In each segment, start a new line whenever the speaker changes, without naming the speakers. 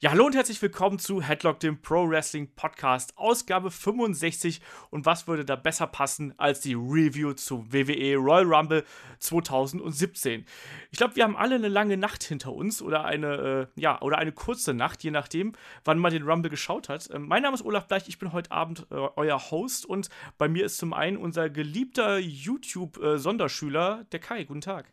Ja, hallo und herzlich willkommen zu Headlock, dem Pro Wrestling Podcast, Ausgabe 65. Und was würde da besser passen als die Review zu WWE Royal Rumble 2017? Ich glaube, wir haben alle eine lange Nacht hinter uns oder eine, äh, ja, oder eine kurze Nacht, je nachdem, wann man den Rumble geschaut hat. Ähm, mein Name ist Olaf Bleich, ich bin heute Abend äh, euer Host und bei mir ist zum einen unser geliebter YouTube-Sonderschüler, äh, der Kai. Guten Tag.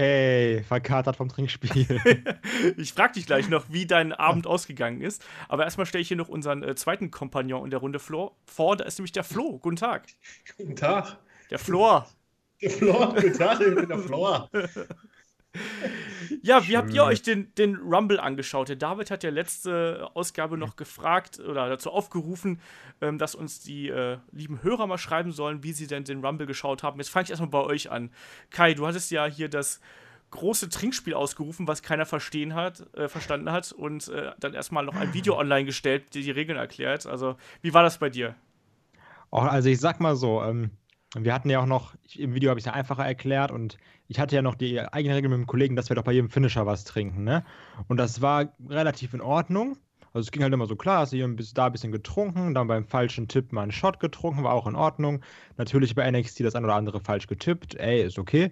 Hey, verkatert vom Trinkspiel.
ich frag dich gleich noch, wie dein Abend ausgegangen ist. Aber erstmal stelle ich hier noch unseren äh, zweiten Kompagnon in der Runde Flo vor. Da ist nämlich der Flo. Guten Tag.
Guten Tag.
Der Flor.
Der Flor, guten Tag, ich bin der Flor.
ja, wie habt ihr euch den, den Rumble angeschaut? Der David hat ja letzte Ausgabe noch gefragt oder dazu aufgerufen, ähm, dass uns die äh, lieben Hörer mal schreiben sollen, wie sie denn den Rumble geschaut haben. Jetzt fange ich erstmal bei euch an. Kai, du hattest ja hier das große Trinkspiel ausgerufen, was keiner verstehen hat, äh, verstanden hat und äh, dann erstmal noch ein Video online gestellt, die die Regeln erklärt. Also, wie war das bei dir?
Auch, also ich sag mal so, ähm, wir hatten ja auch noch, im Video habe ich es ja einfacher erklärt und ich hatte ja noch die eigene Regel mit dem Kollegen, dass wir doch bei jedem Finisher was trinken, ne? Und das war relativ in Ordnung. Also es ging halt immer so klar, hast du hier ein bisschen, da ein bisschen getrunken, dann beim falschen Tipp mal einen Shot getrunken, war auch in Ordnung. Natürlich bei NXT das ein oder andere falsch getippt, ey, ist okay.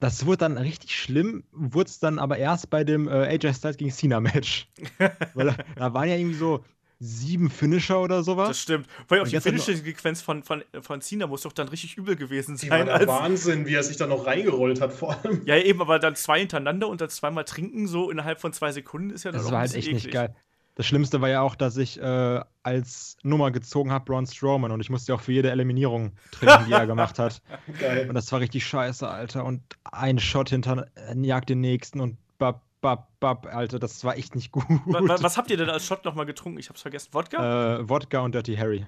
Das wurde dann richtig schlimm, wurde es dann aber erst bei dem äh, AJ Styles gegen Cena Match. Weil da, da waren ja irgendwie so sieben Finisher oder sowas.
Das stimmt. Weil auch die Finisher-Sequenz von, von, von Cena muss doch dann richtig übel gewesen sein.
Die war Wahnsinn, wie er sich da noch reingerollt hat, vor allem.
Ja, eben, aber dann zwei hintereinander und dann zweimal trinken, so innerhalb von zwei Sekunden, ist ja dann
Das war halt echt eklig. nicht geil. Das Schlimmste war ja auch, dass ich äh, als Nummer gezogen habe Braun Strowman und ich musste ja auch für jede Eliminierung trinken, die er gemacht hat. Geil. Und das war richtig scheiße, Alter. Und ein Shot hinter äh, jagt den nächsten und bap, bap, bap, Alter, das war echt nicht gut.
Was, was habt ihr denn als Shot nochmal getrunken? Ich hab's vergessen. Wodka?
Äh, Wodka und Dirty Harry.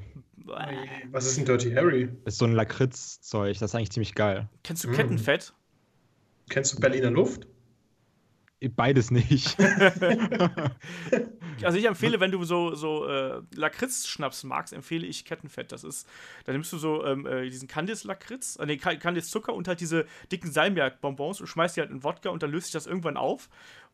Was ist ein Dirty Harry?
Ist so ein Lakritz-Zeug, das ist eigentlich ziemlich geil.
Kennst du Kettenfett?
Kennst du Berliner Luft?
Beides nicht.
also ich empfehle, wenn du so, so äh, Lakritz-Schnaps magst, empfehle ich Kettenfett. Das ist, da nimmst du so ähm, äh, diesen Candice-Lakritz, äh, nee, Candice-Zucker und halt diese dicken Salmiak-Bonbons und schmeißt die halt in Wodka und dann löst sich das irgendwann auf.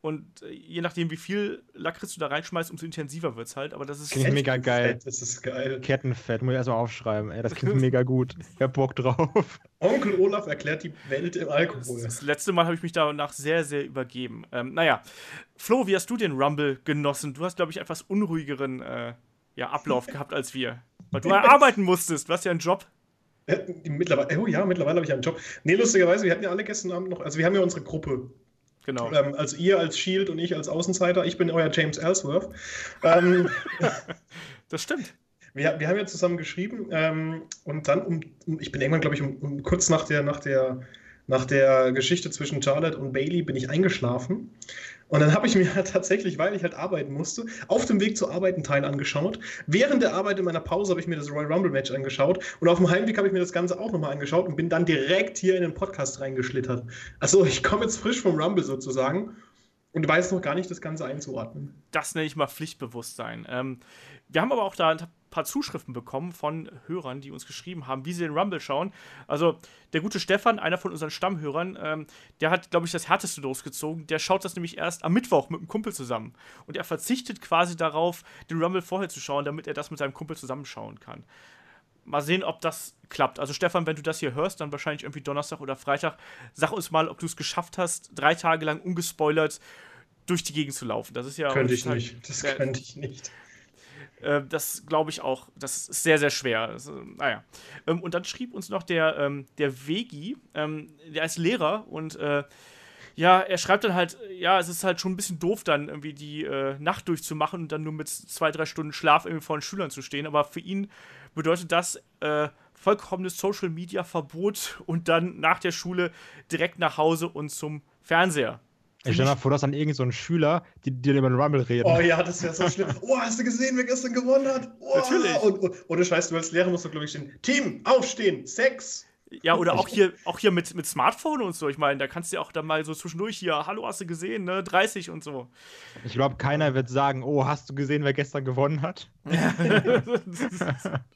Und äh, je nachdem, wie viel Lakritz du da reinschmeißt, umso intensiver wird es halt. Aber das ist
klingt mega geil.
Das ist geil.
Kettenfett, muss ich erstmal aufschreiben. Ey, das klingt mega gut. Ich hab Bock drauf.
Onkel Olaf erklärt die Welt im Alkohol.
Das, das letzte Mal habe ich mich danach sehr, sehr übergeben. Ähm, naja, Flo, wie hast du den Rumble genossen? Du hast, glaube ich, etwas unruhigeren äh, ja, Ablauf gehabt als wir. Weil du arbeiten musstest. Du hast ja einen Job.
Mittlerweile, oh ja, mittlerweile habe ich einen Job. Nee, lustigerweise, wir hatten ja alle gestern Abend noch, also wir haben ja unsere Gruppe
Genau.
Ähm, also ihr als Shield und ich als Außenseiter. Ich bin euer James Ellsworth. Ähm,
das stimmt.
Wir, wir haben ja zusammen geschrieben ähm, und dann, um, um, ich bin irgendwann, glaube ich, um, um, kurz nach der, nach, der, nach der Geschichte zwischen Charlotte und Bailey bin ich eingeschlafen. Und dann habe ich mir tatsächlich, weil ich halt arbeiten musste, auf dem Weg zur Arbeit einen Teil angeschaut. Während der Arbeit in meiner Pause habe ich mir das Royal Rumble Match angeschaut. Und auf dem Heimweg habe ich mir das Ganze auch nochmal angeschaut und bin dann direkt hier in den Podcast reingeschlittert. Also ich komme jetzt frisch vom Rumble sozusagen und weiß noch gar nicht, das Ganze einzuordnen.
Das nenne ich mal Pflichtbewusstsein. Ähm, wir haben aber auch da paar Zuschriften bekommen von Hörern, die uns geschrieben haben, wie sie den Rumble schauen. Also der gute Stefan, einer von unseren Stammhörern, ähm, der hat, glaube ich, das härteste losgezogen. Der schaut das nämlich erst am Mittwoch mit einem Kumpel zusammen. Und er verzichtet quasi darauf, den Rumble vorher zu schauen, damit er das mit seinem Kumpel zusammenschauen kann. Mal sehen, ob das klappt. Also Stefan, wenn du das hier hörst, dann wahrscheinlich irgendwie Donnerstag oder Freitag, sag uns mal, ob du es geschafft hast, drei Tage lang ungespoilert durch die Gegend zu laufen. Das ist ja.
Könnte ich nicht. Das könnte ich nicht.
Äh, das glaube ich auch. Das ist sehr, sehr schwer. Das, naja. Ähm, und dann schrieb uns noch der, ähm, der Vegi, ähm, der ist Lehrer und äh, ja, er schreibt dann halt, ja, es ist halt schon ein bisschen doof, dann irgendwie die äh, Nacht durchzumachen und dann nur mit zwei, drei Stunden Schlaf irgendwie vor den Schülern zu stehen. Aber für ihn bedeutet das äh, vollkommenes Social Media Verbot und dann nach der Schule direkt nach Hause und zum Fernseher.
Ich stell mal vor, dass dann irgend so ein Schüler, die dir über den Rumble reden.
Oh ja, das wäre so schlimm. Oh, hast du gesehen, wer gestern gewonnen hat? Oh,
Natürlich.
Und, und, oder scheiß du als Lehrer musst du, glaube ich, stehen. Team, aufstehen, Sex.
Ja, oder auch hier, auch hier mit, mit Smartphone und so. Ich meine, da kannst du ja auch dann mal so zwischendurch hier, hallo, hast du gesehen, ne? 30 und so.
Ich glaube, keiner wird sagen, oh, hast du gesehen, wer gestern gewonnen hat?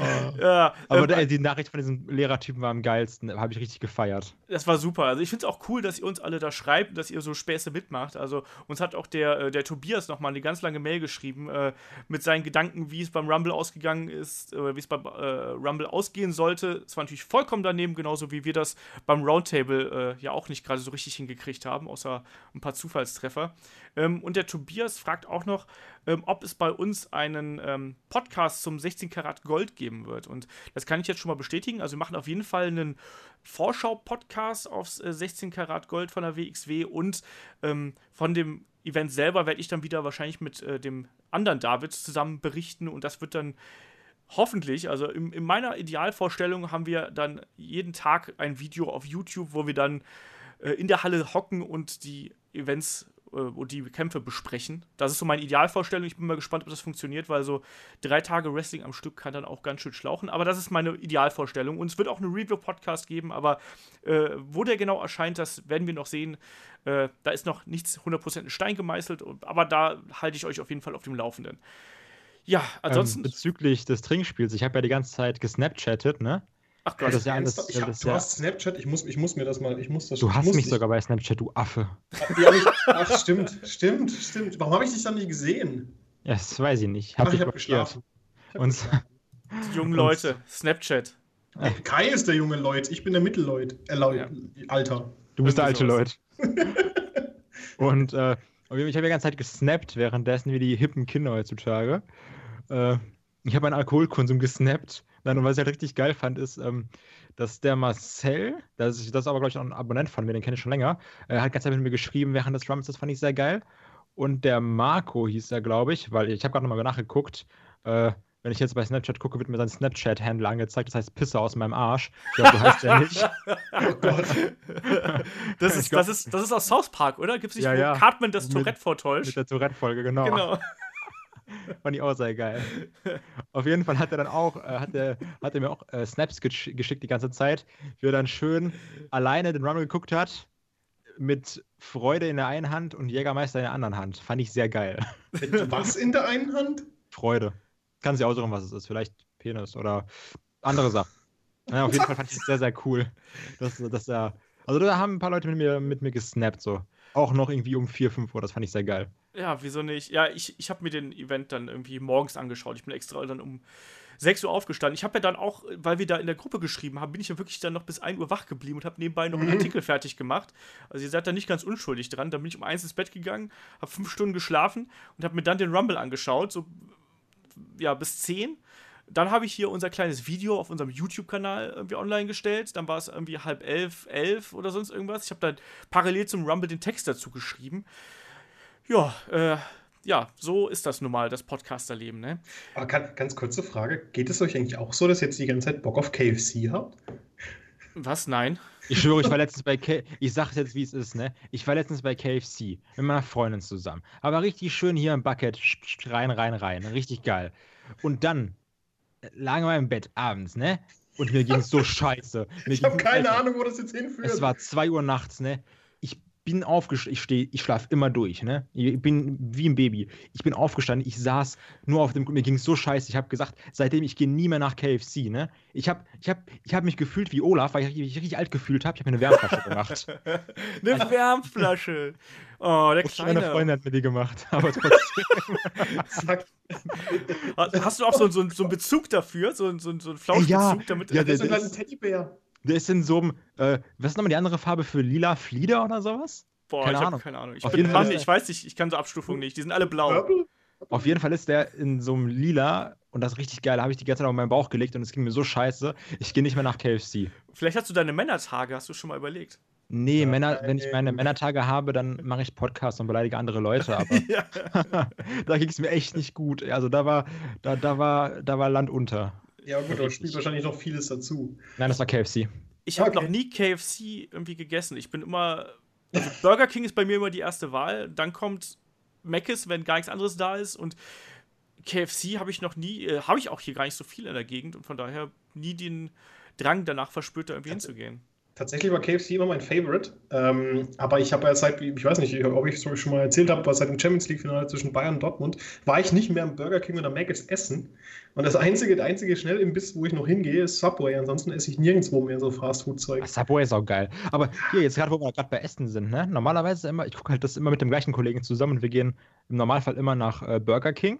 Oh.
Ja,
Aber
ähm,
die Nachricht von diesem Lehrertypen war am geilsten. Habe ich richtig gefeiert.
Das war super. Also ich finde es auch cool, dass ihr uns alle da schreibt, dass ihr so Späße mitmacht. Also uns hat auch der, äh, der Tobias nochmal eine ganz lange Mail geschrieben äh, mit seinen Gedanken, wie es beim Rumble ausgegangen ist, äh, wie es beim äh, Rumble ausgehen sollte. Es war natürlich vollkommen daneben, genauso wie wir das beim Roundtable äh, ja auch nicht gerade so richtig hingekriegt haben, außer ein paar Zufallstreffer. Ähm, und der Tobias fragt auch noch, ähm, ob es bei uns einen ähm, Podcast zum 16 Karat Gold geben wird. Und das kann ich jetzt schon mal bestätigen. Also wir machen auf jeden Fall einen Vorschau-Podcast aufs äh, 16 Karat Gold von der WXW und ähm, von dem Event selber werde ich dann wieder wahrscheinlich mit äh, dem anderen David zusammen berichten und das wird dann hoffentlich, also in, in meiner Idealvorstellung haben wir dann jeden Tag ein Video auf YouTube, wo wir dann äh, in der Halle hocken und die Events und die Kämpfe besprechen. Das ist so meine Idealvorstellung. Ich bin mal gespannt, ob das funktioniert, weil so drei Tage Wrestling am Stück kann dann auch ganz schön schlauchen. Aber das ist meine Idealvorstellung. Und es wird auch eine Review-Podcast geben, aber äh, wo der genau erscheint, das werden wir noch sehen. Äh, da ist noch nichts 100% in Stein gemeißelt, aber da halte ich euch auf jeden Fall auf dem Laufenden. Ja, ansonsten.
Ähm, bezüglich des Trinkspiels, ich habe ja die ganze Zeit gesnapchattet, ne?
Ach Gott,
das ist ja alles.
Ich hab,
das
du
ja,
hast Snapchat, ich muss, ich muss mir das mal, ich muss das
du
ich
hast mich
dich-
sogar bei Snapchat, du Affe.
Ja, ich, ach, stimmt, stimmt, stimmt. Warum habe ich dich dann nicht gesehen?
Ja, das weiß ich nicht.
Ach,
Hab
ich
dich
habe geschlafen. Ich hab
Und-
geschlafen.
die jungen
und-
Leute, Snapchat.
Kai ist der junge Leut, ich bin der Mittelleut. Äh, Leut,
Ja.
Alter.
Du bist der alte
Irgendwie
Leut. Und äh, ich habe die ganze Zeit gesnappt, währenddessen wie die hippen Kinder heutzutage. Äh, ich habe meinen Alkoholkonsum gesnappt. Nein, und was ich halt richtig geil fand, ist, ähm, dass der Marcel, das ist, das ist aber, glaube ich, auch ein Abonnent von mir, den kenne ich schon länger, äh, hat ganz mit mir geschrieben während des Rumbles, das fand ich sehr geil. Und der Marco hieß er, glaube ich, weil ich habe gerade nochmal nachgeguckt. Äh, wenn ich jetzt bei Snapchat gucke, wird mir sein Snapchat-Handle angezeigt, das heißt Pisse aus meinem Arsch. Ich glaube, du heißt ja nicht.
Oh Gott.
Das ist,
glaub-
das, ist, das ist aus South Park, oder? Gibt es nicht,
Ja,
wo
ja.
Cartman das Tourette vortäuscht?
Mit der Tourette-Folge, genau.
Genau.
Fand ich auch sehr geil. Auf jeden Fall hat er dann auch, äh, hat, er, hat er mir auch äh, Snaps gesch geschickt die ganze Zeit, wie er dann schön alleine den Rumble geguckt hat, mit Freude in der einen Hand und Jägermeister in der anderen Hand. Fand ich sehr geil.
Was in der einen Hand?
Freude. Kann sich aussuchen, was es ist. Vielleicht Penis oder andere Sachen. Ja, auf jeden Fall fand ich es sehr, sehr cool. Dass, dass er, also da haben ein paar Leute mit mir, mit mir gesnappt, so. Auch noch irgendwie um 4, 5 Uhr, das fand ich sehr geil.
Ja, wieso nicht? Ja, ich, ich habe mir den Event dann irgendwie morgens angeschaut. Ich bin extra dann um 6 Uhr aufgestanden. Ich habe ja dann auch, weil wir da in der Gruppe geschrieben haben, bin ich ja wirklich dann noch bis 1 Uhr wach geblieben und habe nebenbei noch einen
Mhm.
Artikel fertig gemacht. Also ihr seid da nicht ganz unschuldig dran. Dann bin ich um 1 ins Bett gegangen, habe 5 Stunden geschlafen und habe mir dann den Rumble angeschaut, so ja, bis 10. Dann habe ich hier unser kleines Video auf unserem YouTube-Kanal irgendwie online gestellt. Dann war es irgendwie halb elf, elf oder sonst irgendwas. Ich habe dann parallel zum Rumble den Text dazu geschrieben. Ja, äh, ja, so ist das nun mal, das Podcasterleben, ne?
Aber kann, ganz kurze Frage: Geht es euch eigentlich auch so, dass ihr jetzt die ganze Zeit Bock auf KFC habt?
Was? Nein.
Ich schwöre, ich war letztens bei K ich sag's jetzt, wie es ist, ne? Ich war letztens bei KFC mit meiner Freundin zusammen. Aber richtig schön hier im Bucket, rein, rein, rein. Richtig geil. Und dann äh, lagen wir im Bett abends, ne? Und mir ging's so scheiße. Mir
Ich habe keine
Alter,
Ahnung, wo das jetzt hinführt.
Es war 2 Uhr nachts, ne? Ich bin aufgestanden, ich stehe, ich schlafe immer durch, ne? Ich bin wie ein Baby. Ich bin aufgestanden, ich saß nur auf dem, mir ging es so scheiße. Ich habe gesagt, seitdem ich gehe nie mehr nach KFC, ne? Ich habe ich hab, ich hab mich gefühlt wie Olaf, weil ich mich richtig alt gefühlt habe. Ich habe mir eine Wärmflasche gemacht.
Eine Wärmflasche. Oh, der
Und meine
Kleine.
Freundin hat mir die gemacht. Aber trotzdem.
Hast du auch so, so, so einen Bezug dafür? So, so, so einen Flauschbezug,
Ja,
damit.
ja,
das ist
der-
ein Teddybär.
Der ist in so einem, äh, was ist nochmal die andere Farbe für lila Flieder oder sowas?
Boah,
keine
ich
Ahnung.
habe keine Ahnung. Ich
Auf
bin Mann, ich weiß nicht, ich kann so Abstufungen nicht. Die sind alle blau.
Purple?
Auf jeden Fall ist der in so einem lila und das ist richtig geil. Da habe ich die ganze Zeit auf meinen Bauch gelegt und es ging mir so scheiße. Ich gehe nicht mehr nach KFC.
Vielleicht hast du deine Männertage, hast du schon mal überlegt.
Nee,
Ja,
Männer, wenn ich meine. Männertage habe, dann mache ich Podcasts und beleidige andere Leute, aber da ging es mir echt nicht gut. Also da war, da, da war, da war Land unter.
Ja, gut, da spielt wahrscheinlich noch vieles dazu.
Nein, das war KFC.
Ich habe
Okay.
noch nie KFC irgendwie gegessen. Ich bin immer. Also Burger King ist bei mir immer die erste Wahl. Dann kommt Mc's, wenn gar nichts anderes da ist. Und KFC habe ich noch nie, äh, habe ich auch hier gar nicht so viel in der Gegend und von daher nie den Drang danach verspürt, da irgendwie
du-
hinzugehen.
Tatsächlich war KFC immer mein Favorite. Ähm, aber ich habe ja seit, ich weiß nicht, ob ich es schon mal erzählt habe, aber seit dem Champions League-Finale zwischen Bayern und Dortmund war ich nicht mehr im Burger King oder Mc's essen. Und das einzige, der einzige Schnellimbiss, wo ich noch hingehe, ist Subway. Ansonsten esse ich nirgendwo mehr so Fastfood-Zeug.
Subway ist auch geil. Aber hier, jetzt gerade, wo wir gerade bei Essen sind, ne? Normalerweise immer, ich gucke halt das immer mit dem gleichen Kollegen zusammen und wir gehen im Normalfall immer nach äh, Burger King.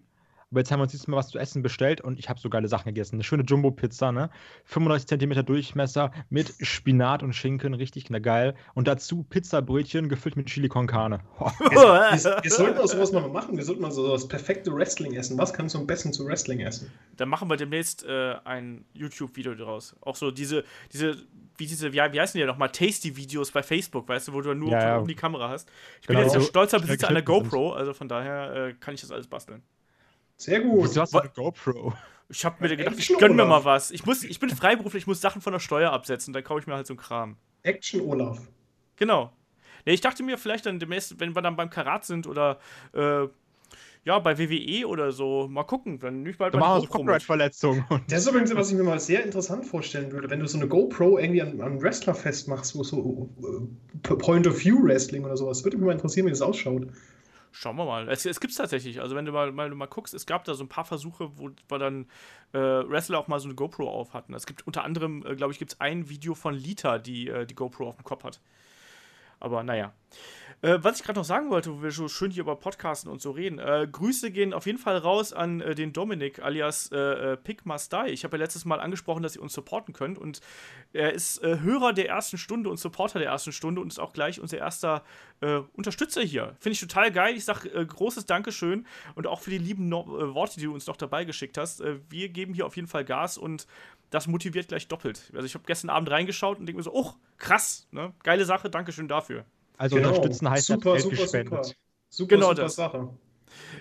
Aber jetzt haben wir uns diesmal was zu essen bestellt und ich habe so geile Sachen gegessen. Eine schöne Jumbo-Pizza, ne? 35 cm Durchmesser mit Spinat und Schinken, richtig geil. Und dazu Pizzabrötchen gefüllt mit Chili con Carne. Oh.
Wir, wir, wir sollten auch sowas mal machen. Wir sollten mal so das perfekte Wrestling essen. Was kannst du am besten zu Wrestling essen?
Dann machen wir demnächst äh, ein YouTube-Video daraus. Auch so diese, diese, wie diese, wie, wie heißen die ja nochmal, Tasty-Videos bei Facebook, weißt du, wo du nur
Ja, ja.
um die Kamera hast. Ich bin
Genau.
jetzt ja
So
stolzer Besitzer einer. GoPro, also von daher äh, kann ich das alles basteln.
Sehr gut.
Wieso hast du eine GoPro?
Ich habe mir gedacht, ich gönn mir mal was. Ich, muss, ich bin freiberuflich, ich muss Sachen von der Steuer absetzen, dann kaufe ich mir halt so einen Kram.
Action Olaf.
Genau. Nee, ich dachte mir vielleicht dann demnächst, wenn wir dann beim Karat sind oder äh, ja, bei WWE oder so, mal gucken. Dann ich bald
Da wir so. Copyright-Verletzungen.
Das ist übrigens, was ich mir mal sehr interessant vorstellen würde, wenn du so eine GoPro irgendwie an, an Wrestler festmachst, wo so äh, Point-of-View-Wrestling oder sowas. Würde mich mal interessieren, wie das ausschaut.
Schauen wir mal. Es, es gibt es tatsächlich. Also, wenn du mal, mal, mal guckst, es gab da so ein paar Versuche, wo wir dann äh, Wrestler auch mal so eine GoPro auf hatten. Es gibt unter anderem, äh, glaube ich, gibt es ein Video von Lita, die äh, die GoPro auf dem Kopf hat. Aber naja. Äh, was ich gerade noch sagen wollte, wo wir so schön hier über Podcasten und so reden. Äh, Grüße gehen auf jeden Fall raus an äh, den Dominik alias äh, äh, Pigmastai. Ich habe ja letztes Mal angesprochen, dass ihr uns supporten könnt. Und er ist äh, Hörer der ersten Stunde und Supporter der ersten Stunde und ist auch gleich unser erster äh, Unterstützer hier. Finde ich total geil. Ich sage äh, großes Dankeschön und auch für die lieben no äh, Worte, die du uns noch dabei geschickt hast. Äh, wir geben hier auf jeden Fall Gas und das motiviert gleich doppelt. Also ich habe gestern Abend reingeschaut und denke mir so, oh, krass, ne? geile Sache, Dankeschön dafür.
Also
Genau.
unterstützen heißt
super,
Geld
super,
gespendet.
super. Super,
Genau
super
das.
Sache.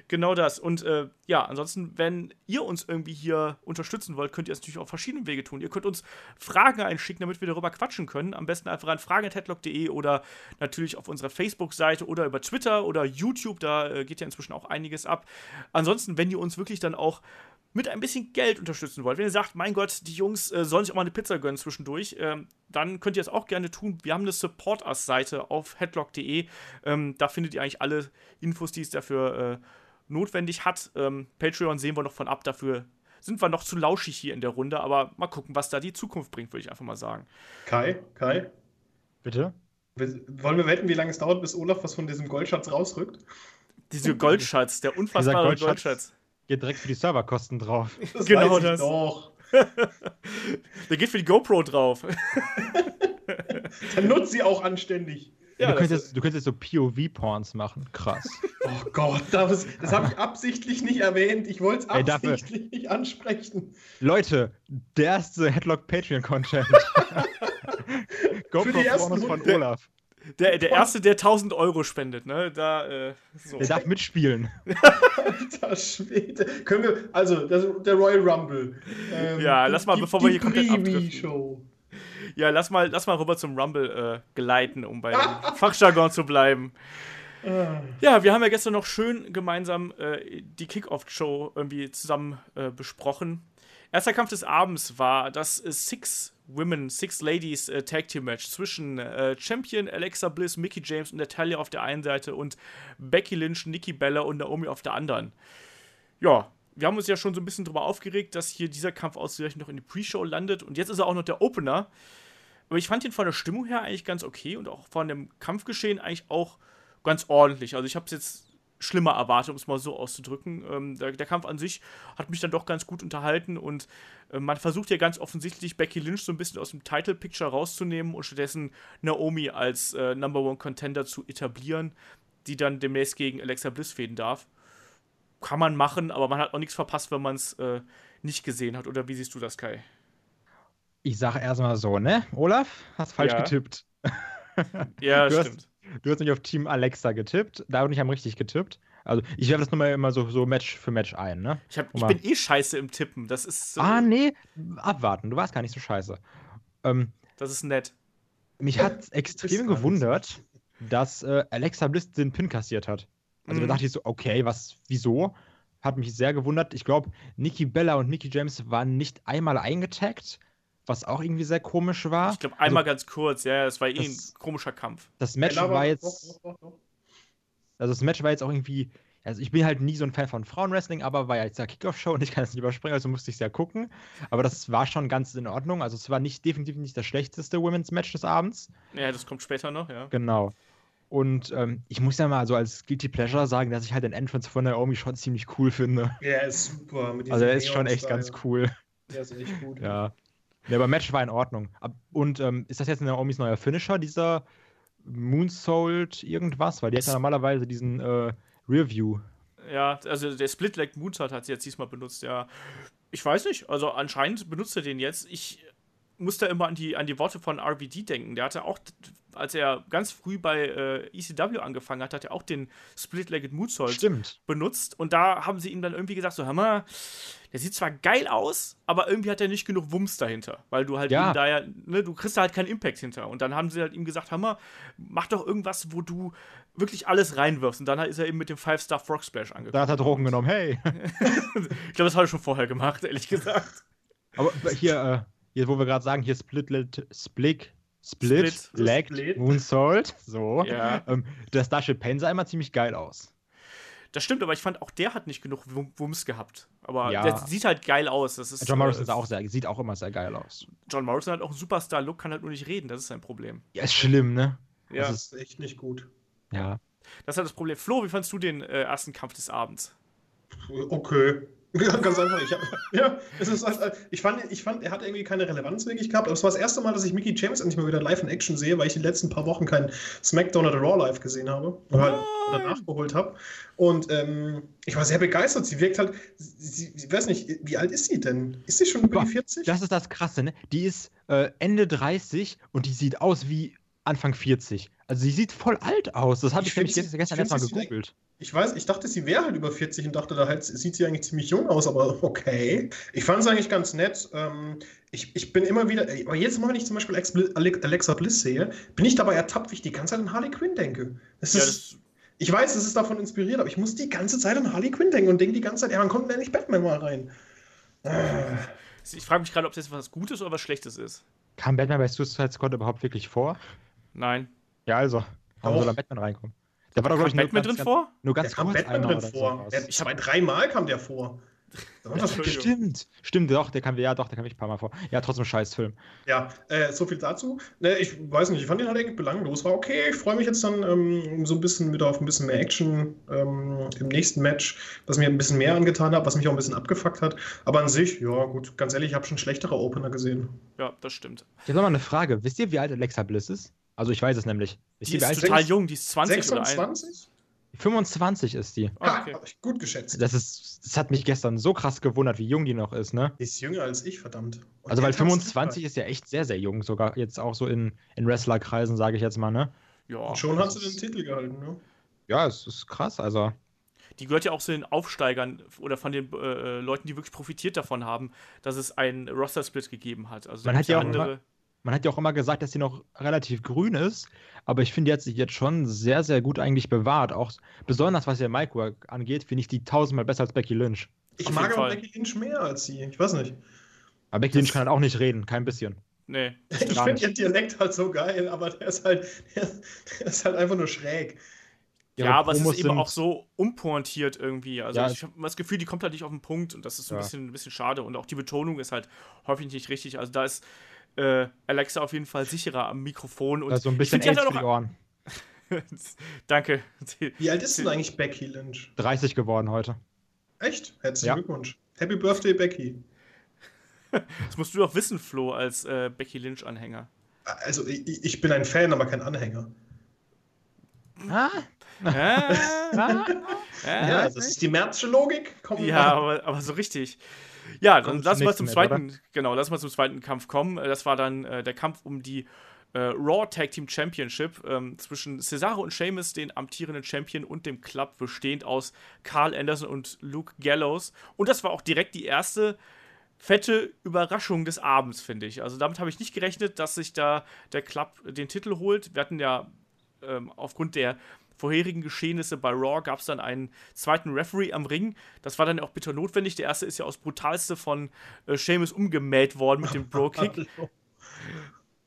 Genau das. Und äh, ja, ansonsten, wenn ihr uns irgendwie hier unterstützen wollt, könnt ihr es natürlich auf verschiedenen Wege tun. Ihr könnt uns Fragen einschicken, damit wir darüber quatschen können. Am besten einfach an fragen.headlock.de oder natürlich auf unserer Facebook-Seite oder über Twitter oder YouTube. Da äh, geht ja inzwischen auch einiges ab. Ansonsten, wenn ihr uns wirklich dann auch mit ein bisschen Geld unterstützen wollt, wenn ihr sagt, mein Gott, die Jungs äh, sollen sich auch mal eine Pizza gönnen zwischendurch, ähm, dann könnt ihr es auch gerne tun. Wir haben eine Support Us-Seite auf headlock.de. Ähm, da findet ihr eigentlich alle Infos, die es dafür äh, notwendig hat. Ähm, Patreon sehen wir noch von ab. Dafür sind wir noch zu lauschig hier in der Runde, aber mal gucken, was da die Zukunft bringt, würde ich einfach mal sagen.
Kai, Kai,
Bitte?
wollen wir wetten, wie lange es dauert, bis Olaf was von diesem Goldschatz rausrückt?
Dieser Goldschatz, der unfassbare
Goldschatz.
Goldschatz.
Geht direkt für die Serverkosten drauf.
Das
Genau
weiß ich
das.
Doch.
Der geht für die GoPro drauf.
Dann nutzt sie auch anständig.
Ja,
du, könntest, du könntest so POV-Porns machen. Krass.
Oh Gott, das, das habe ich absichtlich nicht erwähnt. Ich wollte es
Ey,
absichtlich nicht ansprechen.
Leute, der erste Headlock Patreon-Content. GoPro Pornos von. Olaf.
Der, der Erste, der 1000 Euro spendet, ne? Da, äh, so.
Der darf mitspielen.
Alter Schwede. Können wir, also, das, der Royal Rumble. Ähm,
Ja, lass mal,
die,
bevor wir
die
hier komplett abdriften. Ja, lass mal, lass mal rüber zum Rumble äh, geleiten, um bei Fachjargon zu bleiben.
Ah.
Ja, wir haben ja gestern noch schön gemeinsam äh, die Kickoff-Show irgendwie zusammen äh, besprochen. Erster Kampf des Abends war das Six Women, Six Ladies äh, Tag Team Match zwischen äh, Champion Alexa Bliss, Mickey James und Natalia auf der einen Seite und Becky Lynch, Nikki Bella und Naomi auf der anderen. Ja, wir haben uns ja schon so ein bisschen drüber aufgeregt, dass hier dieser Kampf ausgerechnet noch in die Pre-Show landet und jetzt ist er auch noch der Opener. Aber ich fand ihn von der Stimmung her eigentlich ganz okay und auch von dem Kampfgeschehen eigentlich auch ganz ordentlich. Also ich habe es jetzt schlimmer erwartet, um es mal so auszudrücken. Ähm, der, der Kampf an sich hat mich dann doch ganz gut unterhalten und äh, man versucht ja ganz offensichtlich Becky Lynch so ein bisschen aus dem Title Picture rauszunehmen und stattdessen Naomi als äh, Number One Contender zu etablieren, die dann demnächst gegen Alexa Bliss fäden darf. Kann man machen, aber man hat auch nichts verpasst, wenn man es äh, nicht gesehen hat. Oder wie siehst du das, Kai?
Ich sage erstmal so, ne? Olaf, hast falsch
Ja.
getippt.
Ja,
Du hast-
stimmt.
Du hast nicht auf Team Alexa getippt. Da und ich haben richtig getippt. Also, ich werfe das nochmal immer so, so Match für Match ein, ne?
Ich, hab, ich bin eh scheiße im Tippen. Das ist, äh,
Ah, nee, abwarten. Du warst gar nicht so scheiße. Ähm,
das ist nett.
mich hat extrem gewundert, dass äh, Alexa Bliss den Pin kassiert hat. Also
Mhm.
da dachte ich so, okay, was, wieso? Hat mich sehr gewundert. Ich glaube, Nikki Bella und Nikki James waren nicht einmal eingetaggt. Was auch irgendwie sehr komisch war.
Ich glaube, einmal also, ganz kurz, ja, es war eh ein komischer Kampf.
Das Match ja, war jetzt. Doch, doch, doch. Also das Match war jetzt auch irgendwie. Also ich bin halt nie so ein Fan von Frauenwrestling, aber war ja jetzt der Kickoff-Show und ich kann es nicht überspringen, also musste ich es ja gucken. Aber das war schon ganz in Ordnung. Also es war nicht definitiv nicht das schlechteste Women's Match des Abends.
Ja, das kommt später noch, ja.
Genau. Und ähm, ich muss ja mal so als Guilty Pleasure sagen, dass ich halt den Entrance von Naomi schon ziemlich cool finde.
Ja, er ist super.
also er ist schon echt ganz cool.
Der ist echt gut.
ja. Ja, aber Match war in Ordnung. Und ähm, ist das jetzt Naomis neuer Finisher, dieser Moonsault irgendwas? Weil die hat ja normalerweise diesen äh, Review.
Ja, also der Split-Leg Moonsault hat sie jetzt diesmal benutzt, ja. Ich weiß nicht, also anscheinend benutzt er den jetzt. Ich muss da immer an die, an die Worte von RVD denken. Der hatte auch, als er ganz früh bei äh, ECW angefangen hat, hat er auch den Split-Legged Moonsault
Stimmt.
benutzt. Und da haben sie ihm dann irgendwie gesagt, so, hör mal, der sieht zwar geil aus, aber irgendwie hat er nicht genug Wumms dahinter. Weil du halt
ja.
eben da ja, ne, du kriegst da halt keinen Impact hinter. Und dann haben sie halt ihm gesagt, hör mal, mach doch irgendwas, wo du wirklich alles reinwirfst. Und dann ist er eben mit dem Five-Star Frog Splash angekommen.
Da hat er Drogen genommen, hey.
ich glaube, das hat er schon vorher gemacht, ehrlich gesagt.
Aber hier, äh, hier, wo wir gerade sagen, hier Split, Split, Split, Split Leg, Moonsault, so.
Ja.
Ähm, der Starship Pain sah immer ziemlich geil aus.
Das stimmt, aber ich fand auch der hat nicht genug Wumms gehabt. Aber ja. der sieht halt geil aus. Das ist,
John Morrison äh, auch sehr, sieht auch immer sehr geil aus.
John Morrison hat auch einen Superstar-Look, kann halt nur nicht reden, das ist sein Problem.
Ja, ist schlimm, ne?
Ja. Das ist echt nicht gut.
Ja.
Das ist halt das Problem. Flo, wie fandest du den äh, ersten Kampf des Abends?
Okay. Ja, ganz einfach. Ich, hab, ja, es ist, ich, fand, ich fand, er hat irgendwie keine Relevanz wirklich gehabt. Aber es war das erste Mal, dass ich Mickey James endlich mal wieder live in Action sehe, weil ich die letzten paar Wochen kein SmackDown oder Raw live gesehen habe. Oder, oder nachgeholt habe. Und ähm, ich war sehr begeistert. Sie wirkt halt, sie, ich weiß nicht, wie alt ist sie denn? Ist sie schon über die 40?
Das ist das Krasse, ne? Die ist äh, Ende 30 und die sieht aus wie Anfang 40. Also sie sieht voll alt aus. Das habe ich, ich nämlich gestern, gestern erstmal gegoogelt.
Ich weiß, ich dachte, sie wäre halt über 40 und dachte, da halt, sieht sie eigentlich ziemlich jung aus, aber okay. Ich fand es eigentlich ganz nett. Ähm, ich, ich bin immer wieder, aber jedes Mal, wenn ich zum Beispiel Alexa Bliss sehe, bin ich dabei ertappt, wie ich die ganze Zeit an Harley Quinn denke. Das ja, ist, das ich weiß, es ist davon inspiriert, aber ich muss die ganze Zeit an Harley Quinn denken und denke die ganze Zeit, ja, wann kommt denn endlich Batman mal rein?
Äh. Ich frage mich gerade, ob das was Gutes oder was Schlechtes ist.
Kam Batman bei Suicide Squad überhaupt wirklich vor?
Nein.
Ja, also. Warum soll da Batman reinkommen?
Da war doch, glaube ich, Batman drin
ganz,
vor?
Nur ganz
der kurz Batman drin vor. Der, ich habe dreimal kam der vor.
Stimmt, stimmt, doch, der kam, ja, doch, der kam ich ein paar Mal vor. Ja, trotzdem scheiß Film.
Ja, äh, so viel dazu. Ne, ich weiß nicht, ich fand den halt irgendwie belanglos. War okay, ich freue mich jetzt dann ähm, so ein bisschen wieder auf ein bisschen mehr Action ähm, im nächsten Match, was mir ein bisschen mehr angetan hat, was mich auch ein bisschen abgefuckt hat. Aber an sich, ja, gut, ganz ehrlich, ich habe schon schlechtere Opener gesehen.
Ja, das stimmt.
Ich habe noch mal eine Frage. Wisst ihr, wie alt Alexa Bliss ist? Also ich weiß es nämlich.
Ist die, die ist total jung, die ist 20
26? oder 21?
25 ist die.
Ah, okay. Hab ich gut geschätzt.
Das, ist, das hat mich gestern so krass gewundert, wie jung die noch ist, ne?
Die ist jünger als ich, verdammt.
Und also, weil 25 ist ja echt sehr, sehr jung, sogar jetzt auch so in, in Wrestlerkreisen, sage ich jetzt mal, ne?
Ja. Und schon hat sie den Titel gehalten, ne?
Ja, es ist krass, also.
Die gehört ja auch zu den Aufsteigern oder von den äh, Leuten, die wirklich profitiert davon haben, dass es einen Roster-Split gegeben hat. Also
man hat ja auch andere man hat ja auch immer gesagt, dass sie noch relativ grün ist, aber ich finde, die hat sich jetzt schon sehr, sehr gut eigentlich bewahrt. Auch besonders was ihr Micwork angeht, finde ich die tausendmal besser als Becky Lynch.
Ich Auf mag aber Becky Lynch mehr als sie. Ich weiß nicht.
Aber Becky Lynch kann halt auch nicht reden, kein bisschen.
Nee.
Ich finde ihren Dialekt halt so geil, aber der ist halt, der, der ist halt einfach nur schräg.
Ja, ja aber es ist eben auch so umpointiert irgendwie. Also ja, ich habe das Gefühl, die kommt halt nicht auf den Punkt und das ist so ein, ja. bisschen, ein bisschen schade. Und auch die Betonung ist halt häufig nicht richtig. Also da ist äh, Alexa auf jeden Fall sicherer am Mikrofon. Und
also ein bisschen
echt
für die Ohren.
Danke.
Wie alt ist denn eigentlich Becky Lynch?
30 geworden heute.
Echt? Herzlichen ja. Glückwunsch. Happy Birthday, Becky.
Das musst du doch wissen, Flo, als äh, Becky Lynch-Anhänger.
Also, ich, ich, bin ein Fan, aber kein Anhänger.
Ah? ah?
ah? ja, das ist die Märzsche Logik.
Komm ja, aber, aber so richtig. Ja, dann lass mal zum zweiten, oder? genau, lass mal zum zweiten Kampf kommen. Äh, das war dann äh, der Kampf um die äh, Raw Tag Team Championship ähm, zwischen Cesaro und Sheamus, den amtierenden Champion, und dem Club, bestehend aus Carl Anderson und Luke Gallows. Und das war auch direkt die erste fette Überraschung des Abends, finde ich. Also damit habe ich nicht gerechnet, dass sich da der Club den Titel holt. Wir hatten ja ähm, aufgrund der vorherigen Geschehnisse bei Raw gab es dann einen zweiten Referee am Ring. Das war dann auch bitter notwendig. Der erste ist ja aus brutalste von äh, Sheamus umgemäht worden mit dem Bro-Kick.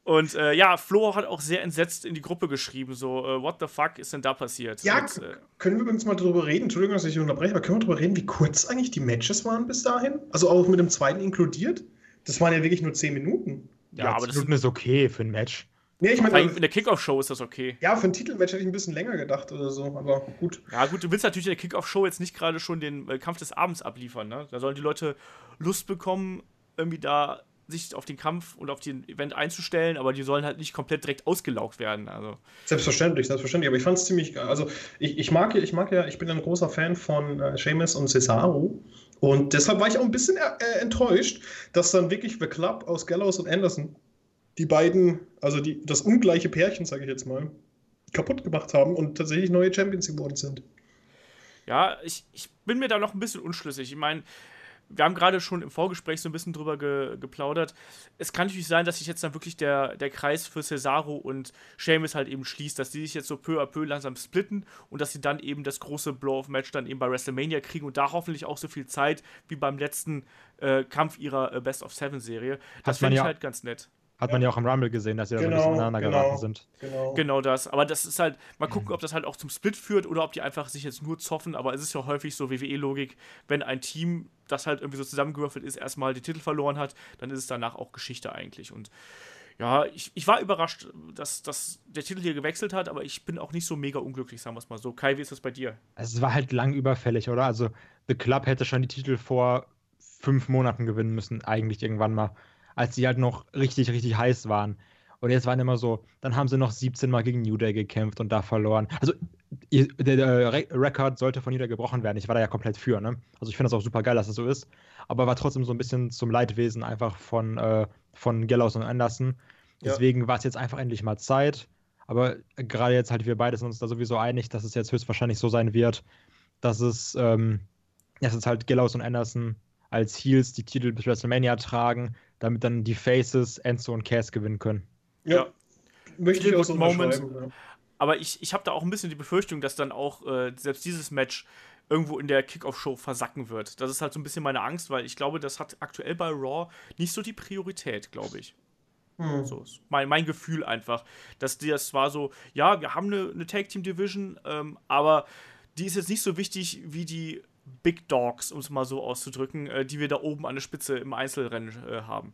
Und äh, ja, Flo hat auch sehr entsetzt in die Gruppe geschrieben, so, äh, what the fuck ist denn da passiert?
Ja,
Und, äh,
können wir uns mal drüber reden? Entschuldigung, dass ich unterbreche, aber können wir drüber reden, wie kurz eigentlich die Matches waren bis dahin? Also auch mit dem zweiten inkludiert? Das waren ja wirklich nur 10 Minuten.
Ja,
Ja,
aber das-
das ist okay für ein Match.
Nee, ich meine,
in der Kickoff-Show ist das okay.
ja, für ein Titelmatch hätte ich ein bisschen länger gedacht oder so, aber gut.
Ja, gut, du willst natürlich in der Kickoff-Show jetzt nicht gerade schon den äh, Kampf des Abends abliefern, ne? Da sollen die Leute Lust bekommen, irgendwie da sich auf den Kampf und auf den Event einzustellen, aber die sollen halt nicht komplett direkt ausgelaugt werden. Also,
Selbstverständlich, selbstverständlich. Aber ich fand es ziemlich geil. Also ich, ich mag ja, ich mag ja, ich bin ein großer Fan von äh, Seamus und Cesaro. Und deshalb war ich auch ein bisschen äh, enttäuscht, dass dann wirklich The Club aus Gallows und Anderson die beiden, also die, das ungleiche Pärchen, sage ich jetzt mal, kaputt gemacht haben und tatsächlich neue Champions geworden sind.
ja, ich, ich bin mir da noch ein bisschen unschlüssig. Ich meine, wir haben gerade schon im Vorgespräch so ein bisschen drüber ge geplaudert. Es kann natürlich sein, dass sich jetzt dann wirklich der, der Kreis für Cesaro und Sheamus halt eben schließt, dass die sich jetzt so peu à peu langsam splitten und dass sie dann eben das große Blow-off-Match dann eben bei WrestleMania kriegen und da hoffentlich auch so viel Zeit wie beim letzten äh, Kampf ihrer äh, Best of Seven-Serie. Das finde ich
ja-
halt ganz nett.
Hat man ja auch im Rumble gesehen, dass sie da so ein
Genau,
bisschen aneinander
genau.
geraten sind.
Genau.
Genau das. Aber das ist halt, mal gucken, ob das halt auch zum Split führt oder ob die einfach sich jetzt nur zoffen. Aber es ist ja häufig so WWE-Logik, wenn ein Team, das halt irgendwie so zusammengewürfelt ist, erstmal den Titel verloren hat, dann ist es danach auch Geschichte eigentlich. Und ja, ich, ich war überrascht, dass, dass der Titel hier gewechselt hat, aber ich bin auch nicht so mega unglücklich, sagen wir es mal so. Kai, wie ist das bei dir?
Es war halt lang überfällig, oder? Also, The Club hätte schon die Titel vor fünf Monaten gewinnen müssen, eigentlich irgendwann mal, als sie halt noch richtig, richtig heiß waren. Und jetzt waren immer so, dann haben sie noch 17 Mal gegen New Day gekämpft und da verloren. Also, der, der Re Rekord sollte von New Day gebrochen werden. Ich war da ja komplett für, ne? Also, ich finde das auch super geil, dass das so ist. Aber war trotzdem so ein bisschen zum Leidwesen einfach von, äh, von Gallows und Anderson.
Ja.
Deswegen war es jetzt einfach endlich mal Zeit. Aber gerade jetzt halt, wir beide sind uns da sowieso einig, dass es jetzt höchstwahrscheinlich so sein wird, dass es, ähm, dass es halt Gallows und Anderson als Heels die Titel bis WrestleMania tragen, damit dann die Faces Enzo und Cass gewinnen können.
Ja.
Ja.
Möchte ich auch so
moment.
Ja.
Aber ich, ich habe da auch ein bisschen die Befürchtung, dass dann auch äh, selbst dieses Match irgendwo in der Kickoff-Show versacken wird. Das ist halt so ein bisschen meine Angst, weil ich glaube, das hat aktuell bei Raw nicht so die Priorität, glaube ich.
Hm.
So ist mein, mein Gefühl einfach, dass die das war so, ja, wir haben eine, eine Tag Team Division, ähm, aber die ist jetzt nicht so wichtig wie die Big Dogs, um es mal so auszudrücken, äh, die wir da oben an der Spitze im Einzelrennen äh, haben.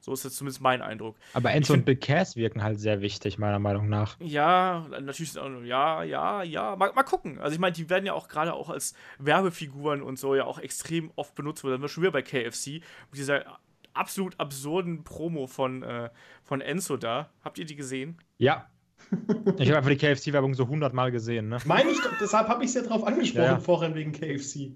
So ist jetzt zumindest mein Eindruck.
Aber Enzo
find-
und Big Cass wirken halt sehr wichtig, meiner Meinung nach.
Ja, natürlich, ja, ja, ja. Mal, mal gucken. Also ich meine, die werden ja auch gerade auch als Werbefiguren und so ja auch extrem oft benutzt. Da sind wir schon wieder bei KFC. Mit dieser absolut absurden Promo von, äh, von Enzo da. Habt ihr die gesehen?
Ja. Ich habe einfach die KFC-Werbung so 100 Mal gesehen, ne?
Meine ich, doch, deshalb habe ich es ja drauf angesprochen
Ja,
vorhin wegen KFC.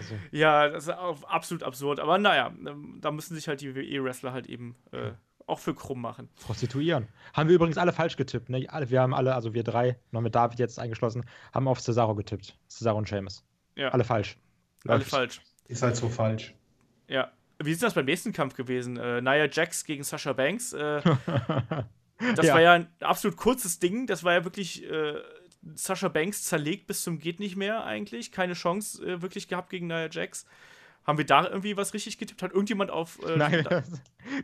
Also,
Ja, das ist auch absolut absurd. Aber naja, ähm, da müssen sich halt die WWE-Wrestler halt eben äh, auch für krumm machen.
prostituieren. Haben wir übrigens alle falsch getippt, ne? Alle, wir haben alle, also wir drei, noch mit David jetzt eingeschlossen, haben auf Cesaro getippt. Cesaro und Seamus.
Ja,
Alle falsch.
alle
Läuft.
falsch.
Ist halt so falsch.
Ja. Wie ist das beim nächsten Kampf gewesen? Äh, Nia Jax gegen Sasha Banks. Äh, Das
Ja.
war ja ein absolut kurzes Ding. Das war ja wirklich äh, Sasha Banks zerlegt bis zum geht nicht mehr eigentlich. Keine Chance äh, wirklich gehabt gegen Nia Jax. Haben wir da irgendwie was richtig getippt? Hat irgendjemand auf. Äh,
Nein,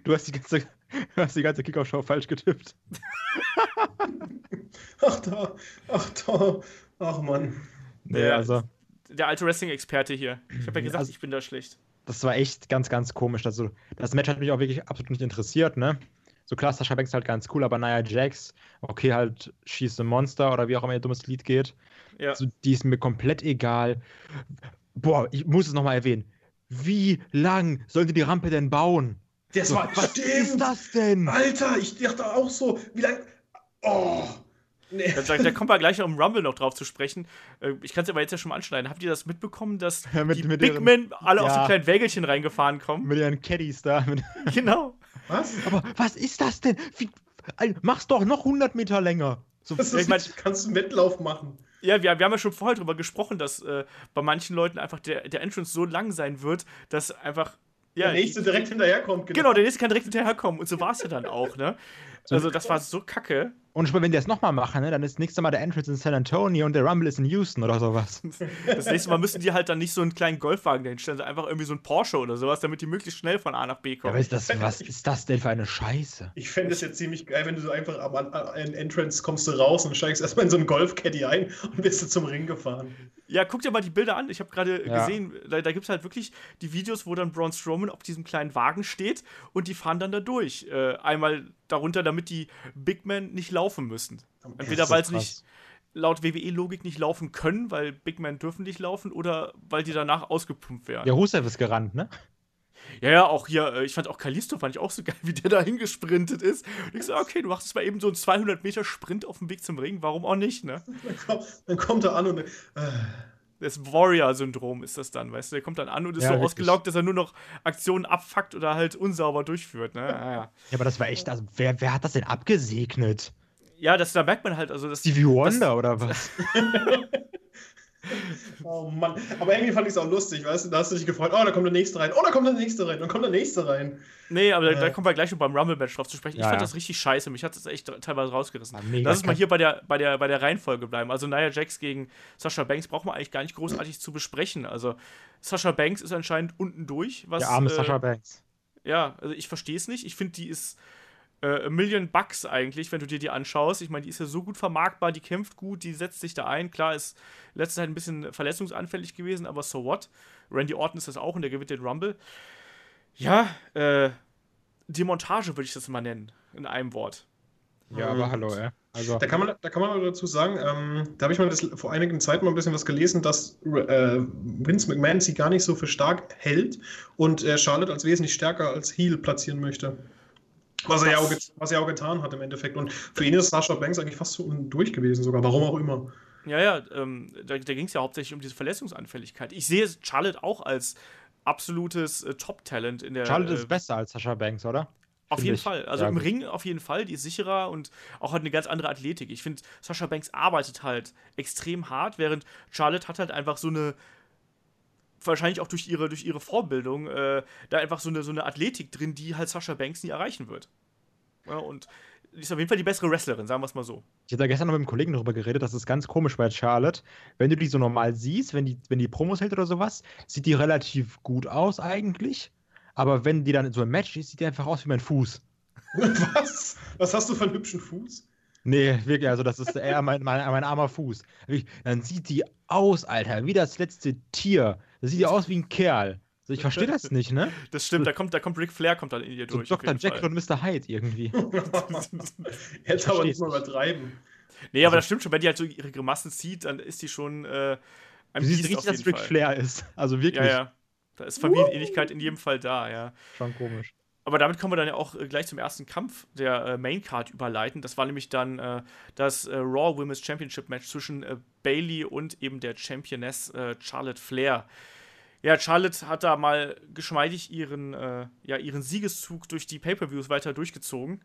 du hast die ganze, du hast die ganze Kickoff-Show falsch getippt.
Ach da, ach da, ach Mann.
Nee,
Ja,
also,
der alte Wrestling-Experte hier. Ich habe ja gesagt,
Also-
ich bin da schlecht.
das war echt ganz, ganz komisch. Also, das Match hat mich auch wirklich absolut nicht interessiert, ne? So klar, Sasha Banks ist halt ganz cool, aber Nia Jax, okay, halt She's a Monster oder wie auch immer ihr dummes Lied geht.
Ja.
Also, die ist mir komplett egal. Boah, ich muss es nochmal erwähnen. Wie lang sollen die die Rampe denn bauen?
Das
So,
war,
was
stimmt.
ist das denn?
Alter, ich dachte auch so, wie lange. Oh. Nee.
Da, da kommen wir gleich noch im Rumble noch drauf zu sprechen. Äh, Ich kann es aber jetzt ja schon mal anschneiden. Habt ihr das mitbekommen, dass
Ja, mit-
die
mit
Big
ihren-
Men alle auf so
Ja.
kleinen Wägelchen reingefahren kommen?
Mit ihren Caddies da.
Genau.
Was?
aber was ist das denn? Wie, mach's doch noch 100 Meter länger. So,
Das ist,
ich mein-
kannst du einen Wettlauf machen.
Ja, wir, wir haben ja schon vorher drüber gesprochen, dass äh, bei manchen Leuten einfach der, der Entrance so lang sein wird, dass einfach. Ja,
der nächste direkt hinterherkommt.
Genau, der nächste kann direkt hinterherkommen. Und so war es ja dann auch, ne? Also, das war so kacke.
Und wenn die das nochmal machen, ne, dann ist nächstes Mal der Entrance in San Antonio und der Rumble ist in Houston oder sowas.
Das nächste Mal müssen die halt dann nicht so einen kleinen Golfwagen dahinstellen, sondern einfach irgendwie so ein Porsche oder sowas, damit die möglichst schnell von A nach B kommen.
Ja, aber ist das, was ist das denn für eine Scheiße?
Ich fände es jetzt ziemlich geil, wenn du so einfach am am Entrance kommst du raus und steigst erstmal in so einen Golfcaddy ein und bist du zum Ring gefahren.
Ja, guck dir mal die Bilder an. Ich habe gerade
Ja.
gesehen, da, da gibt es halt wirklich die Videos, wo dann Braun Strowman auf diesem kleinen Wagen steht und die fahren dann da durch. Äh, einmal darunter, damit die Big Men nicht laufen müssen. Entweder
so
weil sie nicht laut WWE-Logik nicht laufen können, weil Big Men dürfen nicht laufen, oder weil die danach ausgepumpt werden.
Ja, Rusev ist gerannt, ne?
Ja, ja, auch hier, äh, ich fand auch Kalisto, fand ich auch so geil, wie der da hingesprintet ist. Und ich so, okay, du machst jetzt mal eben so einen 200 Meter Sprint auf dem Weg zum Ring, warum auch nicht, ne?
Dann, kommt, dann kommt er an und äh,
Das Warrior-Syndrom ist das dann, weißt du? Der kommt dann an und ist
Ja,
so
wirklich.
ausgelaugt, dass er nur noch Aktionen abfuckt oder halt unsauber durchführt, ne? Ja, ja.
Ja, aber das war echt, also wer, wer hat das denn abgesegnet?
ja das, da merkt man halt, also, dass
Stevie Wonder oder was?
oh Mann. Aber irgendwie fand ich es auch lustig, weißt du? Da hast du dich gefreut, oh, da kommt der nächste rein, oh, da kommt der nächste rein, dann kommt der nächste rein.
Nee, aber da, da
Äh.
kommen wir gleich noch beim Rumble-Match drauf zu sprechen. Ich
Ja,
fand
ja.
das richtig scheiße. Mich hat das echt teilweise rausgerissen.
Mega
Lass uns mal hier bei der, bei, der, bei der Reihenfolge bleiben. Also Nia Jax gegen Sasha Banks braucht man eigentlich gar nicht großartig zu besprechen. Also Sasha Banks ist anscheinend unten durch. Was,
Der arme
äh,
Sasha Banks.
Ja, also ich verstehe es nicht. Ich finde, die ist äh, a Million Bucks eigentlich, wenn du dir die anschaust. Ich meine, die ist ja so gut vermarktbar, die kämpft gut, die setzt sich da ein. Klar, ist letzte Zeit ein bisschen verletzungsanfällig gewesen, aber so what? Randy Orton ist das auch und der gewinnt den Rumble. Ja, äh, die Montage würde ich das mal nennen, in einem Wort.
Ja, aber hallo, ey. Also,
Da kann man, da kann man aber dazu sagen, ähm, da habe ich mal das, vor einigen Zeit mal ein bisschen was gelesen, dass äh, Vince McMahon sie gar nicht so für stark hält und äh, Charlotte als wesentlich stärker als Heel platzieren möchte. Was er, ja auch, was er auch getan hat im Endeffekt. Und für ihn ist Sasha Banks eigentlich fast so durch gewesen, sogar. Warum auch immer.
Ja, ja, ähm, da, da ging es ja hauptsächlich um diese Verletzungsanfälligkeit. Ich sehe Charlotte auch als absolutes äh, Top-Talent in der.
Charlotte
äh,
ist besser als Sasha Banks, oder?
Auf
Finde
jeden
ich.
Fall. Also
Ja,
im
gut.
Ring auf jeden Fall, die ist sicherer und auch hat eine ganz andere Athletik. Ich finde, Sasha Banks arbeitet halt extrem hart, während Charlotte hat halt einfach so eine, wahrscheinlich auch durch ihre, durch ihre Vorbildung, äh, da einfach so eine, so eine Athletik drin, die halt Sasha Banks nie erreichen wird. Ja, und die ist auf jeden Fall die bessere Wrestlerin, sagen wir es mal so.
Ich hatte da gestern noch mit einem Kollegen darüber geredet, das ist ganz komisch bei Charlotte. Wenn du die so normal siehst, wenn die, wenn die Promos hält oder sowas, sieht die relativ gut aus eigentlich. Aber wenn die dann in so einem Match ist, sieht die einfach aus wie mein Fuß.
Was? Was hast du für einen hübschen Fuß?
Nee, wirklich, also das ist eher mein, mein, mein armer Fuß. Dann sieht die aus, Alter, wie das letzte Tier. Das sieht ja aus wie ein Kerl. Also ich verstehe das nicht, ne?
Das stimmt, da kommt, da kommt Ric Flair kommt dann in ihr
So
durch. auf
Dr. Jekyll
Fall.
und Mr. Hyde irgendwie.
Jetzt aber nicht mal
nicht.
übertreiben.
Nee, aber
Also-
das stimmt schon, wenn die halt so ihre Grimassen zieht, dann ist die schon äh, ein
Du siehst
Biest
richtig, dass Ric. Flair ist. Also wirklich.
Ja, ja. Da ist Familienähnlichkeit in jedem Fall da, ja.
Schon komisch.
Aber damit können wir dann ja auch äh, gleich zum ersten Kampf der äh, Main Card überleiten. Das war nämlich dann äh, das äh, Raw Women's Championship Match zwischen äh, Bailey und eben der Championess äh, Charlotte Flair. Ja, Charlotte hat da mal geschmeidig ihren, äh, ja, ihren Siegeszug durch die Pay-Per-Views weiter durchgezogen.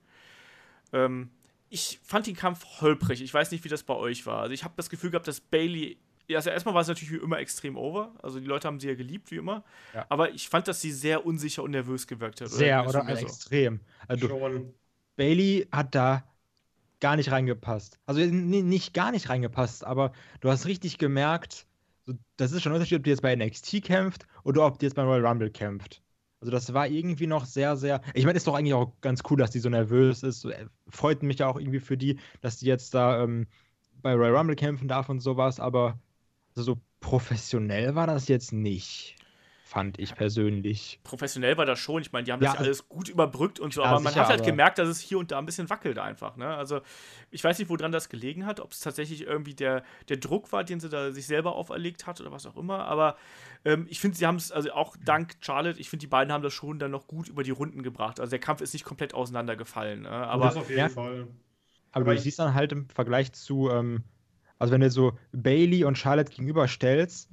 Ähm, ich fand den Kampf holprig. Ich weiß nicht, wie das bei euch war. Also ich habe das Gefühl gehabt, dass Bailey. Ja, also erstmal war es natürlich wie immer extrem over. Also die Leute haben sie ja geliebt, wie immer.
Ja.
Aber ich fand, dass sie sehr unsicher und nervös gewirkt hat.
Sehr, oder?
mir so?
Extrem. Also,
Schon.
Bailey hat da gar nicht reingepasst. Also nicht gar nicht reingepasst, aber du hast richtig gemerkt, so, das ist schon ein Unterschied, ob die jetzt bei NXT kämpft oder ob die jetzt beim Royal Rumble kämpft. Also das war irgendwie noch sehr, sehr. Ich meine, ist doch eigentlich auch ganz cool, dass die so nervös ist. So, äh, freut mich ja auch irgendwie für die, dass die jetzt da ähm, bei Royal Rumble kämpfen darf und sowas, aber so professionell war das jetzt nicht, fand ich persönlich.
professionell war das schon. Ich meine, die haben
Ja,
das ja alles gut überbrückt und so, aber man
sicher,
hat halt
aber-
gemerkt, dass es hier und da ein bisschen wackelt einfach. Ne? Also, ich weiß nicht, woran das gelegen hat, ob es tatsächlich irgendwie der, der Druck war, den sie da sich selber auferlegt hat oder was auch immer, aber ähm, ich finde, sie haben es, also auch dank Charlotte, ich finde, die beiden haben das schon dann noch gut über die Runden gebracht. Also, der Kampf ist nicht komplett auseinandergefallen. Ne?
Aber das auf jeden
ja.
Fall.
Aber,
Aber
du
ich-
siehst dann halt im Vergleich zu, ähm, also wenn du so Bailey und Charlotte gegenüberstellst,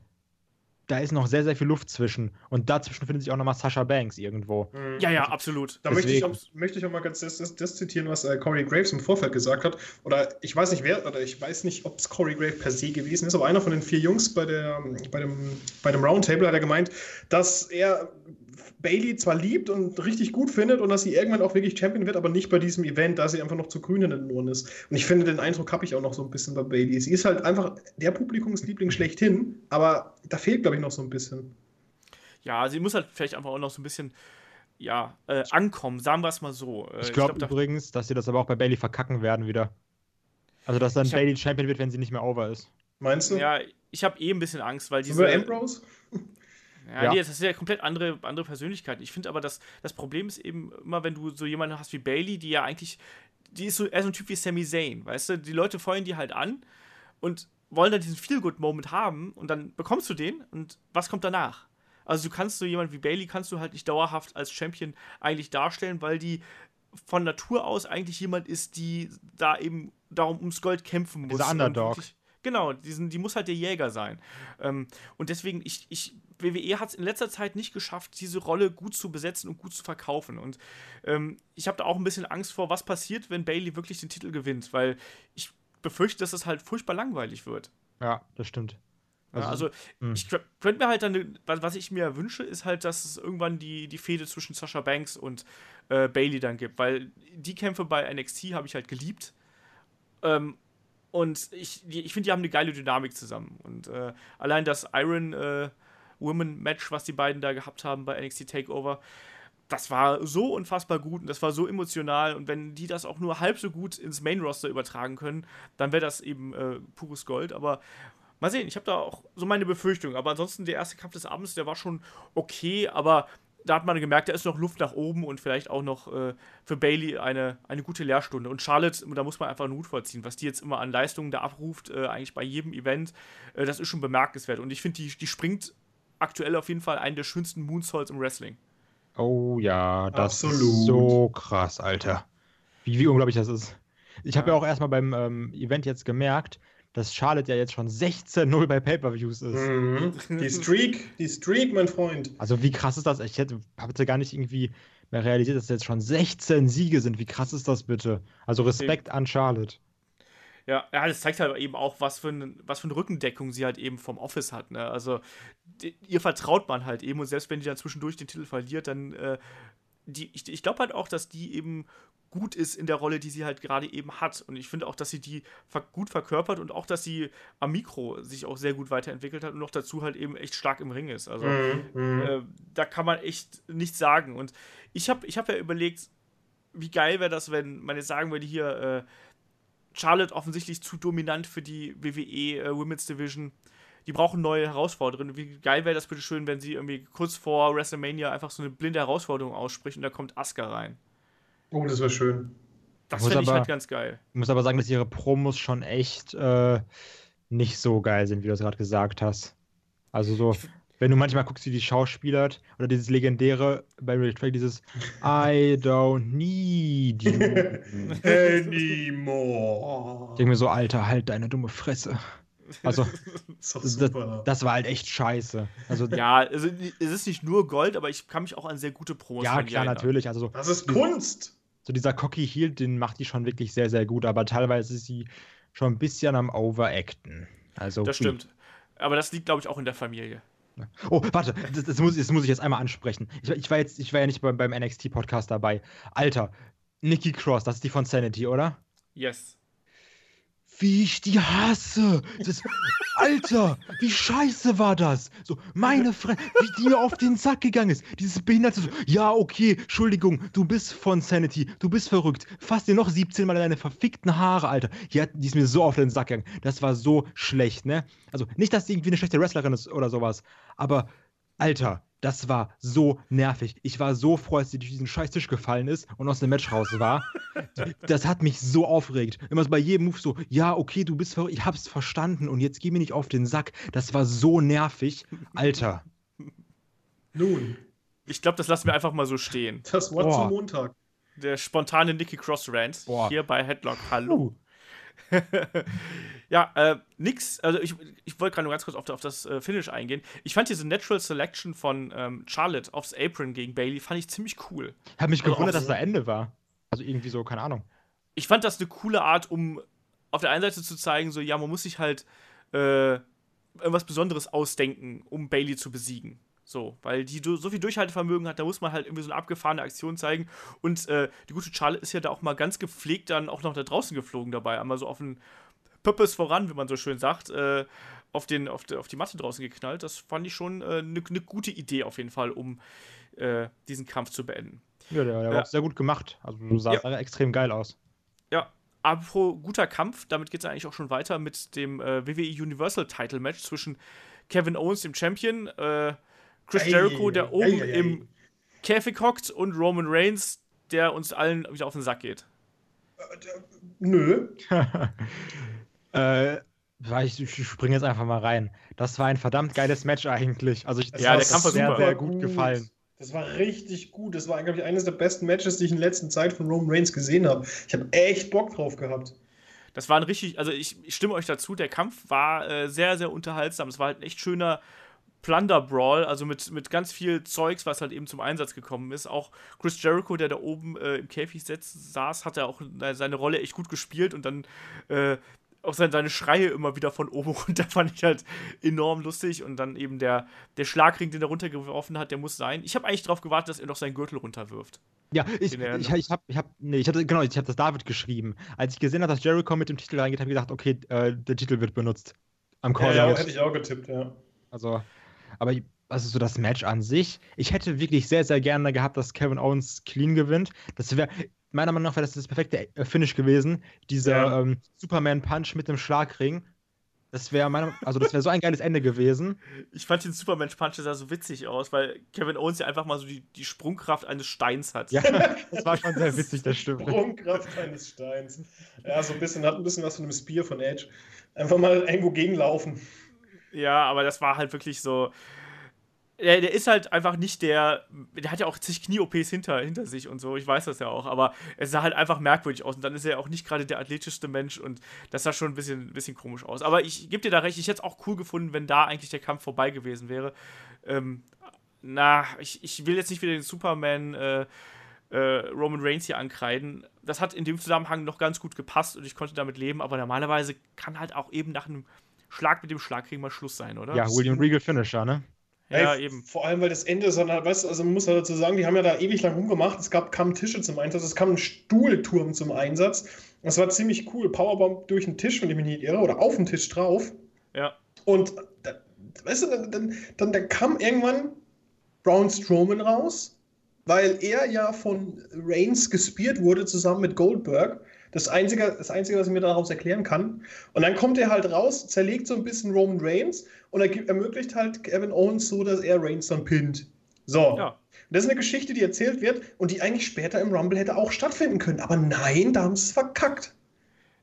da ist noch sehr, sehr viel Luft zwischen. Und dazwischen findet sich auch nochmal Sasha Banks irgendwo.
Mhm.
Ja, ja, absolut.
Da möchte ich, auch, möchte ich auch mal ganz das, das, das zitieren, was äh, Corey Graves im Vorfeld gesagt hat. Oder ich weiß nicht wer, oder ich weiß nicht, ob es Corey Graves per se gewesen ist, aber einer von den vier Jungs bei, der, bei, dem, bei dem Roundtable hat er gemeint, dass er Bailey zwar liebt und richtig gut findet und dass sie irgendwann auch wirklich Champion wird, aber nicht bei diesem Event, da sie einfach noch zu grün in den Ohren ist. Und ich finde, den Eindruck habe ich auch noch so ein bisschen bei Bailey. Sie ist halt einfach der Publikumsliebling schlechthin, aber da fehlt, glaube ich, noch so ein bisschen.
Ja, sie muss halt vielleicht einfach auch noch so ein bisschen, ja, äh, ankommen, sagen wir es mal so. Äh,
Ich glaube
da-
übrigens, dass sie das aber auch bei Bailey verkacken werden wieder. Also, dass dann Bailey Champion wird, wenn sie nicht mehr over ist.
Meinst du?
Ja, ich habe eh ein bisschen Angst, weil diese.
Über Ambrose?
Ja,
Ja.
nee, das ist ja komplett andere, andere Persönlichkeiten. Ich finde aber, dass das Problem ist eben immer, wenn du so jemanden hast wie Bailey, die ja eigentlich, die ist so eher so ein Typ wie Sami Zayn, weißt du? Die Leute feuern die halt an und wollen dann diesen Feel-Good-Moment haben und dann bekommst du den und was kommt danach? Also du kannst so jemanden wie Bailey kannst du halt nicht dauerhaft als Champion eigentlich darstellen, weil die von Natur aus eigentlich jemand ist, die da eben darum ums Gold kämpfen muss.
Dieser
und
Underdog.
wirklich- Genau, diesen, die muss halt der Jäger sein. Ähm, und deswegen, ich, ich, WWE hat es in letzter Zeit nicht geschafft, diese Rolle gut zu besetzen und gut zu verkaufen. Und ähm, ich habe da auch ein bisschen Angst vor, was passiert, wenn Bailey wirklich den Titel gewinnt, weil ich befürchte, dass es halt furchtbar langweilig wird.
Ja, das stimmt.
Also,
Also,
also
mh.
ich kö- könnte mir halt dann, was, ich mir wünsche, ist halt, dass es irgendwann die, die Fehde zwischen Sasha Banks und äh, Bailey dann gibt, weil die Kämpfe bei NXT habe ich halt geliebt. Ähm, und ich, ich finde, die haben eine geile Dynamik zusammen. Und äh, allein das Iron äh, Women Match, was die beiden da gehabt haben bei NXT Takeover, das war so unfassbar gut und das war so emotional. Und wenn die das auch nur halb so gut ins Main Roster übertragen können, dann wäre das eben äh, pures Gold. Aber mal sehen, ich habe da auch so meine Befürchtungen. Aber ansonsten, der erste Kampf des Abends, der war schon okay, aber da hat man gemerkt, da ist noch Luft nach oben und vielleicht auch noch äh, für Bailey eine, eine gute Lehrstunde. Und Charlotte, da muss man einfach einen Hut vorziehen, was die jetzt immer an Leistungen da abruft, äh, eigentlich bei jedem Event, äh, das ist schon bemerkenswert. Und ich finde, die, die springt aktuell auf jeden Fall einen der schönsten Moonsaults im Wrestling.
Oh ja, das
Absolut.
ist so krass, Alter. Wie, wie unglaublich das ist. Ich habe
Ja.
ja auch erstmal beim ähm, Event jetzt gemerkt, dass Charlotte ja jetzt schon 16-0 bei Pay-Per-Views ist.
Mhm. Die Streak, die Streak, mein Freund.
Also wie krass ist das? Ich hätte, hatte gar nicht irgendwie mehr realisiert, dass es jetzt schon 16 Siege sind. Wie krass ist das bitte? Also Respekt an Charlotte.
Ja, ja, das zeigt halt eben auch, was für, ein, was für eine Rückendeckung sie halt eben vom Office hat. Ne? Also, die, ihr vertraut man halt eben und selbst wenn die dann zwischendurch den Titel verliert, dann, äh, die, ich, ich glaube halt auch, dass die eben gut ist in der Rolle, die sie halt gerade eben hat. Und ich finde auch, dass sie die ver gut verkörpert und auch, dass sie am Mikro sich auch sehr gut weiterentwickelt hat und noch dazu halt eben echt stark im Ring ist. Also,
Mhm.
äh, da kann man echt nichts sagen. Und ich habe ich hab ja überlegt, wie geil wäre das, wenn man jetzt sagen würde, hier, äh, Charlotte offensichtlich zu dominant für die WWE äh, Women's Division. Die brauchen neue Herausforderungen. Wie geil wäre das bitte schön, wenn sie irgendwie kurz vor WrestleMania einfach so eine blinde Herausforderung ausspricht und da kommt Asuka rein.
Oh, das wäre schön.
Das fände ich
aber-
halt ganz geil.
Ich muss aber sagen, dass ihre Promos schon echt äh, nicht so geil sind, wie du es gerade gesagt hast. Also so, wenn du manchmal guckst, wie die Schauspieler oder dieses legendäre bei Real Track, dieses I don't need you.
Anymore.
Ich denke mir so, Alter, halt deine dumme Fresse. Also, das,
super.
das war halt echt scheiße. Also, ja,
Ja, also, es ist nicht nur Gold, aber ich kann mich auch an sehr gute Promos ihr
klar, natürlich. Also, so,
das ist Kunst.
so dieser Cocky Heel, den macht die schon wirklich sehr, sehr gut, aber teilweise ist sie schon ein bisschen am Overacten. Also,
Das stimmt. Aber das liegt, glaube ich, auch in der Familie.
Oh, warte, das, das, muss, das muss ich jetzt einmal ansprechen. Ich, ich, war, jetzt, ich war ja nicht beim, beim NXT-Podcast dabei. Alter, Nikki Cross, das ist die von Sanity, oder?
Yes.
Wie ich die hasse! Das, Alter, wie scheiße war das? So, meine Fresse, wie die mir auf den Sack gegangen ist. Dieses Behinderte, so, ja, okay, Entschuldigung, du bist von Sanity, du bist verrückt. Fass dir noch 17 Mal deine verfickten Haare, Alter. Die, die ist mir so auf den Sack gegangen. Das war so schlecht, ne? Also, nicht, dass sie irgendwie eine schlechte Wrestlerin ist oder sowas, aber, Alter, das war so nervig. Ich war so froh, als sie durch diesen scheiß Tisch gefallen ist und aus dem Match raus war. Das hat mich so aufgeregt. Immer so bei jedem Move so, ja, okay, du bist verrückt, ich hab's verstanden und jetzt geh mir nicht auf den Sack. Das war so nervig. Alter.
Nun,
Ich glaube, das lassen wir einfach mal so stehen.
das Wort
Boah.
zum Montag.
Der spontane Nikki Cross Rant hier bei Headlock. Hallo. ja, äh, nix. Also ich, ich wollte gerade nur ganz kurz auf, auf das äh, Finish eingehen. Ich fand diese Natural Selection von ähm, Charlotte aufs Apron gegen Bailey fand ich ziemlich cool.
Ich habe mich
Also
gewundert, dass
so-
da Ende war. Also irgendwie so, keine Ahnung.
Ich fand das eine coole Art, um auf der einen Seite zu zeigen, so ja, man muss sich halt äh, irgendwas Besonderes ausdenken, um Bailey zu besiegen. So, weil die du- so viel Durchhaltevermögen hat, da muss man halt irgendwie so eine abgefahrene Aktion zeigen. Und äh, die gute Charlotte ist ja da auch mal ganz gepflegt dann auch noch da draußen geflogen dabei. Einmal so auf den Pöppes voran, wie man so schön sagt, äh, auf, den, auf, die, auf die Matte draußen geknallt. Das fand ich schon eine äh, ne ne gute Idee auf jeden Fall, um äh, diesen Kampf zu beenden.
Ja, der, der
Ja.
war auch sehr gut gemacht. Also sah
Ja.
extrem geil aus.
Ja, apropos guter Kampf, damit geht es eigentlich auch schon weiter mit dem äh, WWE Universal Title Match zwischen Kevin Owens, dem Champion, äh, Chris
Ei,
Jericho, der oben
ei, ei.
im Käfig hockt und Roman Reigns, der uns allen wieder auf den Sack geht.
Nö.
äh, ich, ich springe jetzt einfach mal rein. Das war ein verdammt geiles Match eigentlich. Also ich,
Das
Ja,
war
der Kampf war
sehr,
super.
sehr gut gefallen.
Das war richtig gut. Das war, glaube ich, eines der besten Matches, die ich in der letzten Zeit von Roman Reigns gesehen habe. Ich habe echt Bock drauf gehabt.
Das war ein richtig, also ich, ich stimme euch dazu, der Kampf war äh, sehr, sehr unterhaltsam. Es war halt ein echt schöner Plunder-Brawl, also mit, mit ganz viel Zeugs, was halt eben zum Einsatz gekommen ist. Auch Chris Jericho, der da oben äh, im Käfig saß, hat er auch seine Rolle echt gut gespielt und dann äh, auch seine, seine Schreie immer wieder von oben runter fand ich halt enorm lustig und dann eben der, der Schlagring, den er runtergeworfen hat, der muss sein. Ich habe eigentlich darauf gewartet, dass er noch seinen Gürtel runterwirft.
Ja, ich, ich, ich habe, ich hab, nee, ich hatte, genau, ich habe das David geschrieben. Als ich gesehen habe, dass Jericho mit dem Titel reingeht, habe ich gedacht, okay, äh, der Titel wird benutzt. Am
Ja,
Call.
ja, hätte ich auch getippt, ja.
Also, aber also so das Match an sich, ich hätte wirklich sehr, sehr gerne gehabt, dass Kevin Owens clean gewinnt. Das wäre, meiner Meinung nach, wäre das das perfekte äh, Finish gewesen. Dieser
Ja.
ähm, Superman-Punch mit dem Schlagring. Das wäre meiner, also das wäre so ein geiles Ende gewesen.
Ich fand den Superman Punch sah so witzig aus, weil Kevin Owens ja einfach mal so die, die Sprungkraft eines Steins hat.
Ja, das war schon sehr witzig, das stimmt.
Sprungkraft eines Steins. Ja, so ein bisschen, hat ein bisschen was von einem Spear von Edge. Einfach mal irgendwo gegenlaufen.
Ja, aber das war halt wirklich so. Der, der ist halt einfach nicht der. Der hat ja auch zig Knie-OPs hinter, hinter sich und so, ich weiß das ja auch, aber es sah halt einfach merkwürdig aus und dann ist er auch nicht gerade der athletischste Mensch und das sah schon ein bisschen, bisschen komisch aus. Aber ich gebe dir da recht, ich hätte es auch cool gefunden, wenn da eigentlich der Kampf vorbei gewesen wäre. Ähm, na, ich, ich will jetzt nicht wieder den Superman äh, äh, Roman Reigns hier ankreiden. Das hat in dem Zusammenhang noch ganz gut gepasst und ich konnte damit leben, aber normalerweise kann halt auch eben nach einem Schlag mit dem Schlagring mal Schluss sein, oder?
Ja, William Regal Finisher, ne?
ja
Ey,
eben.
Vor allem, weil das Ende, sondern, weißt du, also man muss halt dazu sagen, die haben ja da ewig lang rumgemacht. Es gab, kamen Tische zum Einsatz, es kam ein Stuhlturm zum Einsatz. Das war ziemlich cool. Powerbomb durch den Tisch, wenn ich mich nicht irre, oder auf den Tisch drauf.
Ja.
Und da, weißt du, dann, dann, dann, dann kam irgendwann Braun Strowman raus, weil er ja von Reigns gespielt wurde zusammen mit Goldberg. Das Einzige, das Einzige, was ich mir daraus erklären kann. Und dann kommt er halt raus, zerlegt so ein bisschen Roman Reigns und er ermöglicht halt Kevin Owens so, dass er Reigns dann pinnt. So.
Ja.
Das ist eine Geschichte, die erzählt wird und die eigentlich später im Rumble hätte auch stattfinden können. Aber nein, da haben sie es verkackt.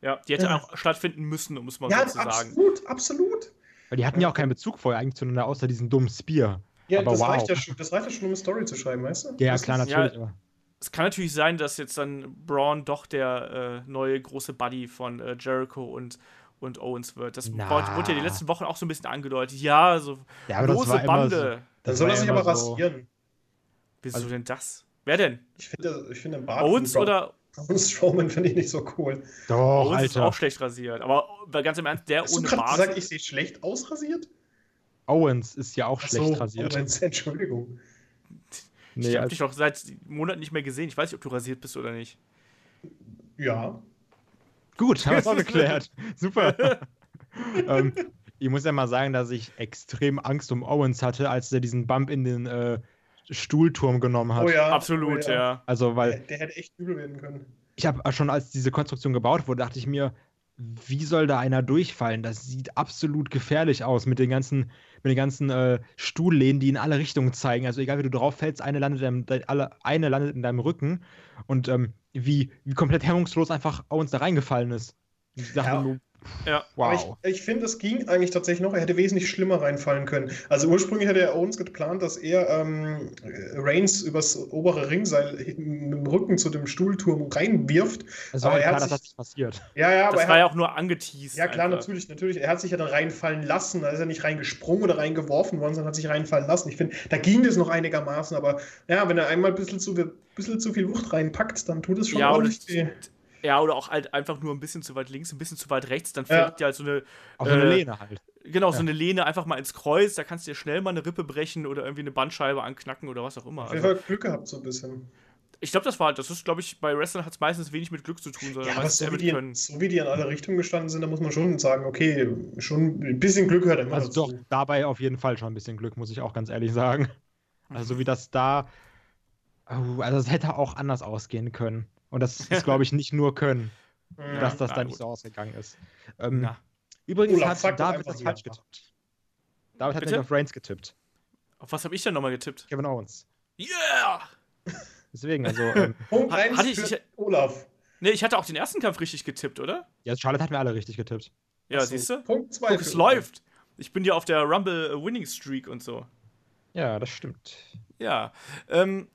Ja, die hätte
Ja.
auch stattfinden müssen, um es mal
Ja,
so zu sagen.
absolut, absolut.
Weil die hatten ja auch keinen Bezug vorher eigentlich zueinander, außer diesen dummen Spear.
Ja,
Aber
das,
wow.
reicht ja schon, das reicht ja schon, um eine Story zu schreiben, weißt du?
Ja,
Das
klar, natürlich.
ja,
aber
Es kann natürlich sein, dass jetzt dann Braun doch der äh, neue große Buddy von äh, Jericho und, und Owens wird. Das
Na.
wurde, ja die letzten Wochen auch so ein bisschen angedeutet. Ja, so
Ja, immer
Bande.
so-
Dann
das
soll er sich aber
so-
rasieren.
Wieso
Also-
denn das? Wer denn?
Ich finde, ich finde den Bart
Owens oder
Braun Strowman finde ich nicht so cool.
Doch,
Owens ist
Alter.
auch schlecht rasiert. Aber ganz im Ernst, der
Hast
ohne
gerade
Bart.
gesagt, ich sehe schlecht ausrasiert?
Owens ist ja auch
Ach
schlecht
so,
rasiert.
Owens, Entschuldigung.
Ich
Nee,
habe
also,
dich doch seit Monaten nicht mehr gesehen. Ich weiß nicht, ob du rasiert bist oder nicht.
Ja.
gut, haben wir es auch geklärt. Super. ähm, ich muss ja mal sagen, dass ich extrem Angst um Owens hatte, als er diesen Bump in den äh, Stuhlturm genommen hat.
Oh ja.
Absolut,
oh
ja.
Also,
Der,
weil
der hätte echt übel werden können.
ich habe schon, als diese Konstruktion gebaut wurde, dachte ich mir, wie soll da einer durchfallen? Das sieht absolut gefährlich aus mit den ganzen, mit den ganzen äh, Stuhllehnen, die in alle Richtungen zeigen. Also egal wie du drauf fällst, eine landet, in deinem, alle, eine landet in deinem Rücken und ähm, wie, wie komplett hemmungslos einfach Owens da reingefallen ist. Ich dachte,
Ja.
Ja.
Wow. ich, ich finde, es ging eigentlich tatsächlich noch. Er hätte wesentlich schlimmer reinfallen können. Also ursprünglich hätte er Owens geplant, dass er ähm, Reigns übers obere Ringseil mit dem Rücken zu dem Stuhlturm reinwirft.
Das war aber ja klar, dass das nicht passiert.
Ja, ja, aber das war ja auch nur angeteased.
Ja, klar, einfach. natürlich, natürlich. Er hat sich ja dann reinfallen lassen. Da ist er nicht reingesprungen oder reingeworfen worden, sondern hat sich reinfallen lassen. Ich finde, da ging das noch einigermaßen. Aber ja, wenn er einmal ein bisschen zu, bisschen zu viel Wucht reinpackt, dann tut es schon
ja, ordentlich weh. Ja, oder auch halt einfach nur ein bisschen zu weit links, ein bisschen zu weit rechts, dann fällt dir halt so eine.
Auch so eine äh, Lehne halt.
Genau, ja. so eine Lehne einfach mal ins Kreuz, da kannst du dir schnell mal eine Rippe brechen oder irgendwie eine Bandscheibe anknacken oder was auch immer.
Auf jeden also, Glück gehabt, so ein bisschen.
Ich glaube, das war, das ist, glaube ich, bei Wrestlern hat es meistens wenig mit Glück zu tun,
sondern ja, so, wie die, können. so wie die in alle Richtungen gestanden sind, da muss man schon sagen, okay, schon ein bisschen Glück gehört immer
Also dazu. doch, dabei auf jeden Fall schon ein bisschen Glück, muss ich auch ganz ehrlich sagen. Also wie das da, oh, also es hätte auch anders ausgehen können. Und das ist, glaube ich, nicht nur können ja, dass das da nicht so ausgegangen ist. Ähm, übrigens Olaf, hat David das falsch getippt. David hat nicht auf Reigns getippt.
Auf was habe ich denn nochmal getippt?
Kevin Owens.
Yeah!
Deswegen, also. Ähm,
Punkt 1 hatte ich, ich, Olaf.
Nee, ich hatte auch den ersten Kampf richtig getippt, oder?
Ja, Charlotte hat mir alle richtig getippt.
Ja, so. siehst du?
Punkt 2.
Es läuft. Ich bin ja auf der Rumble Winning Streak und so.
Ja, das stimmt.
Ja. Ähm,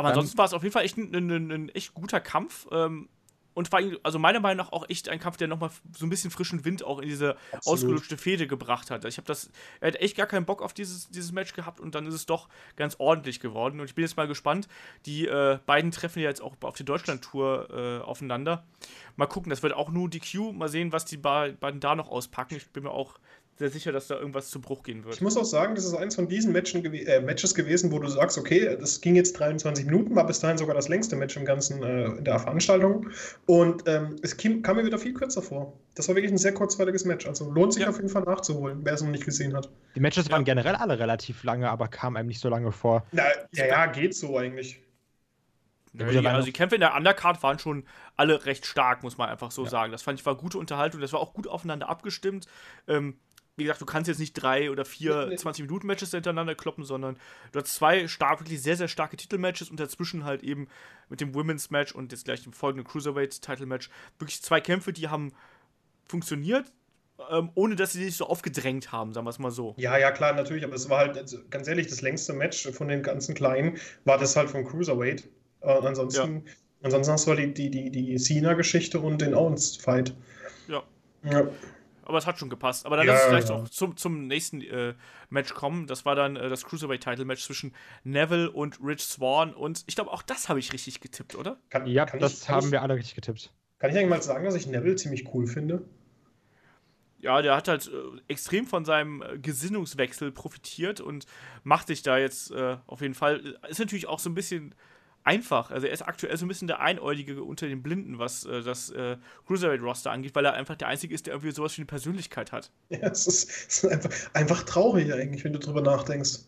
aber Dann, ansonsten war es auf jeden Fall echt ein, ein, ein echt guter Kampf. Ähm, und vor allem, also meiner Meinung nach auch echt ein Kampf, der nochmal so ein bisschen frischen Wind auch in diese Absolut. ausgelutschte Fehde gebracht hat. Ich habe das, er hat echt gar keinen Bock auf dieses, dieses Match gehabt und dann ist es doch ganz ordentlich geworden. Und ich bin jetzt mal gespannt. Die äh, beiden treffen ja jetzt auch auf die Deutschland-Tour äh, aufeinander. Mal gucken, das wird auch nur die Q. Mal sehen, was die beiden da noch auspacken. Ich bin mir auch sehr sicher, dass da irgendwas zu Bruch gehen wird.
Ich muss auch sagen, das ist eins von diesen Matchen, äh, Matches gewesen, wo du sagst, okay, das ging jetzt 23 Minuten, war bis dahin sogar das längste Match im ganzen äh, in der Veranstaltung. Und ähm, es kam, kam, mir wieder viel kürzer vor. Das war wirklich ein sehr kurzweiliges Match. Also lohnt sich ja. auf jeden Fall nachzuholen, wer es noch nicht gesehen hat.
Die Matches ja. waren generell alle relativ lange, aber kamen einem nicht so lange vor.
Na, ja, ja, geht so eigentlich.
Ja, die, also die Kämpfe in der Undercard waren schon alle recht stark, muss man einfach so ja. sagen. Das fand ich war gute Unterhaltung, das war auch gut aufeinander abgestimmt. Ähm, wie gesagt, du kannst jetzt nicht drei oder vier nee, nee. 20-Minuten-Matches hintereinander kloppen, sondern du hast zwei stark, wirklich sehr, sehr starke Titelmatches und dazwischen halt eben mit dem Women's Match und jetzt gleich dem folgenden Cruiserweight-Title-Match wirklich zwei Kämpfe, die haben funktioniert, ähm, ohne dass sie sich so aufgedrängt haben, sagen wir es mal so.
Ja, ja, klar, natürlich, aber es war halt, also, ganz ehrlich, das längste Match von den ganzen Kleinen war das halt vom Cruiserweight. Äh, ansonsten, ja. ansonsten hast du halt die, die, die, die Cena-Geschichte und den Owens-Fight.
Ja. Ja aber es hat schon gepasst. Aber dann ja, lass uns vielleicht ja. auch zum, zum nächsten äh, Match kommen. Das war dann äh, das Cruiserweight-Title-Match zwischen Neville und Rich Swan. Und ich glaube, auch das habe ich richtig getippt, oder?
Kann, ja, kann das ich, haben ich, wir alle richtig getippt.
Kann ich eigentlich mal sagen, dass ich Neville ziemlich cool finde?
Ja, der hat halt äh, extrem von seinem äh, Gesinnungswechsel profitiert und macht sich da jetzt äh, auf jeden Fall. Ist natürlich auch so ein bisschen einfach. Also er ist aktuell so ein bisschen der Einäugige unter den Blinden, was äh, das äh, Cruiserweight-Roster angeht, weil er einfach der Einzige ist, der irgendwie sowas wie eine Persönlichkeit hat.
Ja, es ist, es ist einfach, einfach, traurig eigentlich, wenn du drüber nachdenkst.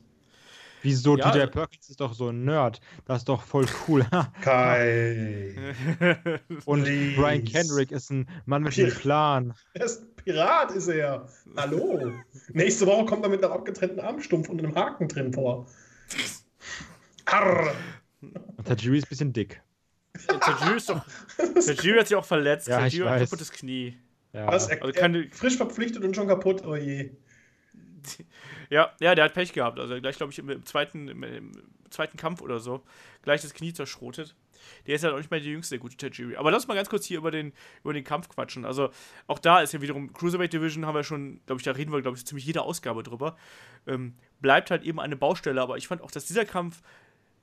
Wieso? Ja, DJ Perkins ist doch so ein Nerd. Das ist doch voll cool.
Kai.
Und Please. Brian Kendrick ist ein Mann mit einem Plan.
Er ist ein Pirat, ist er. Hallo. Nächste Woche kommt er mit einem abgetrennten Armstumpf und einem Haken drin vor.
Arr. Und Tajiri ist ein bisschen dick.
Tajiri ist doch. Tajiri hat sich auch verletzt. Ja, Tajiri hat ein kaputtes Knie.
Ja. Was, er, also keine, frisch verpflichtet und schon kaputt, oh je.
Ja, ja, der hat Pech gehabt. Also gleich, glaube ich, im zweiten, im zweiten Kampf oder so, gleich das Knie zerschrotet. Der ist ja halt auch nicht mehr der jüngste, der gute Tajiri. Aber lass mal ganz kurz hier über den, über den Kampf quatschen. Also auch da ist ja wiederum Cruiserweight Division, haben wir schon, glaube ich, da reden wir, glaube ich, ziemlich jede Ausgabe drüber. Ähm, bleibt halt eben eine Baustelle, aber ich fand auch, dass dieser Kampf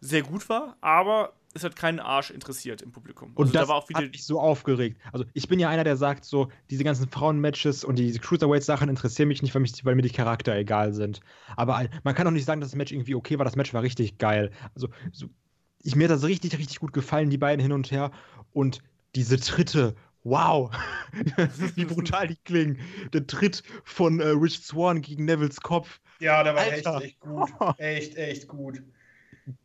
sehr gut war, aber es hat keinen Arsch interessiert im Publikum.
Also und das da war auch hat mich so aufgeregt. Also ich bin ja einer, der sagt so, diese ganzen Frauen-Matches und diese Cruiserweight-Sachen interessieren mich nicht, weil, mich, weil mir die Charakter egal sind. Aber man kann auch nicht sagen, dass das Match irgendwie okay war. Das Match war richtig geil. Also so, ich, mir hat das richtig, richtig gut gefallen, die beiden hin und her. Und diese Tritte, wow, wie brutal die klingen. Der Tritt von äh, Rich Swan gegen Nevils Kopf.
Ja, der war Alter. echt, echt gut. Echt, echt gut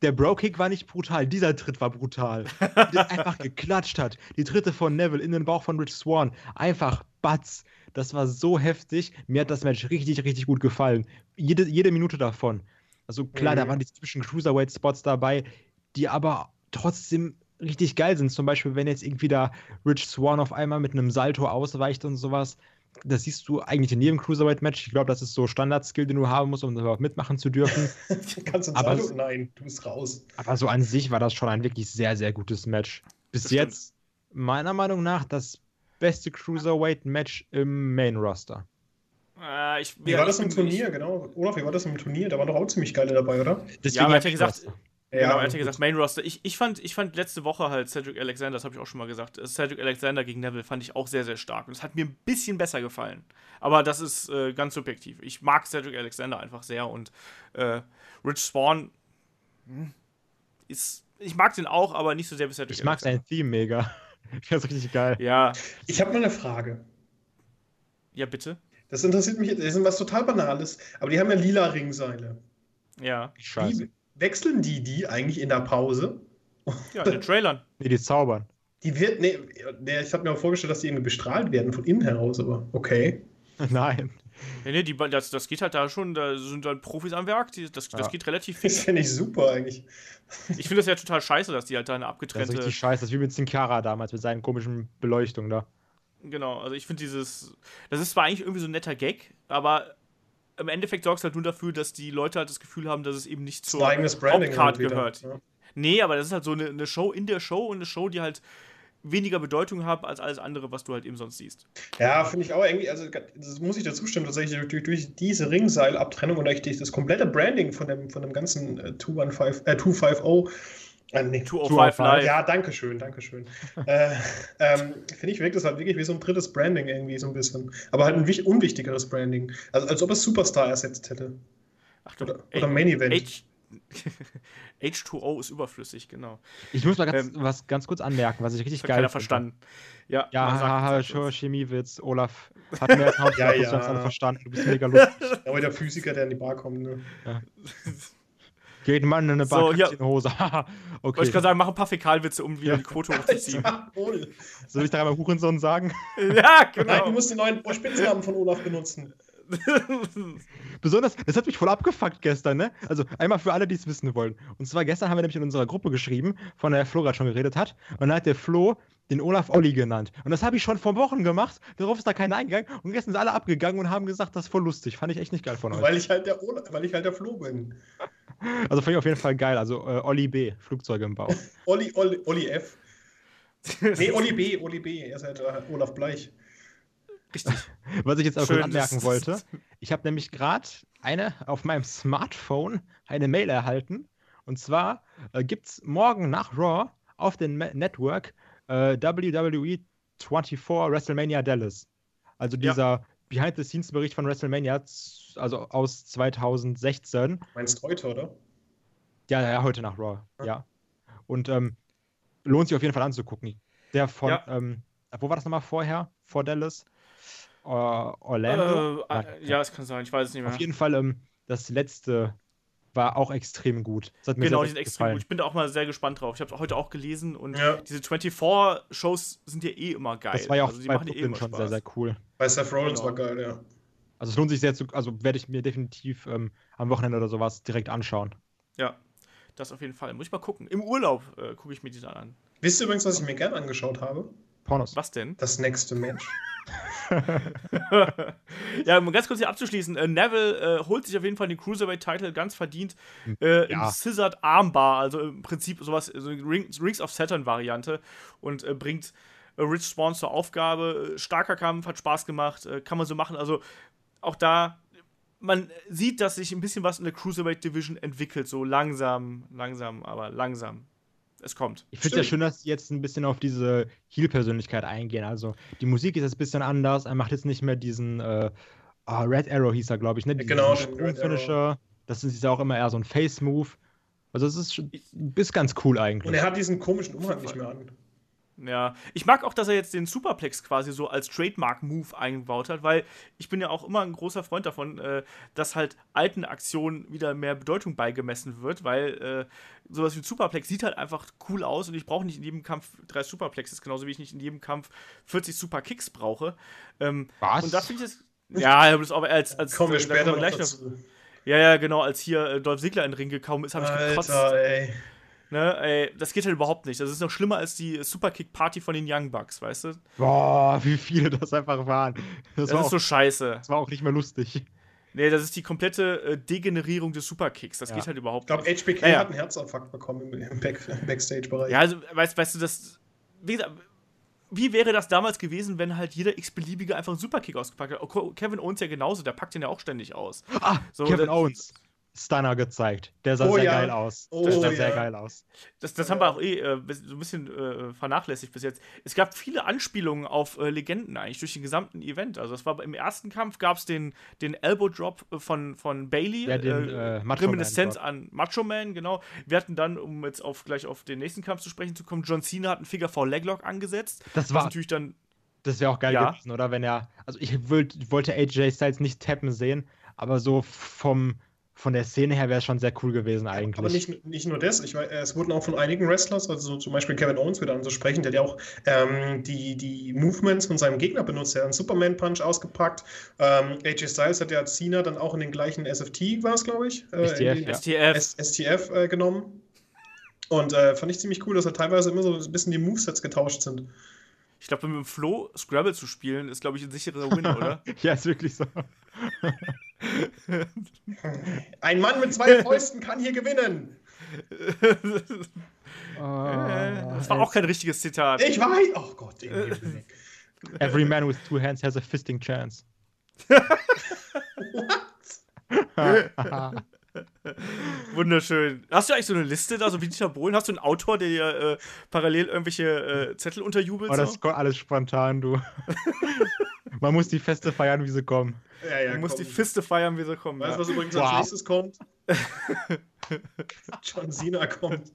der Bro-Kick war nicht brutal, dieser Tritt war brutal. der einfach geklatscht hat. Die Tritte von Neville in den Bauch von Rich Swan. Einfach Batz. Das war so heftig. Mir hat das Match richtig, richtig gut gefallen. Jede, jede Minute davon. Also klar, mhm. da waren die zwischen Cruiserweight-Spots dabei, die aber trotzdem richtig geil sind. Zum Beispiel, wenn jetzt irgendwie da Rich Swan auf einmal mit einem Salto ausweicht und sowas. Das siehst du eigentlich in jedem Cruiserweight-Match. Ich glaube, das ist so Standard-Skill, den du haben musst, um überhaupt mitmachen zu dürfen.
Kannst du
Aber es-
Nein, du bist raus.
Aber so an sich war das schon ein wirklich sehr, sehr gutes Match. Bis
Das stimmt.
jetzt, meiner Meinung nach, das beste Cruiserweight-Match im Main-Roster.
Äh, ich,
Wie
ja,
war das im Turnier, genau? Olaf, wie war das im Turnier? Da waren doch auch ziemlich geile dabei, oder?
Deswegen
aber
hab
hat er
ich
gesagt,
das.
genau, er hat ja gesagt, Main Roster. Ich, ich, fand, ich fand letzte Woche halt Cedric Alexander, das habe ich auch schon mal gesagt, äh, Cedric Alexander gegen Neville fand ich auch sehr, sehr stark. Und es hat mir ein bisschen besser gefallen. Aber das ist äh, ganz subjektiv. Ich mag Cedric Alexander einfach sehr und äh, Rich Spawn hm, ist. Ich mag den auch, aber nicht so sehr wie Cedric
Ich mag
Alexander.
sein Theme mega. Das ist richtig geil.
Ja,
Ich habe mal eine Frage.
ja, bitte.
Das interessiert mich, das ist was total Banales, aber die haben ja lila Ringseile.
Ja,
Scheiße.
Wie wechseln die die eigentlich in der Pause?
ja, in den Trailern.
Nee, die zaubern.
Die wird, nee, nee ich habe mir auch vorgestellt, dass die irgendwie bestrahlt werden von innen heraus, aber okay.
Nein.
Nee, nee, die, das, das geht halt da schon, da sind dann Profis am Werk, die, das, das
Ja.
geht relativ
Das
fix.
finde ich super eigentlich.
Ich finde das ja total scheiße, dass die halt da eine
Das ist
abgetrennte.
richtig scheiße. Das ist wie mit Sin Cara damals mit seinen komischen Beleuchtungen da.
Genau, also ich finde dieses. Das ist zwar eigentlich irgendwie so ein netter Gag, aber im Endeffekt sorgt es halt nur dafür, dass die Leute halt das Gefühl haben, dass es eben nicht zur. Hauptcard gehört.
Ja.
Nee, aber das ist halt so eine, eine Show in der Show und eine Show, die halt weniger Bedeutung hat als alles andere, was du halt eben sonst siehst.
Ja, finde ich auch irgendwie, also das muss ich dazu stimmen, tatsächlich durch, durch diese Ringseilabtrennung und durch das komplette Branding von dem, von dem ganzen äh, 215, äh, 250, äh, nee,
205 Live.
Ja, danke schön, danke schön. äh, ähm, Finde ich, wirkt das halt wirklich wie so ein drittes Branding irgendwie so ein bisschen. Aber halt ein wich- unwichtigeres Branding. Also als ob es Superstar ersetzt hätte.
Achtung,
Oder, oder Main Event.
H H2O ist überflüssig, genau.
Ich muss mal ganz,
Ähm,
was ganz kurz anmerken, was ich richtig geil finde.
verstanden. Ja,
Ja, haha,
sagt
sure. Chemiewitz, Olaf hat mir jetzt noch
Ja,
ja,
ja.
ja. alle verstanden. Du bist mega lustig.
Aber der Physiker, der in die Bar kommt. Ne?
Geht ein Mann in eine
So,
Hose. Haha,
Wollte ich
okay.
gerade sagen, mach ein paar Fäkalwitze, um wieder
Ja.
die Quote hochzuziehen.
Soll ich da einmal Hurensohn sagen?
ja,
Nein, du
genau.
musst den neuen Spitznamen von Olaf benutzen.
Besonders, das hat mich voll abgefuckt gestern, ne? Also einmal für alle, die es wissen wollen. Und zwar gestern haben wir nämlich in unserer Gruppe geschrieben, von der Flo gerade schon geredet hat. Und dann hat der Flo den Olaf Olli genannt. Und das habe ich schon vor Wochen gemacht. Darauf ist da keiner eingegangen. Und gestern sind alle abgegangen und haben gesagt, das ist voll lustig. Fand ich echt nicht geil von euch.
Weil ich halt der Olaf, weil ich halt der Flo bin.
Also fand ich auf jeden Fall geil. Also äh, Olli B, Flugzeuge im Bau.
Olli, Olli, Olli F. Nee, Olli B, Olli B. Er ist halt äh, Olaf Bleich.
Richtig.
Was ich jetzt auch
Schön,
kurz anmerken wollte. Ich habe nämlich gerade eine auf meinem Smartphone eine Mail erhalten. Und zwar äh, gibt es morgen nach Raw auf dem Network äh, WWE 24 WrestleMania Dallas. Also
Ja.
Behind-the-Scenes-Bericht von WrestleMania, also aus 2016.
Meinst heute, oder?
Ja, ja, heute nach Raw, ja. Und ähm, lohnt sich auf jeden Fall anzugucken. Der von,
Ja.
ähm, wo war das nochmal vorher? Vor Dallas? Äh, Orlando?
Äh, äh, ja, es kann sein, ich weiß es nicht mehr.
Auf jeden Fall, ähm, das letzte war auch extrem gut.
Genau, die sind extrem gut. Ich bin da auch mal sehr gespannt drauf. Ich habe es heute auch gelesen und
Ja.
diese 24-Shows sind ja eh immer geil.
Das war ja auch
also, die
bei
machen ja eh
Brooklyn
immer
schon
Spaß.
sehr, sehr cool.
Bei Seth Rollins
Genau.
war geil, ja.
Also es lohnt sich sehr zu, also werde ich mir definitiv ähm, am Wochenende oder sowas direkt anschauen.
Ja, das auf jeden Fall. Muss ich mal gucken. Im Urlaub äh, gucke ich mir die dann an.
Wisst ihr übrigens, was ich mir gern angeschaut habe?
Pornos.
Was denn?
Das nächste Match.
ja, um ganz kurz hier abzuschließen. Äh, Neville äh, holt sich auf jeden Fall den Cruiserweight-Title ganz verdient äh,
Ja.
im Scissored Armbar, also im Prinzip sowas, so Rings of Saturn-Variante und äh, bringt äh, Rich Swan zur Aufgabe. Äh, starker Kampf, hat Spaß gemacht, äh, kann man so machen. Also auch da, man sieht, dass sich ein bisschen was in der Cruiserweight-Division entwickelt, so langsam, langsam, aber langsam. Es kommt.
Ich finde es ja schön, dass sie jetzt ein bisschen auf diese Heel-Persönlichkeit eingehen. Also die Musik ist jetzt ein bisschen anders. Er macht jetzt nicht mehr diesen äh, ah, Red Arrow hieß er, glaube ich, ne? Diesen
Genau, Red
Sprungfinisher. Das ist ja auch immer eher so ein Face-Move. Also es ist, schon- ist ganz cool eigentlich.
Und er hat diesen komischen Umhang nicht mehr an.
Ja, ich mag auch, dass er jetzt den Superplex quasi so als Trademark-Move eingebaut hat, weil ich bin ja auch immer ein großer Freund davon, äh, dass halt alten Aktionen wieder mehr Bedeutung beigemessen wird, weil äh, sowas wie ein Superplex sieht halt einfach cool aus und ich brauche nicht in jedem Kampf drei Superplexes, genauso wie ich nicht in jedem Kampf 40 Superkicks brauche. Ähm,
Was?
und da finde ich das. Ja, das aber als, als
Kommen wir
da
später noch
gleich
dazu.
Ja, ja, genau, als hier äh, Dolph Ziggler in den Ring gekommen ist, habe ich gekotzt.
Alter, ey.
Ne, ey, das geht halt überhaupt nicht. Das ist noch schlimmer als die Superkick-Party von den Young Bucks, weißt du?
Boah, wie viele das einfach waren.
Das,
Das,
ist
war, auch,
so scheiße.
das war auch nicht mehr lustig.
Nee, das ist die komplette äh, Degenerierung des Superkicks. Das
Ja.
geht halt überhaupt
Ich glaube,
nicht.
HBK
Ja, ja.
hat einen Herzinfarkt bekommen im, im, Back, im Backstage-Bereich.
Ja, also, weißt, weißt du, das. Wie, gesagt, wie wäre das damals gewesen, wenn halt jeder x-beliebige einfach einen Superkick ausgepackt hat? Oh, Kevin Owens ja genauso, der packt den ja auch ständig aus.
Ah,
So,
Kevin Owens. Stunner gezeigt. Der sah
Oh
sehr
ja.
geil aus.
Oh
der sah
ja.
sehr geil aus.
Das, das haben wir auch eh äh, so ein bisschen äh, vernachlässigt bis jetzt. Es gab viele Anspielungen auf äh, Legenden eigentlich durch den gesamten Event. Also es war im ersten Kampf gab es den, den Elbow Drop äh, von, von Bailey,
Ja, den, äh, Macho Man
Reminiszenz an Macho Man, genau. Wir hatten dann, um jetzt auf gleich auf den nächsten Kampf zu sprechen zu kommen, John Cena hat einen Figure 4 Leglock angesetzt.
Das war,
natürlich dann
das wäre auch geil
Ja.
gewesen, oder? Wenn er, also ich wollt, wollte AJ Styles nicht tappen sehen, aber so vom, von der Szene her wäre es schon sehr cool gewesen eigentlich.
Aber nicht, nicht nur das, ich weiß, es wurden auch von einigen Wrestlers, also so zum Beispiel Kevin Owens wieder anzusprechen, der hat ja auch ähm, die, die Movements von seinem Gegner benutzt. Er hat einen Superman-Punch ausgepackt. Ähm, AJ Styles hat ja Cena dann auch in den gleichen SFT, war es, glaube ich, äh,
STF,
in den
ja.
STF.
S STF äh, genommen. Und äh, fand ich ziemlich cool, dass halt teilweise immer so ein bisschen die Movesets getauscht sind.
Ich glaube, mit dem Flo Scrabble zu spielen, ist, glaube ich, ein sicherer Win, oder?
ja, ist wirklich so.
Ein Mann mit zwei Fäusten kann hier gewinnen.
das war auch kein richtiges Zitat.
Ich weiß. Oh Gott.
Every man with two hands has a fisting chance.
Wunderschön. Hast du eigentlich so eine Liste da, so wie Dieter Bohlen? Hast du einen Autor, der dir äh, parallel irgendwelche äh, Zettel unterjubelt?
Oh, das
so?
kommt alles spontan, du. Man muss die Feste feiern, wie sie kommen.
Ja, ja,
musst
komm.
die Fiste feiern, wie sie kommen.
Weißt du,
Ja.
was übrigens
Wow.
als nächstes kommt? John Cena kommt.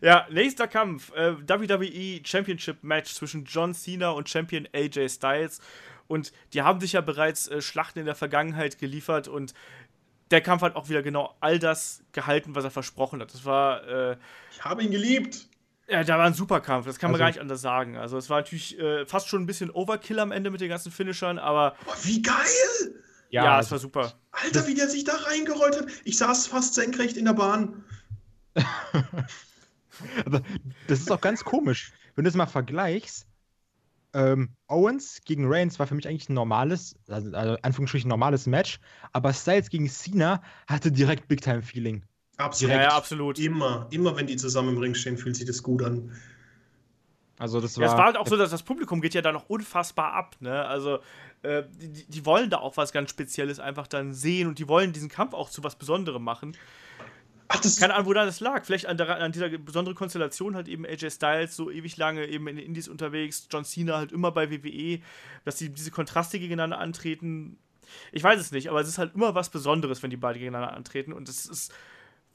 ja, nächster Kampf. Äh, WWE Championship Match zwischen John Cena und Champion AJ Styles. Und die haben sich ja bereits äh, Schlachten in der Vergangenheit geliefert und der Kampf hat auch wieder genau all das gehalten, was er versprochen hat. Das war, äh,
Ich habe ihn geliebt.
ja, da war ein super Kampf, das kann man
Also-
gar nicht anders sagen. Also es war natürlich äh, fast schon ein bisschen Overkill am Ende mit den ganzen Finishern, aber
Boah, wie geil!
ja, es
also-
war super.
Alter, wie der sich da reingerollt hat. Ich saß fast senkrecht in der Bahn.
Aber das ist auch ganz komisch. Wenn du es mal vergleichst, ähm, Owens gegen Reigns war für mich eigentlich ein normales, also, also Anführungsstrichen normales Match, aber Styles gegen Cena hatte direkt Big-Time-Feeling.
Absolut.
Ja, ja, absolut.
Immer, immer wenn die zusammen im Ring stehen, fühlt sich das gut an.
Also das war,
Ja, es war halt auch so, dass das Publikum geht ja da noch unfassbar ab, ne? Also, äh, die, die wollen da auch was ganz Spezielles einfach dann sehen und die wollen diesen Kampf auch zu was Besonderem machen.
Ach, das
Keine Ahnung, wo da das lag. Vielleicht an, der, an dieser besonderen Konstellation halt eben AJ Styles so ewig lange eben in den Indies unterwegs, John Cena halt immer bei WWE, dass die diese Kontraste gegeneinander antreten. Ich weiß es nicht, aber es ist halt immer was Besonderes, wenn die beiden gegeneinander antreten und es ist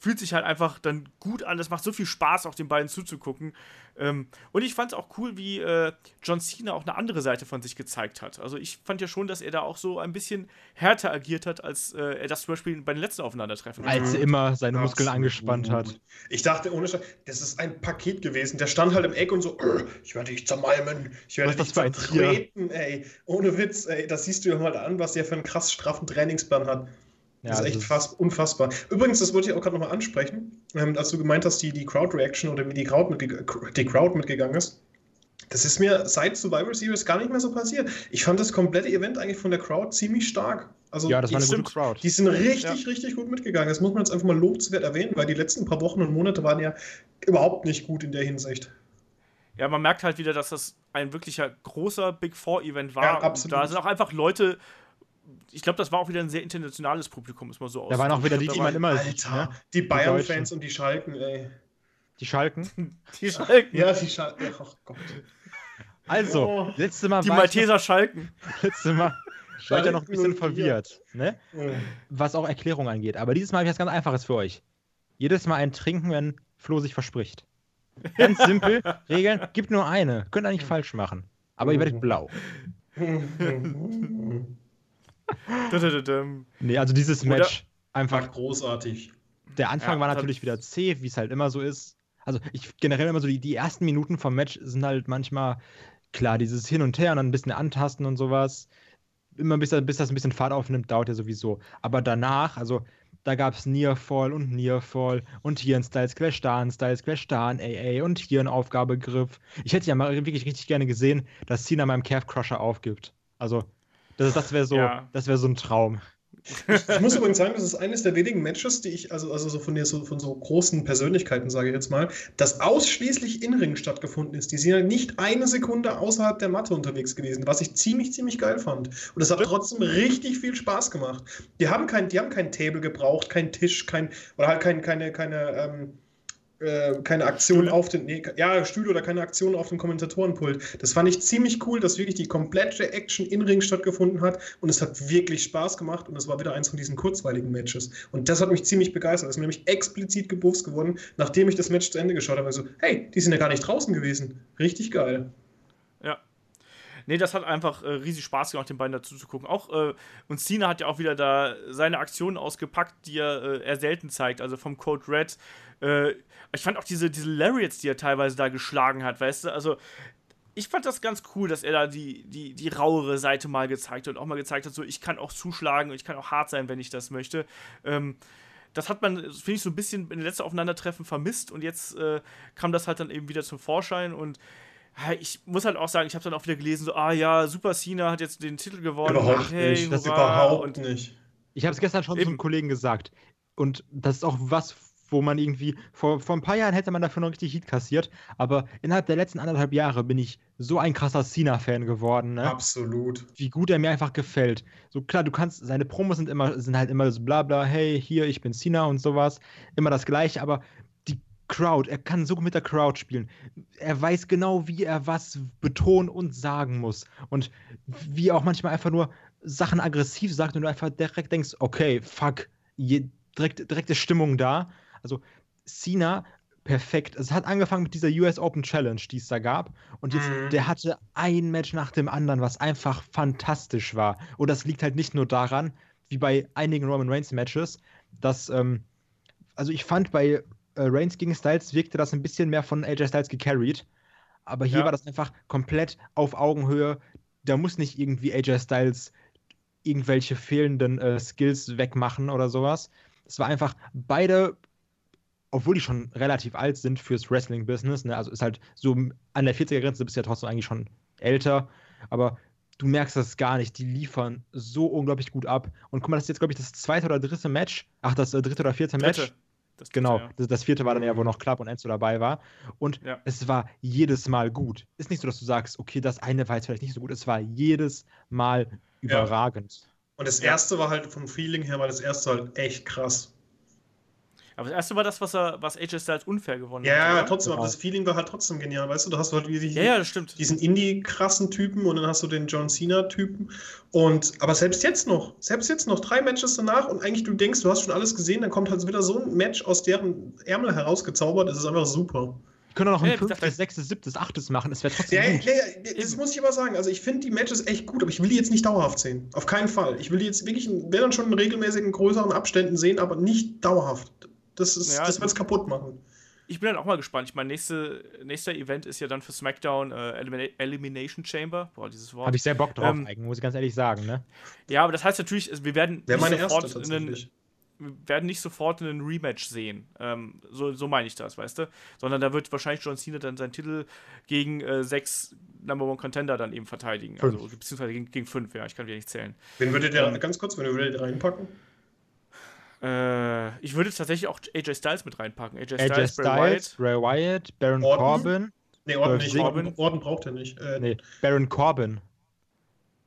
fühlt sich halt einfach dann gut an. Es macht so viel Spaß, auch den beiden zuzugucken. Ähm, und ich fand es auch cool, wie äh, John Cena auch eine andere Seite von sich gezeigt hat. Also ich fand ja schon, dass er da auch so ein bisschen härter agiert hat, als äh, er das zum Beispiel bei den letzten Aufeinandertreffen
als er immer seine Muskeln
Absolut.
angespannt hat.
Ich dachte, ohne Scheiß, das ist ein Paket gewesen. Der stand halt im Eck und so, "Äh, ich werde dich zermalmen, ich werde dich
das
zertreten, ey. Ohne Witz, ey. Das siehst du ja mal an, was der für einen krass straffen Trainingsplan hat.
Ja,
das ist echt
also-
fast unfassbar. Übrigens, das wollte ich auch gerade nochmal ansprechen, ähm, als du gemeint hast, die, die Crowd-Reaction oder wie die Crowd, mitge die Crowd mitgegangen ist. Das ist mir seit Survivor Series gar nicht mehr so passiert. Ich fand das komplette Event eigentlich von der Crowd ziemlich stark. Also
Ja, das war eine
stimmt.
gute Crowd.
die sind richtig, richtig gut mitgegangen. Das muss man jetzt einfach mal lobenswert erwähnen, weil die letzten paar Wochen und Monate waren ja überhaupt nicht gut in der Hinsicht.
Ja, man merkt halt wieder, dass das ein wirklicher großer Big Four-Event war.
Ja,
Und
absolut.
Da sind auch einfach Leute. Ich glaube, das war auch wieder ein sehr internationales Publikum, muss man so
Da waren auch wieder die, die man immer
Alter,
sieht. Ne?
die Bayern-Fans und die Schalken, ey.
Die Schalken.
Die Schalken.
Ja, die Schalken. Ach Gott.
Also,
Oh.
letzte Mal
Die
war ich noch,
Malteser Schalken.
letzte Mal war ich ja noch ein bisschen
Schalken
verwirrt, ne? was auch Erklärung angeht. Aber dieses Mal habe ich was ganz Einfaches für euch. Jedes Mal ein Trinken, wenn Flo sich verspricht. Ganz simpel, Regeln, gibt nur eine. Könnt ihr nicht falsch machen. Aber ihr werdet blau. Nee, also dieses
Oder-
Match
War
einfach.
großartig.
Der Anfang
Ja,
war natürlich wieder zäh, wie es halt immer so ist. Also ich generell immer so, die, die ersten Minuten vom Match sind halt manchmal, klar, dieses Hin und Her und dann ein bisschen antasten und sowas. Immer bis, bis das ein bisschen Fahrt aufnimmt, dauert ja sowieso. Aber danach, also da gab es Nearfall und Nearfall und hier ein Styles Clash da, ein Styles Clash da, ein AA und hier ein Aufgabegriff. Ich hätte ja mal wirklich richtig gerne gesehen, dass Cena meinem Calf Crusher aufgibt. Also, das, das wäre so,
Ja.
das wäre so ein Traum.
Ich muss übrigens sagen, das ist eines der wenigen Matches, die ich, also, also so von, der, so von so großen Persönlichkeiten, sage ich jetzt mal, das ausschließlich in Ring stattgefunden ist. Die sind ja nicht eine Sekunde außerhalb der Matte unterwegs gewesen, was ich ziemlich, ziemlich geil fand. Und es hat trotzdem richtig viel Spaß gemacht. Die haben kein, die haben kein Table gebraucht, kein Tisch, kein, oder halt kein, keine, keine, ähm, äh, keine Aktion
Stühle?
auf den, nee, ja, Stühle oder keine Aktion auf dem Kommentatorenpult. Das fand ich ziemlich cool, dass wirklich die komplette Action in Ring stattgefunden hat und es hat wirklich Spaß gemacht und es war wieder eins von diesen kurzweiligen Matches. Und das hat mich ziemlich begeistert. Es ist mir nämlich explizit gebuffs geworden, nachdem ich das Match zu Ende geschaut habe. Also, hey, die sind ja gar nicht draußen gewesen. Richtig geil.
Nee, das hat einfach äh, riesig Spaß gemacht, den beiden dazu zu gucken. Auch, äh, und Cena hat ja auch wieder da seine Aktionen ausgepackt, die er, äh, er selten zeigt. Also vom Code Red. Äh, ich fand auch diese, diese Lariats, die er teilweise da geschlagen hat, weißt du? Also, ich fand das ganz cool, dass er da die, die, die rauere Seite mal gezeigt hat und auch mal gezeigt hat, so, ich kann auch zuschlagen und ich kann auch hart sein, wenn ich das möchte. Ähm, das hat man, finde ich, so ein bisschen in den letzten Aufeinandertreffen vermisst und jetzt äh, kam das halt dann eben wieder zum Vorschein und ich muss halt auch sagen, ich habe dann auch wieder gelesen, so, ah ja, Super Cena hat jetzt den Titel gewonnen.
Überhaupt
hey,
nicht. Das überhaupt
und,
nicht.
Ich habe es gestern schon
Eben.
zum Kollegen gesagt. Und das ist auch was, wo man irgendwie, vor, vor ein paar Jahren hätte man dafür noch richtig Heat kassiert, aber innerhalb der letzten anderthalb Jahre bin ich so ein krasser Cena-Fan geworden, ne?
Absolut.
wie gut er mir einfach gefällt. So klar, du kannst, seine Promos sind immer, sind halt immer so bla bla, hey, hier, ich bin Cena und sowas. Immer das gleiche, aber Crowd, er kann so mit der Crowd spielen. Er weiß genau, wie er was betonen und sagen muss. Und wie er auch manchmal einfach nur Sachen aggressiv sagt und du einfach direkt denkst, okay, fuck, je, direkt, direkte Stimmung da. Also Cena, perfekt. Es hat angefangen mit dieser US Open Challenge, die es da gab. Und jetzt,
Mhm.
der hatte ein Match nach dem anderen, was einfach fantastisch war. Und das liegt halt nicht nur daran, wie bei einigen Roman Reigns Matches, dass, ähm, also ich fand bei äh, Reigns gegen Styles wirkte das ein bisschen mehr von AJ Styles gecarried. Aber hier
Ja.
war das einfach komplett auf Augenhöhe. Da muss nicht irgendwie AJ Styles irgendwelche fehlenden äh, Skills wegmachen oder sowas. Es war einfach beide, obwohl die schon relativ alt sind fürs Wrestling-Business, ne? also ist halt so an der 40er-Grenze, bist du ja trotzdem eigentlich schon älter, aber du merkst das gar nicht. Die liefern so unglaublich gut ab. Und guck mal, das ist jetzt, glaube ich, das zweite oder dritte Match. Ach, das äh, dritte oder vierte Match.
Das
Genau,
ja.
das, das vierte war dann ja, wo noch Club und Enzo dabei war. Und
Ja.
es war jedes Mal gut. Ist nicht so, dass du sagst, okay, das eine war jetzt vielleicht nicht so gut. Es war jedes Mal überragend.
Und das
Ja.
erste war halt vom Feeling her, war das erste halt echt krass.
Aber das erste war das, was, er, was AJ Styles unfair gewonnen
Ja,
hat.
ja,
oder?
trotzdem, aber das Feeling war halt trotzdem genial, weißt du? Du hast halt wie die,
Ja, ja, das stimmt.
diesen Indie-krassen Typen und dann hast du den John Cena-Typen. Und aber selbst jetzt noch, selbst jetzt noch drei Matches danach und eigentlich du denkst, du hast schon alles gesehen, dann kommt halt wieder so ein Match aus deren Ärmel herausgezaubert. Das ist einfach super.
Wir können auch noch
Ja,
ein
gesagt,
fünftes, sechstes, siebtes, achtes machen. Es wäre trotzdem
Ja, ja,
gut.
ja, ja, das muss ich aber sagen. Also ich finde die Matches echt gut, aber ich will die jetzt nicht dauerhaft sehen. Auf keinen Fall. Ich will die jetzt wirklich, in- wenn dann schon in regelmäßigen größeren Abständen sehen, aber nicht dauerhaft. Das, ist,
Ja,
das wird es kaputt machen.
Ich bin dann auch mal gespannt. Ich meine, nächste, nächster Event ist ja dann für SmackDown äh, Elimina Elimination Chamber. Boah, dieses Wort.
Habe ich sehr Bock drauf,
Ähm,
eigentlich, muss ich ganz ehrlich sagen. Ne?
Ja, aber das heißt natürlich, wir werden
Wäre
nicht
meine erste
sofort in einen, wir werden nicht sofort einen Rematch sehen. Ähm, so, so meine ich das, weißt du? Sondern da wird wahrscheinlich John Cena dann seinen Titel gegen äh, sechs Number One Contender dann eben verteidigen.
Fünf.
Also beziehungsweise gegen, gegen fünf, ja, ich kann wieder nicht zählen.
Wen würdet ihr,
Ähm,
ganz kurz, wenn ihr würdet reinpacken?
Äh, ich würde tatsächlich auch AJ Styles mit reinpacken. AJ Styles,
AJ
Bray Wyatt.
Styles, Bray Wyatt, Baron
Orton?
Corbin.
Nee, Orden
Dolph
nicht. Orden, Orden braucht er nicht. Äh,
Nee, Baron Corbin,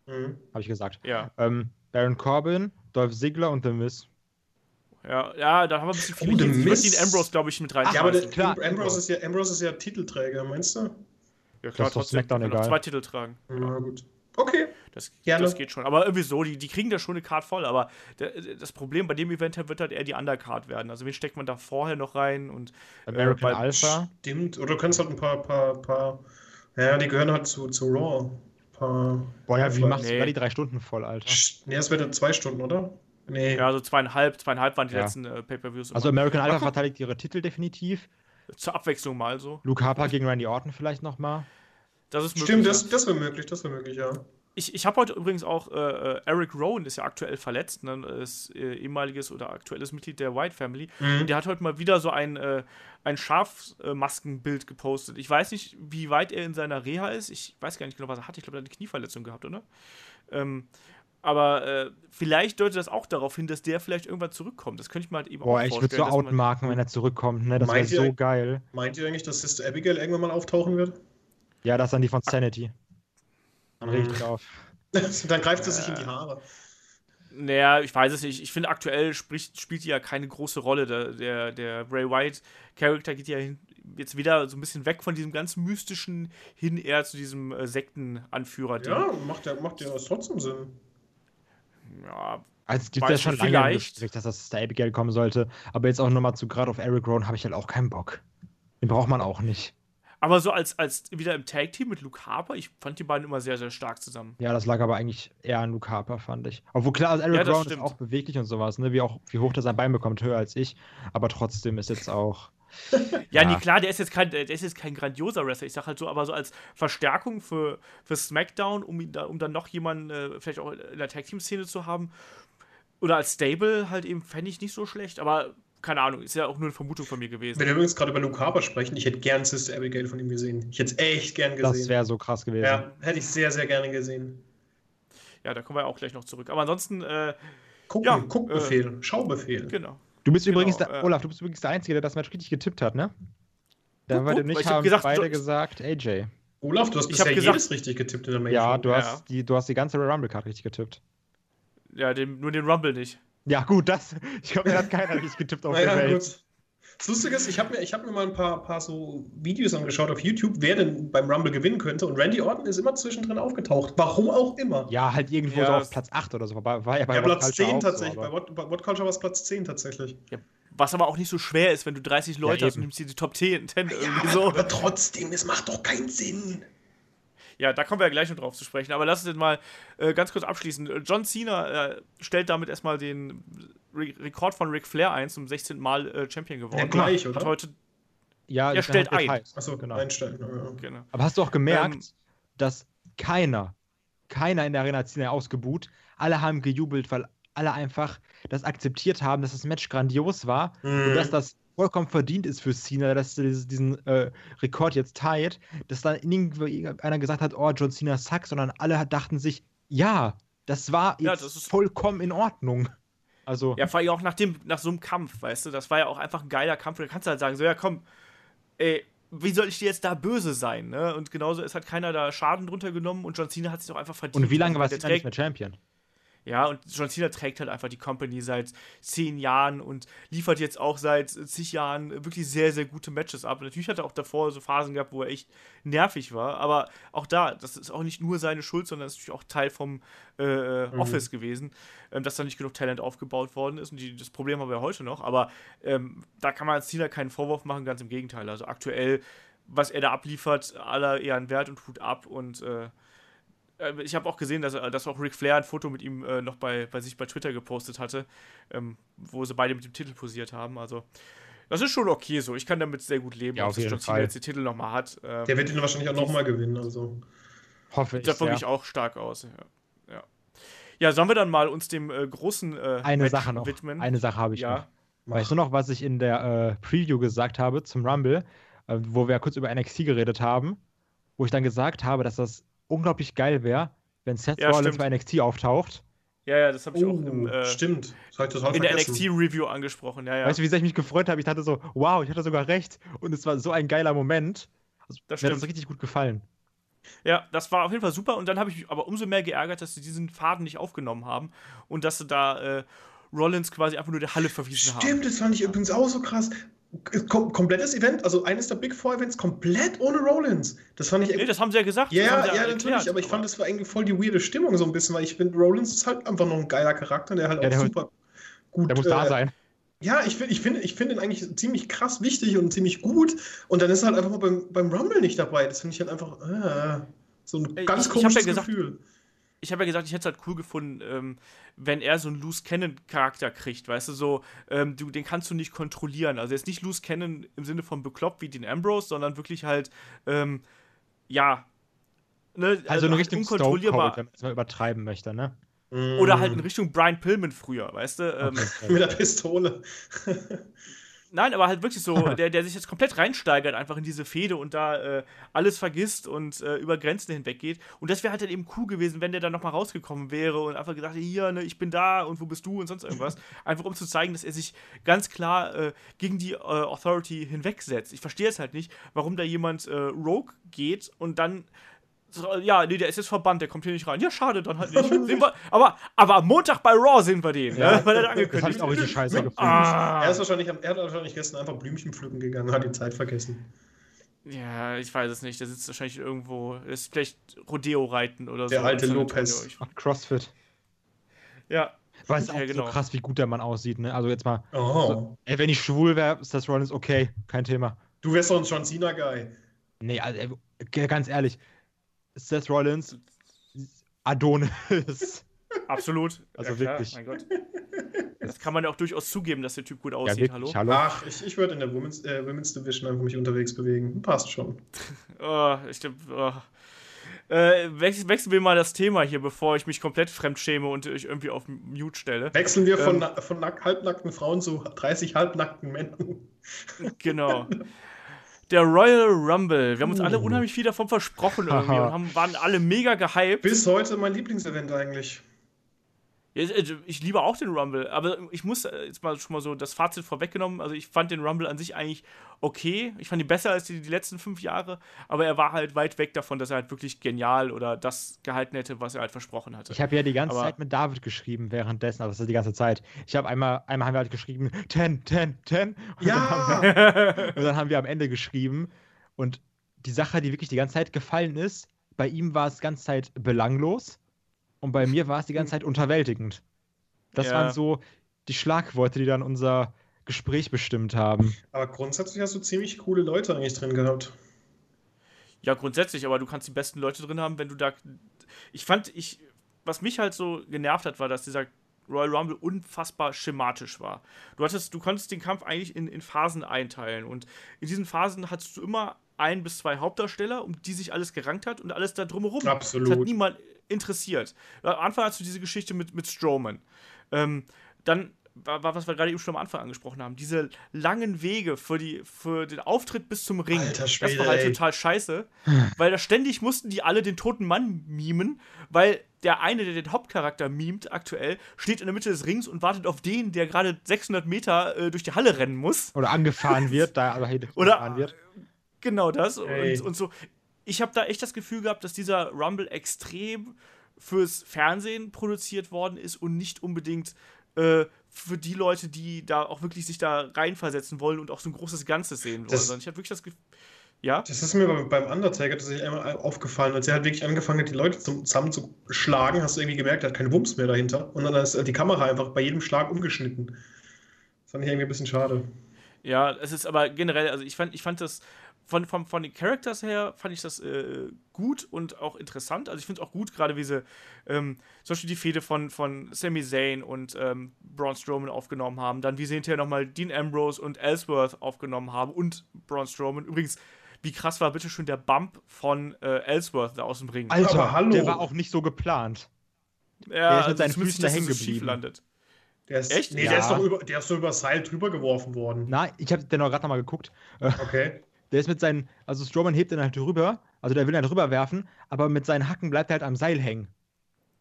mhm.
habe ich gesagt.
Ja,
Ähm, Baron Corbin, Dolph Ziggler und The Miz.
ja, ja, da haben wir ein bisschen
Oh,
viel.
The
ich würde
Miz.
Dean Ambrose, glaube ich, mit rein.
Ja, aber der,
klar,
Ambrose, ist ja, Ambrose ist ja Titelträger, meinst du?
ja,
das
klar,
ist doch
trotzdem. Noch
egal.
zwei Titel tragen.
Na gut. Okay.
Das,
Gerne.
das geht schon. Aber irgendwie so, die, die kriegen da schon eine Card voll. Aber der, das Problem bei dem Event wird halt eher die Undercard werden. Also, wen steckt man da vorher noch rein? Und
American
bei-
Alpha.
Stimmt. Oder du kannst halt ein paar, paar, paar. Ja, die gehören halt zu, zu Raw. Ein paar.
Boah, ja, wie
Alpha-
machst du
Nee.
da die drei Stunden voll, Alter?
Nee, das wäre zwei Stunden, oder? Nee.
ja, so zweieinhalb, zweieinhalb waren die
Ja.
letzten äh, Pay-Per-Views.
Also. American Alpha verteidigt ihre Titel definitiv.
Zur Abwechslung mal so.
Luke Harper gegen Randy Orton vielleicht nochmal.
Das ist möglich.
Stimmt, das, das wäre möglich, das wäre möglich, ja.
Ich, ich habe heute übrigens auch, äh, äh, Eric Rowan ist ja aktuell verletzt, ne, ist äh, ehemaliges oder aktuelles Mitglied der White Family. Mhm. Und der hat heute mal wieder so ein, äh, ein Schafmaskenbild gepostet. Ich weiß nicht, wie weit er in seiner Reha ist. Ich weiß gar nicht genau, was er hat. Ich glaube, er hat eine Knieverletzung gehabt, oder? Ähm, aber äh, vielleicht deutet das auch darauf hin, dass der vielleicht irgendwann zurückkommt. Das könnte ich mir halt eben
Boah, auch vorstellen. Boah, ich würde so outmarken, wenn er zurückkommt. Ne? Das wäre so geil.
Meint ihr eigentlich, dass Sister Abigail irgendwann mal auftauchen wird?
Ja, das ist dann die von Sanity. Dann reg ich drauf.
dann greift sie sich in die Haare.
Naja, ich weiß es nicht. Ich finde, aktuell spricht, spielt die ja keine große Rolle. Der, der, der Bray White-Charakter geht ja hin, jetzt wieder so ein bisschen weg von diesem ganz mystischen hin eher zu diesem äh, Sektenanführer.
Ja, macht ja, macht ja trotzdem Sinn.
Ja.
Also es gibt ja schon lange Gespräch, dass das der Abigail kommen sollte. Aber jetzt auch nochmal zu gerade auf Eric Rowan habe ich halt auch keinen Bock. Den braucht man auch nicht.
Aber so als, als wieder im Tag-Team mit Luke Harper, ich fand die beiden immer sehr, sehr stark zusammen.
Ja, das lag aber eigentlich eher an Luke Harper, fand ich. Obwohl klar, also Eric ja, Brown ist auch beweglich und sowas, ne? Wie, auch, wie hoch der sein Bein bekommt, höher als ich. Aber trotzdem ist jetzt auch.
ja, ja, nee, klar, der ist jetzt kein, der ist jetzt kein grandioser Wrestler. Ich sag halt so, aber so als Verstärkung für, für SmackDown, um, um dann noch jemanden äh, vielleicht auch in der Tag-Team-Szene zu haben. Oder als Stable halt eben, fände ich nicht so schlecht. Aber keine Ahnung, ist ja auch nur eine Vermutung von mir gewesen.
Wenn wir übrigens gerade über Luke Harper sprechen, ich hätte gern Sister Abigail von ihm gesehen. Ich hätte es echt gern gesehen.
Das wäre so krass gewesen.
Ja, hätte ich sehr, sehr gerne gesehen.
Ja, da kommen wir auch gleich noch zurück. Aber ansonsten, äh,
Guck, ja, Guckbefehl, äh, Schaubefehl.
Genau.
Du bist
genau,
übrigens, der, äh, Olaf, du bist übrigens der Einzige, der das Match richtig getippt hat, ne? Da wir nicht haben gesagt, beide gesagt, AJ.
Olaf, du hast bisher gesagt, jedes richtig getippt in der
Main Ja, du hast, Die, du hast die ganze Rumble-Card richtig getippt.
Ja, den, nur den Rumble nicht.
Ja, gut, das. Ich glaube, der hat keiner richtig getippt auf naja, der Welt. Gut.
Das Lustige ist, ich habe mir, hab mir mal ein paar, paar so Videos angeschaut auf YouTube, wer denn beim Rumble gewinnen könnte. Und Randy Orton ist immer zwischendrin aufgetaucht. Warum auch immer.
Ja, halt irgendwo ja. so auf Platz 8 oder so.
War, war ja bei ja, Platz 10 tatsächlich. So, bei, What, bei What Culture war es Platz 10 tatsächlich.
Ja. Was aber auch nicht so schwer ist, wenn du 30 Leute ja, hast und nimmst dir die Top 10, 10 irgendwie
so. Aber trotzdem, es macht doch keinen Sinn.
Ja, da kommen wir ja gleich noch drauf zu sprechen. Aber lass uns mal äh, ganz kurz abschließen. John Cena äh, stellt damit erstmal den Re Rekord von Ric Flair ein, zum 16. Mal äh, Champion geworden. Ja,
gleich, oder?
Hat heute
ja,
er stellt ein.
Achso, genau. Einstellen.
Ja, genau. Aber hast du auch gemerkt, ähm, dass keiner, keiner in der Arena Cena ausgebuht, alle haben gejubelt, weil alle einfach das akzeptiert haben, dass das Match grandios war mhm. und dass das vollkommen verdient ist für Cena, dass er diesen äh, Rekord jetzt teilt, dass dann irgendwie einer gesagt hat, oh, John Cena sucks, sondern alle dachten sich, ja, das war jetzt ja, das vollkommen in Ordnung. Also.
Ja, vor allem auch nach, dem, nach so einem Kampf, weißt du, das war ja auch einfach ein geiler Kampf. Da kannst du halt sagen, so, ja, komm, ey, wie soll ich dir jetzt da böse sein, ne? Und genauso, es hat keiner da Schaden drunter genommen und John Cena hat sich doch einfach verdient.
Und wie lange war es nicht mehr Champion?
Ja, und John Cena trägt halt einfach die Company seit zehn Jahren und liefert jetzt auch seit zig Jahren wirklich sehr, sehr gute Matches ab. natürlich hat er auch davor so Phasen gehabt, wo er echt nervig war, aber auch da, das ist auch nicht nur seine Schuld, sondern das ist natürlich auch Teil vom äh, mhm. Office gewesen, ähm, dass da nicht genug Talent aufgebaut worden ist und die, das Problem haben wir heute noch, aber ähm, da kann man als Cena keinen Vorwurf machen, ganz im Gegenteil. Also aktuell, was er da abliefert, aller Ehren wert und Hut ab und äh, ich habe auch gesehen, dass, dass auch Ric Flair ein Foto mit ihm äh, noch bei, bei sich bei Twitter gepostet hatte, ähm, wo sie beide mit dem Titel posiert haben. Also, das ist schon okay so. Ich kann damit sehr gut leben,
ja, dass John Cena
jetzt den Titel nochmal hat.
Ähm, Der wird ihn wahrscheinlich auch nochmal gewinnen. Also.
Hoffe ich.
Sieht wirklich ja. auch stark aus. Ja. ja. Ja, sollen wir dann mal uns dem äh, großen äh,
Eine Match Sache noch. widmen? Eine Sache habe ich ja. noch. Weißt du noch, was ich in der äh, Preview gesagt habe zum Rumble, äh, wo wir kurz über NXT geredet haben, wo ich dann gesagt habe, dass das unglaublich geil wäre, wenn Seth ja, Rollins bei NXT auftaucht.
Ja, ja, das habe ich
oh,
auch im,
äh, stimmt. Das
in der NXT-Review angesprochen. Ja, ja.
Weißt du, wie sehr ich mich gefreut habe? Ich dachte so, wow, ich hatte sogar recht. Und es war so ein geiler Moment. Also, das mir hat das richtig gut gefallen.
Ja, das war auf jeden Fall super. Und dann habe ich mich aber umso mehr geärgert, dass sie diesen Faden nicht aufgenommen haben und dass sie da äh, Rollins quasi einfach nur der Halle verwiesen
Stimmt,
haben.
Stimmt, das fand ich übrigens auch so krass. Kom komplettes Event, also eines der Big Four Events, komplett ohne Rollins. Das fand ich.
Nee, das haben sie ja gesagt.
Ja,
ja,
ja natürlich, erklärt, aber ich fand, das war irgendwie voll die weirde Stimmung so ein bisschen, weil ich finde, Rollins ist halt einfach noch ein geiler Charakter, der halt ja, auch der super gut.
Der muss äh, da sein.
Ja, ich finde ich find, ich find ihn eigentlich ziemlich krass wichtig und ziemlich gut. Und dann ist er halt einfach mal beim, beim Rumble nicht dabei. Das finde ich halt einfach äh, so ein ganz komisches ja Gefühl.
Ich habe ja gesagt, ich hätte es halt cool gefunden, ähm, wenn er so einen Loose Cannon-Charakter kriegt, weißt du, so, ähm, du, den kannst du nicht kontrollieren. Also, er ist nicht Loose Cannon im Sinne von bekloppt wie den Ambrose, sondern wirklich halt, ähm, ja, Ne,
Also in
halt
Richtung Stone
unkontrollierbar.
Cold, wenn man es mal übertreiben möchte, ne?
Oder halt in Richtung Brian Pillman früher, weißt du? Ähm,
Mit der Pistole.
Nein, aber halt wirklich so, der, der sich jetzt komplett reinsteigert, einfach in diese Fehde und da äh, alles vergisst und äh, über Grenzen hinweg geht. Und das wäre halt dann eben cool gewesen, wenn der dann nochmal rausgekommen wäre und einfach gesagt hätte, hier, ne, ich bin da und wo bist du und sonst irgendwas. einfach um zu zeigen, dass er sich ganz klar äh, gegen die äh, Authority hinwegsetzt. Ich verstehe es halt nicht, warum da jemand äh, Rogue geht und dann. So, Ja, nee, der ist jetzt verbannt, der kommt hier nicht rein. Ja, schade, dann halt nicht. Sehen wir, aber, aber am Montag bei Raw sehen wir den,
Ja,
ne? weil er da
Das
angekündigt
ich auch richtig scheiße gefunden.
Ah.
Er ist wahrscheinlich, am- er hat wahrscheinlich gestern einfach Blümchen pflücken gegangen, hat die Zeit vergessen.
Ja, ich weiß es nicht. Der sitzt wahrscheinlich irgendwo. Der ist vielleicht Rodeo reiten oder
Der
so.
alte
in San
Lopez.
Ach, CrossFit.
Ja.
Ist auch
Ja, genau.
so krass, wie gut der Mann aussieht, ne? Also jetzt mal,
Oh.
ey, wenn ich schwul wäre, Seth Rollins okay, kein Thema.
Du wärst doch ein John Cena-Guy.
Nee, also, ganz ehrlich, Seth Rollins, Adonis.
Absolut.
Also
ja, klar,
wirklich.
Mein Gott. Das kann man ja auch durchaus zugeben, dass der Typ gut
Ja,
aussieht.
wirklich,
hallo?
hallo.
Ach, ich, ich würde in der Women's, äh, Women's Division einfach mich unterwegs bewegen. Passt schon.
Oh, ich glaub, oh. Äh, wechseln, wechseln wir mal das Thema hier, bevor ich mich komplett fremdschäme und ich irgendwie auf Mute stelle.
Wechseln wir von,
Ähm.
na- von nack, halbnackten Frauen zu 30 halbnackten Männern.
Genau. Der Royal Rumble. Wir haben uns alle
Uh.
unheimlich viel davon versprochen irgendwie und haben, waren alle mega gehypt.
Bis heute mein Lieblingsevent eigentlich.
Ja, also Ich liebe auch den Rumble, aber ich muss äh, jetzt mal schon mal so das Fazit vorweggenommen. Also ich fand den Rumble an sich eigentlich okay. Ich fand ihn besser als die, die letzten fünf Jahre, aber er war halt weit weg davon, dass er halt wirklich genial oder das gehalten hätte, was er halt versprochen hatte.
Ich habe ja die ganze
Aber-
Zeit mit David geschrieben währenddessen, also das ist die ganze Zeit. Ich habe einmal, einmal haben wir halt geschrieben, 10, 10, 10. Und Dann haben wir, und dann haben wir am Ende geschrieben. Und die Sache, die wirklich die ganze Zeit gefallen ist, bei ihm war es die ganze Zeit belanglos und bei mir war es die ganze Zeit unterwältigend. Das
Ja.
waren so die Schlagworte, die dann unser Gespräch bestimmt haben.
Aber grundsätzlich hast du ziemlich coole Leute eigentlich drin gehabt.
Ja, grundsätzlich, aber du kannst die besten Leute drin haben, wenn du da. Ich fand, ich. Was mich halt so genervt hat, war, dass dieser Royal Rumble unfassbar schematisch war. Du hattest, du konntest den Kampf eigentlich in, in Phasen einteilen und in diesen Phasen hattest du immer ein bis zwei Hauptdarsteller, um die sich alles gerankt hat und alles da drumherum.
Absolut.
Das hat niemand interessiert. Am Anfang hast du diese Geschichte mit, mit Strowman. Ähm, dann war, was wir gerade eben schon am Anfang angesprochen haben, diese langen Wege für, die, für den Auftritt bis zum Ring.
Alter
das
Schwede,
war halt
ey.
total scheiße, weil da ständig mussten die alle den toten Mann mimen, weil der eine, der den Hauptcharakter mimt aktuell, steht in der Mitte des Rings und wartet auf den, der gerade 600 Meter äh, durch die Halle rennen muss.
Oder angefahren wird, da
Oder
angefahren wird.
Genau das. Und, und so. Ich habe da echt das Gefühl gehabt, dass dieser Rumble extrem fürs Fernsehen produziert worden ist und nicht unbedingt äh, für die Leute, die da auch wirklich sich da reinversetzen wollen und auch so ein großes Ganzes sehen wollen.
Das-
ich habe wirklich das Gefühl. Ja?
Das ist mir beim- Undertaker tatsächlich einmal aufgefallen, als er halt wirklich angefangen hat, die Leute zusammenzuschlagen, hast du irgendwie gemerkt, er hat keinen Wumms mehr dahinter. Und dann ist die Kamera einfach bei jedem Schlag umgeschnitten. Das fand ich irgendwie ein bisschen schade.
Ja, es ist aber generell, also ich fand, ich fand das von, von, von den Characters her fand ich das äh, gut und auch interessant. Also ich finde es auch gut, gerade wie sie ähm, zum Beispiel die Fehde von, von Sami Zayn und ähm, Braun Strowman aufgenommen haben. Dann wie sie hinterher nochmal Dean Ambrose und Ellsworth aufgenommen haben und Braun Strowman. Übrigens, wie krass war bitte schon der Bump von äh, Ellsworth da aus dem Ring?
Alter,
Aber hallo.
der war auch nicht so geplant.
ja,
ist mit seinen
zumindest
Füßen da hängen
schief
geblieben.
landet.
Der ist,
Echt?
Nee,
Ja.
der ist doch über, der ist so über Seil drüber geworfen worden.
Na, ich habe den noch gerade noch mal geguckt.
Okay.
Der ist mit seinen, also Strowman hebt den halt rüber, also der will ihn halt rüberwerfen, aber mit seinen Hacken bleibt er halt am Seil hängen.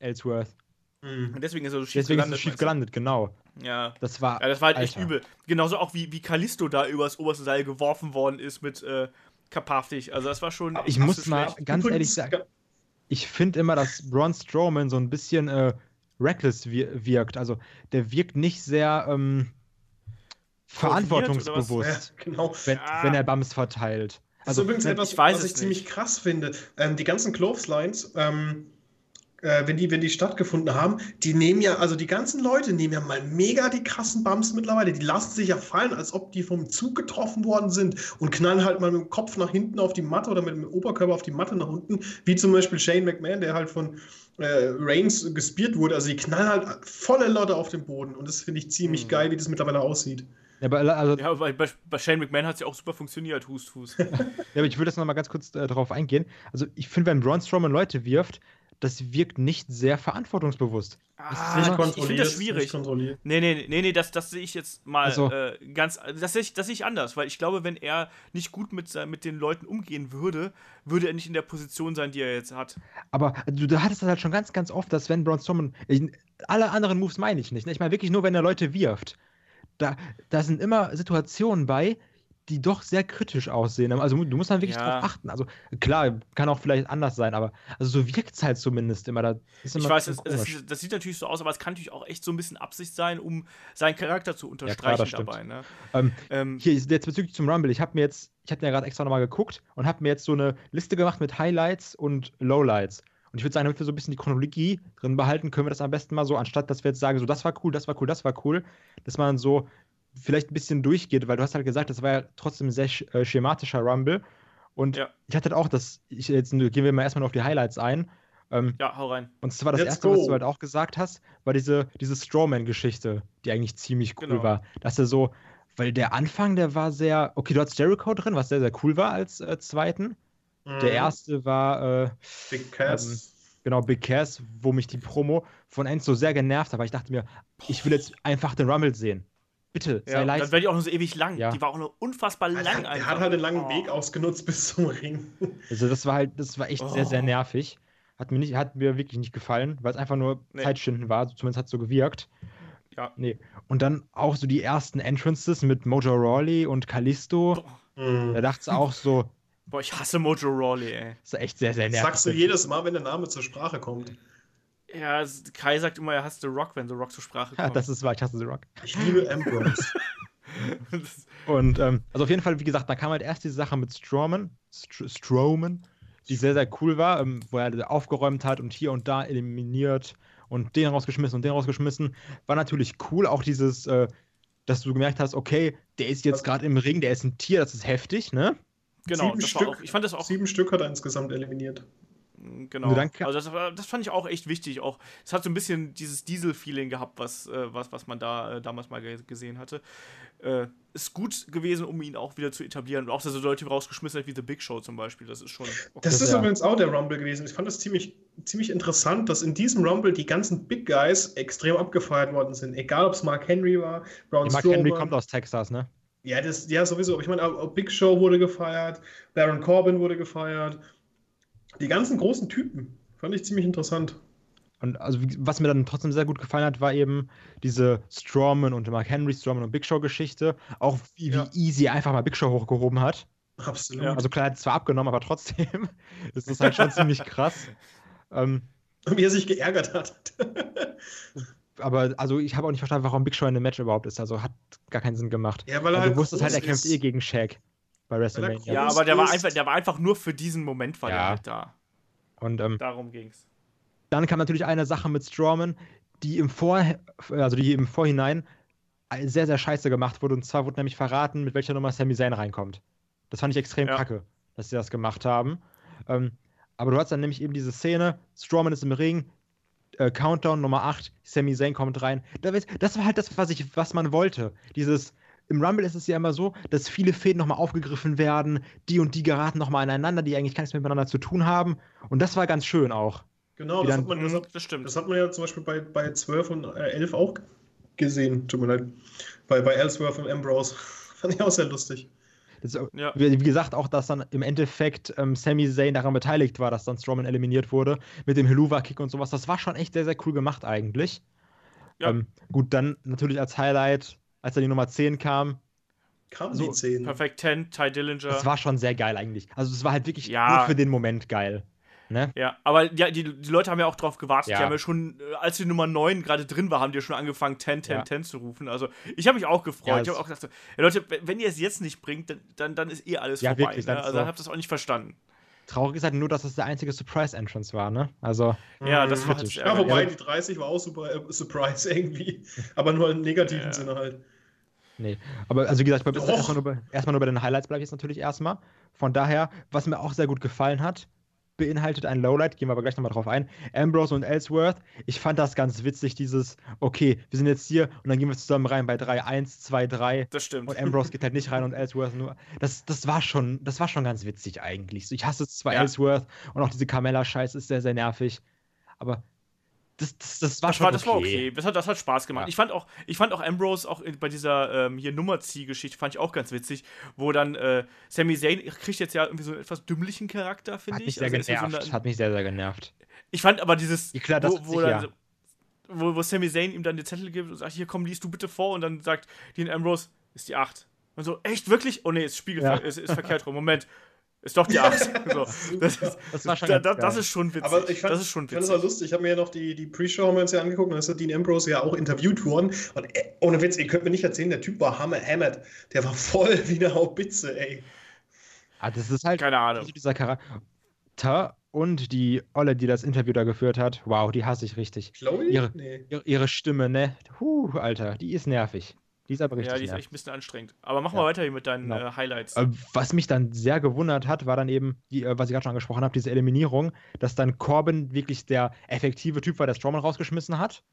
Ellsworth.
Hm.
Und deswegen ist er so schief
Deswegen ist
gelandet.
es schief
meinst du?
gelandet, genau.
Ja.
Das war.
Ja, das war halt echt
Alter.
übel. Genauso auch wie, wie Kalisto da übers oberste Seil geworfen worden ist mit äh, Kapaftig. Also das war schon.
Ich muss mal
schlecht.
ganz ehrlich sagen, ich finde immer, dass Braun Strowman so ein bisschen äh, reckless wir wirkt. Also der wirkt nicht sehr ähm, verantwortungsbewusst,
Ja, genau.
wenn,
Ja.
wenn er Bums verteilt.
Das
Also
ist übrigens
wenn-
etwas,
ich weiß
was ich ziemlich
nicht.
krass finde. Ähm, die ganzen Clotheslines, ähm, äh, wenn, die, wenn die stattgefunden haben, die nehmen ja, also die ganzen Leute nehmen ja mal mega die krassen Bums mittlerweile. Die lassen sich ja fallen, als ob die vom Zug getroffen worden sind und knallen halt mal mit dem Kopf nach hinten auf die Matte oder mit dem Oberkörper auf die Matte nach unten, wie zum Beispiel Shane McMahon, der halt von äh, Reigns gespiert wurde. Also die knallen halt volle Lotte auf den Boden und das finde ich ziemlich
Mhm.
geil, wie das mittlerweile aussieht.
Ja, aber, also,
Ja, bei, bei, bei Shane McMahon hat es ja auch super funktioniert, Hust, Hust.
ja, aber ich würde jetzt noch mal ganz kurz äh, darauf eingehen. Also, ich finde, wenn Braun Strowman Leute wirft, das wirkt nicht sehr verantwortungsbewusst.
Ah, ich, ich finde das schwierig. Nee, nee, nee, nee, das, das sehe ich jetzt mal
Also-
äh, ganz. Das sehe ich, das sehe ich anders, weil ich glaube, wenn er nicht gut mit, mit den Leuten umgehen würde, würde er nicht in der Position sein, die er jetzt hat.
Aber du, du hattest das halt schon ganz, ganz oft, dass wenn Braun Strowman, ich, alle anderen Moves meine ich nicht, ne? ich meine wirklich nur, wenn er Leute wirft. Da, da sind immer Situationen bei, die doch sehr kritisch aussehen. Also du musst dann wirklich
Ja.
drauf achten. Also klar, kann auch vielleicht anders sein, aber also so wirkt es halt zumindest immer. Da ist immer
Ich weiß, es,
komisch.
das sieht natürlich so aus, aber es kann natürlich auch echt so ein bisschen Absicht sein, um seinen Charakter zu
klar,
unterstreichen
das stimmt.
dabei. Ne?
Ähm,
Ähm,
Hier, jetzt bezüglich zum Rumble, ich habe mir jetzt, ich habe ja gerade extra nochmal geguckt und habe mir jetzt so eine Liste gemacht mit Highlights und Lowlights. Und ich würde sagen, damit wir so ein bisschen die Chronologie drin behalten, können wir das am besten mal so, anstatt dass wir jetzt sagen, so das war cool, das war cool, das war cool, dass man so vielleicht ein bisschen durchgeht, weil du hast halt gesagt, das war ja trotzdem ein sehr sch äh, schematischer Rumble. Und
Ja.
ich hatte halt auch das, ich, jetzt gehen wir mal erstmal auf die Highlights ein. Ähm,
ja, hau rein.
und zwar das
Let's
erste, was
go.
du halt auch gesagt hast, war diese, diese Strawman-Geschichte, die eigentlich ziemlich cool
Genau.
war. Dass er so, weil der Anfang, der war sehr, okay, du hattest Jericho drin, was sehr, sehr cool war als äh, zweiten. Der
Mhm.
erste war, äh,
Big Cass.
genau, Big Cass, wo mich die Promo von Enzo sehr genervt hat, weil ich dachte mir, ich will jetzt einfach den Rumble sehen. Bitte, sei
Ja,
leise.
dann wäre die auch noch so ewig lang.
Ja.
Die war auch noch unfassbar
der,
lang
der
einfach.
hat halt den langen
Oh.
Weg ausgenutzt bis zum Ring.
Also das war halt, das war echt sehr, sehr
Oh.
nervig. Hat mir, nicht, hat mir wirklich nicht gefallen, weil es einfach nur
Nee.
Zeitschinden war, zumindest hat es so gewirkt.
Ja.
Nee. Und dann auch so die ersten Entrances mit Mojo Rawley und Kalisto.
Mhm.
Da dachte ich auch so,
Boah, ich hasse Mojo Rawley, ey.
das ist echt sehr, sehr
Das
nervig.
sagst du jedes Mal, wenn der Name zur Sprache kommt.
Ja, Kai sagt immer, er hasst The Rock, wenn The Rock zur Sprache
Ja,
kommt.
das ist wahr, ich hasse The Rock.
Ich liebe Ambrose.
Und ähm, also auf jeden Fall, wie gesagt, da kam halt erst diese Sache mit Strowman, Str Strowman, die sehr, sehr cool war, ähm, wo er aufgeräumt hat und hier und da eliminiert und den rausgeschmissen und den rausgeschmissen. War natürlich cool, auch dieses, äh, dass du gemerkt hast, okay, der ist jetzt gerade im Ring, der ist ein Tier, das ist heftig, ne?
Genau,
Sieben
das war
Stück.
auch, ich fand das auch
Sieben Stück hat er insgesamt eliminiert.
Genau.
Dann ka-
Also das, das fand ich auch echt wichtig. Auch es hat so ein bisschen dieses Diesel-Feeling gehabt, was, äh, was, was man da äh, damals mal ge gesehen hatte. Äh, ist gut gewesen, um ihn auch wieder zu etablieren. Und auch, dass er so Leute rausgeschmissen hat wie The Big Show zum Beispiel. Das ist schon.
Das
Das
ist
ja.
übrigens auch der Rumble gewesen. Ich fand das ziemlich, ziemlich interessant, dass in diesem Rumble die ganzen Big Guys extrem abgefeiert worden sind. Egal, ob es Mark Henry war, Braun
Die Mark Henry kommt aus Texas, ne?
Ja, das, ja, sowieso. Aber ich meine, auch- Big Show wurde gefeiert, Baron Corbin wurde gefeiert. Die ganzen großen Typen. Fand ich ziemlich interessant.
Und also, was mir dann trotzdem sehr gut gefallen hat, war eben diese Strowman und Mark Henry, Strowman und Big Show Geschichte. Auch wie,
Ja.
wie easy einfach mal Big Show hochgehoben hat.
Absolut.
Also klar, hat es zwar abgenommen, aber trotzdem ist das halt schon ziemlich krass. Ähm,
Und wie er sich geärgert hat.
aber also ich habe auch nicht verstanden, warum Big Show in dem Match überhaupt ist. Also hat gar keinen Sinn gemacht.
ja, weil
Also,
er halt
du wusstest halt, er kämpft eh gegen Shaq bei WrestleMania.
Ja, aber der war, einfach, der war einfach nur für diesen Moment war der
Ja.
halt da.
Und ähm,
Darum ging's.
dann kam natürlich eine Sache mit Strowman, die im Vor also die im Vorhinein sehr, sehr scheiße gemacht wurde. Und zwar wurde nämlich verraten, mit welcher Nummer Sami Zayn reinkommt. Das fand ich extrem
Ja.
kacke, dass sie das gemacht haben. Ähm, aber du hast dann nämlich eben diese Szene, Strowman ist im Ring, äh, Countdown Nummer 8, Sami Zayn kommt rein. Da wird- Das war halt das, was, ich, was man wollte. Dieses, im Rumble ist es ja immer so, dass viele Fäden nochmal aufgegriffen werden, die und die geraten nochmal aneinander, die eigentlich gar nichts miteinander zu tun haben. Und das war ganz schön auch.
Genau, das
dann-
hat, man, das,
Mhm,
hat,
das stimmt.
das hat man ja zum Beispiel bei, bei 12 und äh, 11 auch gesehen. Tut mir leid. Bei, bei Ellsworth und Ambrose. Fand ich auch sehr lustig.
Das,
Ja.
wie, wie gesagt, auch, dass dann im Endeffekt ähm, Sami Zayn daran beteiligt war, dass dann Strowman eliminiert wurde, mit dem Helluva-Kick und sowas. Das war schon echt sehr, sehr cool gemacht eigentlich.
Ja.
Ähm, gut, dann natürlich als Highlight, als dann die Nummer 10 kam,
Kamen
So,
die 10.
Perfekt 10, Ty Dillinger.
das war schon sehr geil eigentlich. Also es war halt wirklich
Ja.
nur für den Moment geil. Ne?
Ja, aber ja, die, die Leute haben ja auch drauf gewartet.
Ja.
Die haben ja schon, äh, als die Nummer 9 gerade drin war, haben die ja schon angefangen, 10, 10,
Ja.
10 zu rufen. Also ich habe mich auch gefreut.
Ja,
ich habe
es-
auch gedacht, so, ja, Leute, wenn- ihr es jetzt nicht bringt, dann, dann, dann ist eh alles
Ja,
vorbei.
wirklich,
ne? Also
so.
dann habt ihr das auch nicht verstanden.
Traurig ist halt nur, dass es der einzige Surprise-Entrance war, ne? Also,
Ja, das war halt
Ja, wobei
Ja.
die 30 war auch super äh, Surprise irgendwie. Aber nur im negativen
Ja.
Sinne halt.
nee. Aber also wie gesagt, erstmal nur, bei, erstmal nur bei den Highlights bleibe ich jetzt natürlich erstmal. Von daher, was mir auch sehr gut gefallen hat, beinhaltet ein Lowlight, gehen wir aber gleich nochmal drauf ein. Ambrose und Ellsworth, ich fand das ganz witzig, dieses, okay, wir sind jetzt hier und dann gehen wir zusammen rein bei 3, 1, 2, 3.
Das stimmt.
Und Ambrose geht halt nicht rein und Ellsworth nur. Das, das war schon, das war schon ganz witzig eigentlich. Ich hasse zwar
Ja.
Ellsworth und auch diese Carmella-Scheiß ist sehr, sehr nervig, aber das, das, das war
Das
schon
war, das
okay.
war okay. Das hat, das hat Spaß gemacht.
Ja.
Ich, fand auch, ich fand auch Ambrose auch bei dieser ähm, hier Nummerzieh-Geschichte fand ich auch ganz witzig, wo dann äh, Sami Zayn kriegt jetzt ja irgendwie so einen etwas dümmlichen Charakter, finde ich.
mich sehr
Also er ja so
genervt.
eine-
hat mich sehr, sehr genervt.
ich fand aber dieses,
Ja, klar, das
wo, wo,
sich
dann,
ja.
wo, wo Sami Zayn ihm dann den Zettel gibt und sagt, hier komm, liest du bitte vor und dann sagt Dean Ambrose, ist die 8. Und so, echt, wirklich? Oh nee, ist, Spiegel,
Ja.
ist, ist verkehrt rum. Moment, ist doch die 8. so, das, ist,
Das war schon
da, das ist schon witzig.
Aber ich fand,
das ist schon
ich fand es auch
witzig.
lustig. Ich habe mir ja noch die, die Pre-Show haben wir uns ja angeguckt und da ist der Dean Ambrose ja auch interviewt worden. Und äh, ohne Witz, ihr könnt mir nicht erzählen, der Typ war Hammer Hammett. Der war voll wie eine Haubitze, ey.
Ah, das ist halt
Keine Ahnung.
dieser Charakter und die Olle, die das Interview da geführt hat. Wow, die hasse ich richtig.
Chloe?
Ihre-
Nee.
Ihre, ihre Stimme, ne? Huh, Alter, die ist nervig. Die ist aber richtig
Ja, die ist echt ein bisschen anstrengend. Aber mach
Ja.
mal weiter hier mit deinen
Genau.
äh, Highlights.
Äh, Was mich dann sehr gewundert hat, war dann eben, die, äh, was ich gerade schon angesprochen habe, diese Eliminierung, dass dann Corbin wirklich der effektive Typ war, der Strowman rausgeschmissen hat.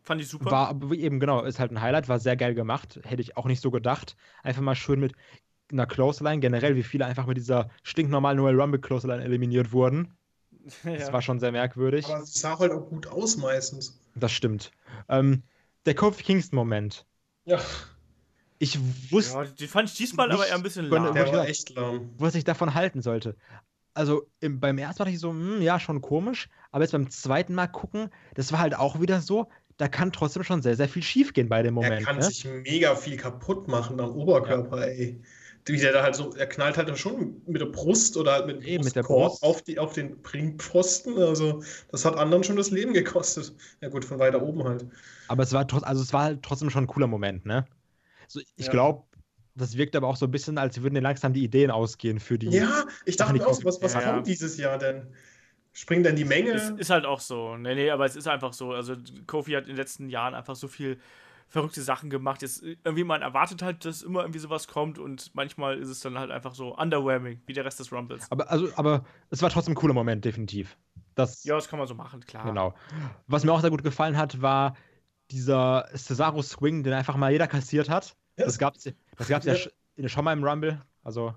Fand ich super.
War aber eben, genau, ist halt ein Highlight, war sehr geil gemacht. Hätte ich auch nicht so gedacht. Einfach mal schön mit einer Clothesline, generell, wie viele einfach mit dieser stinknormalen Noel Rumble Clothesline eliminiert wurden. Das
ja.
war schon sehr merkwürdig.
Aber sie sah halt auch gut aus meistens.
Das stimmt. Ähm, der Kofi Kingston-Moment.
Ja,
Ich wusste,
ja, die fand ich diesmal aber eher ein bisschen lahm.
der war echt lahm.
was ich davon halten sollte. Also im, beim ersten Mal dachte ich so, hm, ja, schon komisch, aber jetzt beim zweiten Mal gucken, das war halt auch wieder so, da kann trotzdem schon sehr, sehr viel schief gehen bei dem
Er
Moment.
kann
ne?
sich mega viel kaputt machen am Oberkörper, ey. Wie der da halt so, er knallt halt schon mit der Brust oder halt mit, dem
Eben, mit der Brust.
auf, die, auf den Ringpfosten. Also, das hat anderen schon das Leben gekostet. Ja, gut, von weiter oben halt.
Aber es war, also es war halt trotzdem schon ein cooler Moment, ne? So, ich
Ja.
glaube, das wirkt aber auch so ein bisschen, als würden dir langsam die Ideen ausgehen für die.
Ja, ich dachte
Ach,
mir
nicht
auch, so, was, was
Ja, ja.
kommt dieses Jahr denn? Springt denn die Menge?
Es ist halt auch so. Nee, nee, aber es ist einfach so. Also Kofi hat in den letzten Jahren einfach so viel verrückte Sachen gemacht. Jetzt irgendwie man erwartet halt, dass immer irgendwie sowas kommt und manchmal ist es dann halt einfach so underwhelming, wie der Rest des Rumbles.
Aber, also, aber es war trotzdem ein cooler Moment, definitiv. Das,
Ja, das kann man so machen, klar.
Genau. Was mir auch sehr gut gefallen hat, war dieser Cesaro-Swing, den einfach mal jeder kassiert hat. Das gab es das gab's ja,
Ja.
sch- schon mal im Rumble. Also,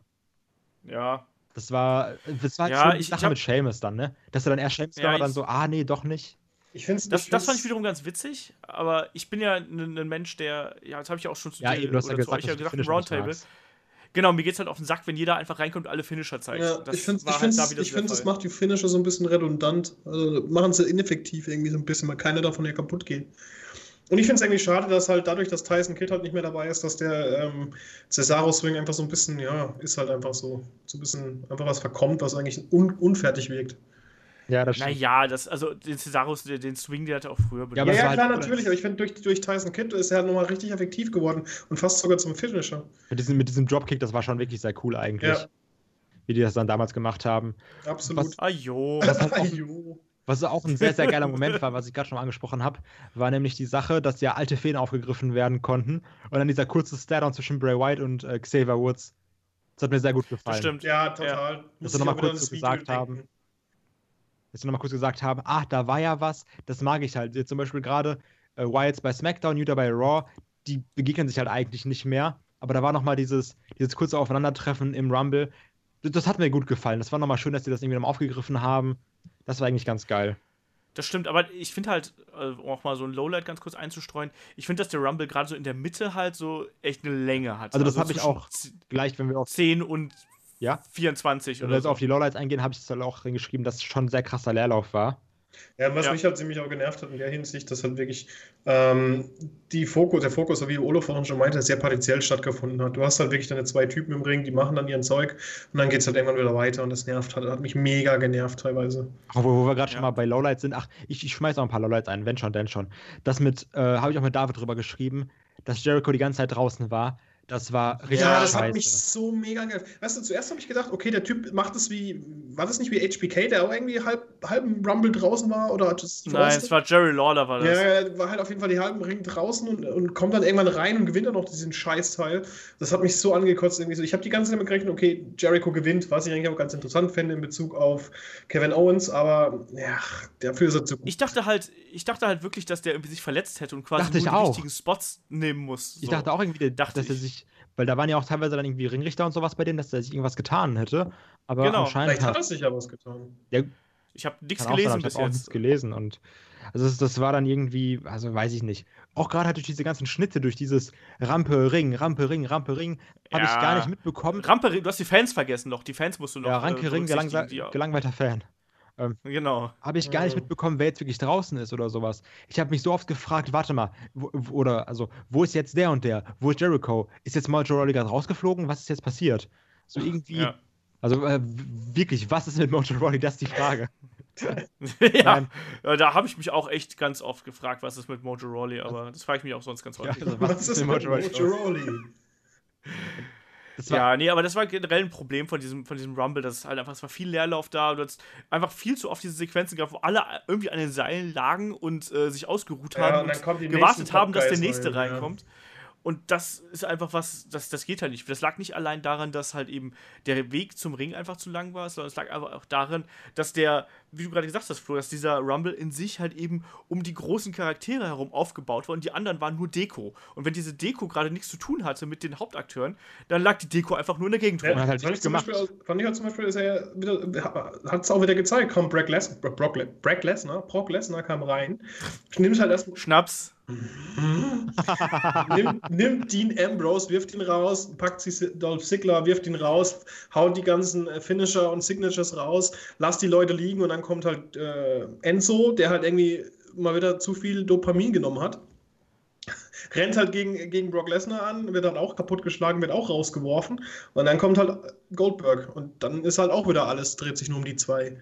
Ja.
das war, das war
Ja,
schon die
ich- ich
Sache
hab-
mit Seamus dann, ne? Dass er dann erst Seamus
Ja,
war, dann
ich-
so, ah, nee, doch nicht.
Ich finde
Das, das fand ich wiederum ganz witzig, aber ich bin ja ein ein Mensch, der, ja, das habe ich ja auch schon zu
Ja,
dir
eben, ja
oder zu
gesagt,
euch ja gesagt Roundtable. Genau, mir geht's halt auf den Sack, wenn jeder einfach reinkommt und alle Finisher zeigt.
Ja,
das
ich finde, ich
halt
finde,
da
ich finde, das macht die Finisher so ein bisschen redundant. Also machen sie ineffektiv irgendwie so ein bisschen, weil keine davon ja kaputt gehen. Und ich finde es eigentlich schade, dass halt dadurch, dass Tyson Kidd halt nicht mehr dabei ist, dass der ähm, Cesaro-Swing einfach so ein bisschen, ja, ist halt einfach so, so ein bisschen einfach was verkommt, was eigentlich un unfertig wirkt.
Ja, das stimmt.
Naja, das, also den Cesaros, den, den Swing, der hat er auch früher benutzt.
Ja, aber
Ja, ja,
war
klar,
halt-
natürlich, aber ich finde, durch, durch Tyson Kidd ist er halt nochmal richtig effektiv geworden und fast sogar zum Finisher.
Mit diesem, mit diesem Dropkick, das war schon wirklich sehr cool eigentlich.
Ja.
Wie die das dann damals gemacht haben.
Absolut.
Ah, jo.
Was halt auch,
Jo.
was auch ein sehr, sehr geiler Moment war, was ich gerade schon mal angesprochen habe, war nämlich die Sache, dass ja alte Fäden aufgegriffen werden konnten. Und dann dieser kurze Stare-Down zwischen Bray White und äh, Xavier Woods. Das hat mir sehr gut gefallen.
Das stimmt.
Ja, total. Muss
Dass
ich
wir noch mal
auch wieder
kurz so gesagt
Video
haben. Dass sie nochmal kurz gesagt haben, ach, da war ja was, das mag ich halt. Jetzt zum Beispiel gerade äh, Wilds bei SmackDown, Utah bei Raw, die begegnen sich halt eigentlich nicht mehr. Aber da war nochmal dieses, dieses kurze Aufeinandertreffen im Rumble. Das, hat mir gut gefallen. Das war nochmal schön, dass sie das irgendwie nochmal aufgegriffen haben. Das war eigentlich ganz geil.
Das stimmt, aber ich finde halt, äh, um auch mal so ein Lowlight ganz kurz einzustreuen, ich finde, dass der Rumble gerade so in der Mitte halt so echt eine Länge hat.
Also das hab ich
zwischen
auch Gleich, wenn wir auf,
10 und
ja,
24
wenn
oder
wir jetzt
so.
auf die Lowlights eingehen, habe ich es halt auch reingeschrieben, dass es schon ein sehr krasser Leerlauf war.
Ja, was
Ja.
mich halt ziemlich auch genervt hat in der Hinsicht, dass halt wirklich ähm, die Fokus, der Fokus, wie Olof vorhin schon meinte, sehr partiell stattgefunden hat. Du hast halt wirklich deine zwei Typen im Ring, die machen dann ihren Zeug und dann geht es halt irgendwann wieder weiter und das nervt halt, hat mich mega genervt teilweise.
Auch wo, wo wir gerade
Ja.
schon mal bei Lowlights sind, ach, ich, ich schmeiß auch ein paar Lowlights ein, wenn schon, denn schon. Das mit, äh, habe ich auch mit David drüber geschrieben, dass Jericho die ganze Zeit draußen war. Das war richtig
Ja, das
scheiße.
hat mich so mega ge Weißt du, zuerst habe ich gedacht, okay, der Typ macht es wie, war das nicht wie HBK, der auch irgendwie halb, halb im Rumble draußen war? Oder hat das
Nein, es war Jerry Lawler, war das.
Ja, er war halt auf jeden Fall die halben Ring draußen und, und kommt dann irgendwann rein und gewinnt dann noch diesen Scheißteil. Das hat mich so angekotzt. Irgendwie so. Ich habe die ganze Zeit damit gerechnet, okay, Jericho gewinnt, was ich eigentlich auch ganz interessant finde in Bezug auf Kevin Owens, aber ja, dafür ist er zu gut.
Ich dachte halt, ich dachte halt wirklich, dass der irgendwie sich verletzt hätte und quasi
Dachte
nur
ich
die
auch.
richtigen Spots nehmen muss.
Ich
so.
dachte auch irgendwie,
Dachte
dass er
ich.
sich, weil da waren ja auch teilweise dann irgendwie Ringrichter und sowas bei denen, dass er sich irgendwas getan hätte. Aber
Genau.
anscheinend
Vielleicht hat er sich ja was getan.
ja,
Ich habe nichts
auch sein,
gelesen
aber
bis
ich auch
jetzt.
nichts gelesen und also das, das war dann irgendwie, also weiß ich nicht. Auch gerade halt durch diese ganzen Schnitte, durch dieses Rampe, Ring, Rampe, Ring, Rampe, Ring, habe ich
Ja.
gar nicht mitbekommen.
Rampe, du hast die Fans vergessen noch. Die Fans musst du noch.
ja, Ranke,
äh,
Ring,
auch-
gelangweilter Fan.
Genau.
Habe ich gar nicht
Mhm.
mitbekommen, wer jetzt wirklich draußen ist oder sowas. Ich habe mich so oft gefragt, warte mal, wo, oder also, wo ist jetzt der und der? Wo ist Jericho? Ist jetzt Mojo Rawley gerade rausgeflogen? Was ist jetzt passiert? So irgendwie,
Ja.
also äh, wirklich, was ist mit Mojo Rawley? Das ist die Frage.
ja. Ja, da habe ich mich auch echt ganz oft gefragt, was ist mit Mojo Rawley, aber das frage ich mich auch sonst ganz
Ja,
häufig.
also,
Was, ist mit? Mojo Rawley?
Ja, nee, aber das war generell ein Problem von diesem, von diesem Rumble, dass es halt einfach, es war viel Leerlauf da, du hast einfach viel zu oft diese Sequenzen gehabt, wo alle irgendwie an den Seilen lagen und äh, sich ausgeruht
Ja,
haben
und dann
und gewartet haben, dass der nächste
rein, ja.
Und das ist einfach was, das, das geht halt nicht. Das lag nicht allein daran, dass halt eben der Weg zum Ring einfach zu lang war, sondern es lag einfach auch daran, dass der, wie du gerade gesagt hast, Flo, dass dieser Rumble in sich halt eben um die großen Charaktere herum aufgebaut war und die anderen waren nur Deko. Und wenn diese Deko gerade nichts zu tun hatte mit den Hauptakteuren, dann lag die Deko einfach nur in der Gegend rum.
hat halt
fand, ich zum
gemacht.
Beispiel, fand ich halt zum Beispiel, ist er ja wieder, hat es auch wieder gezeigt, kommt Brock Lesnar, Brock, Le- Brock Lesnar, Brock Lesnar kam rein, nimmt halt erst,
Schnaps.
Nimmt, nimmt Dean Ambrose, wirft ihn raus, packt sich Dolph Ziggler, wirft ihn raus, haut die ganzen äh, Finisher und Signatures raus, lasst die Leute liegen und dann kommt halt äh, Enzo, der halt irgendwie mal wieder zu viel Dopamin genommen hat. Rennt halt gegen, gegen Brock Lesnar an, wird dann auch kaputtgeschlagen, wird auch rausgeworfen. Und dann kommt halt Goldberg. Und dann ist halt auch wieder alles, dreht sich nur um die zwei.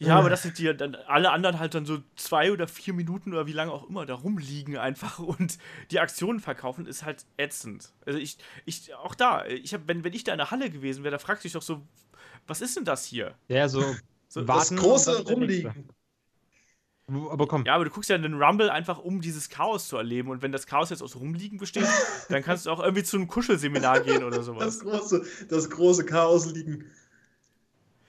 Ja, aber das sind die dann alle anderen halt dann so zwei oder vier Minuten oder wie lange auch immer da rumliegen einfach und die Aktionen verkaufen, ist halt ätzend. Also ich, ich, auch da, ich hab, wenn, wenn ich da in der Halle gewesen wäre, da fragte ich doch so, was ist denn das hier?
der so,
So,
warten.
Das große
und.
Rumliegen.
Aber komm,
Ja, aber du guckst ja in den Rumble einfach, um dieses Chaos zu erleben. Und wenn das Chaos jetzt aus Rumliegen besteht, dann kannst du auch irgendwie zu einem Kuschelseminar gehen oder
Das
sowas.
große, das große Chaos liegen.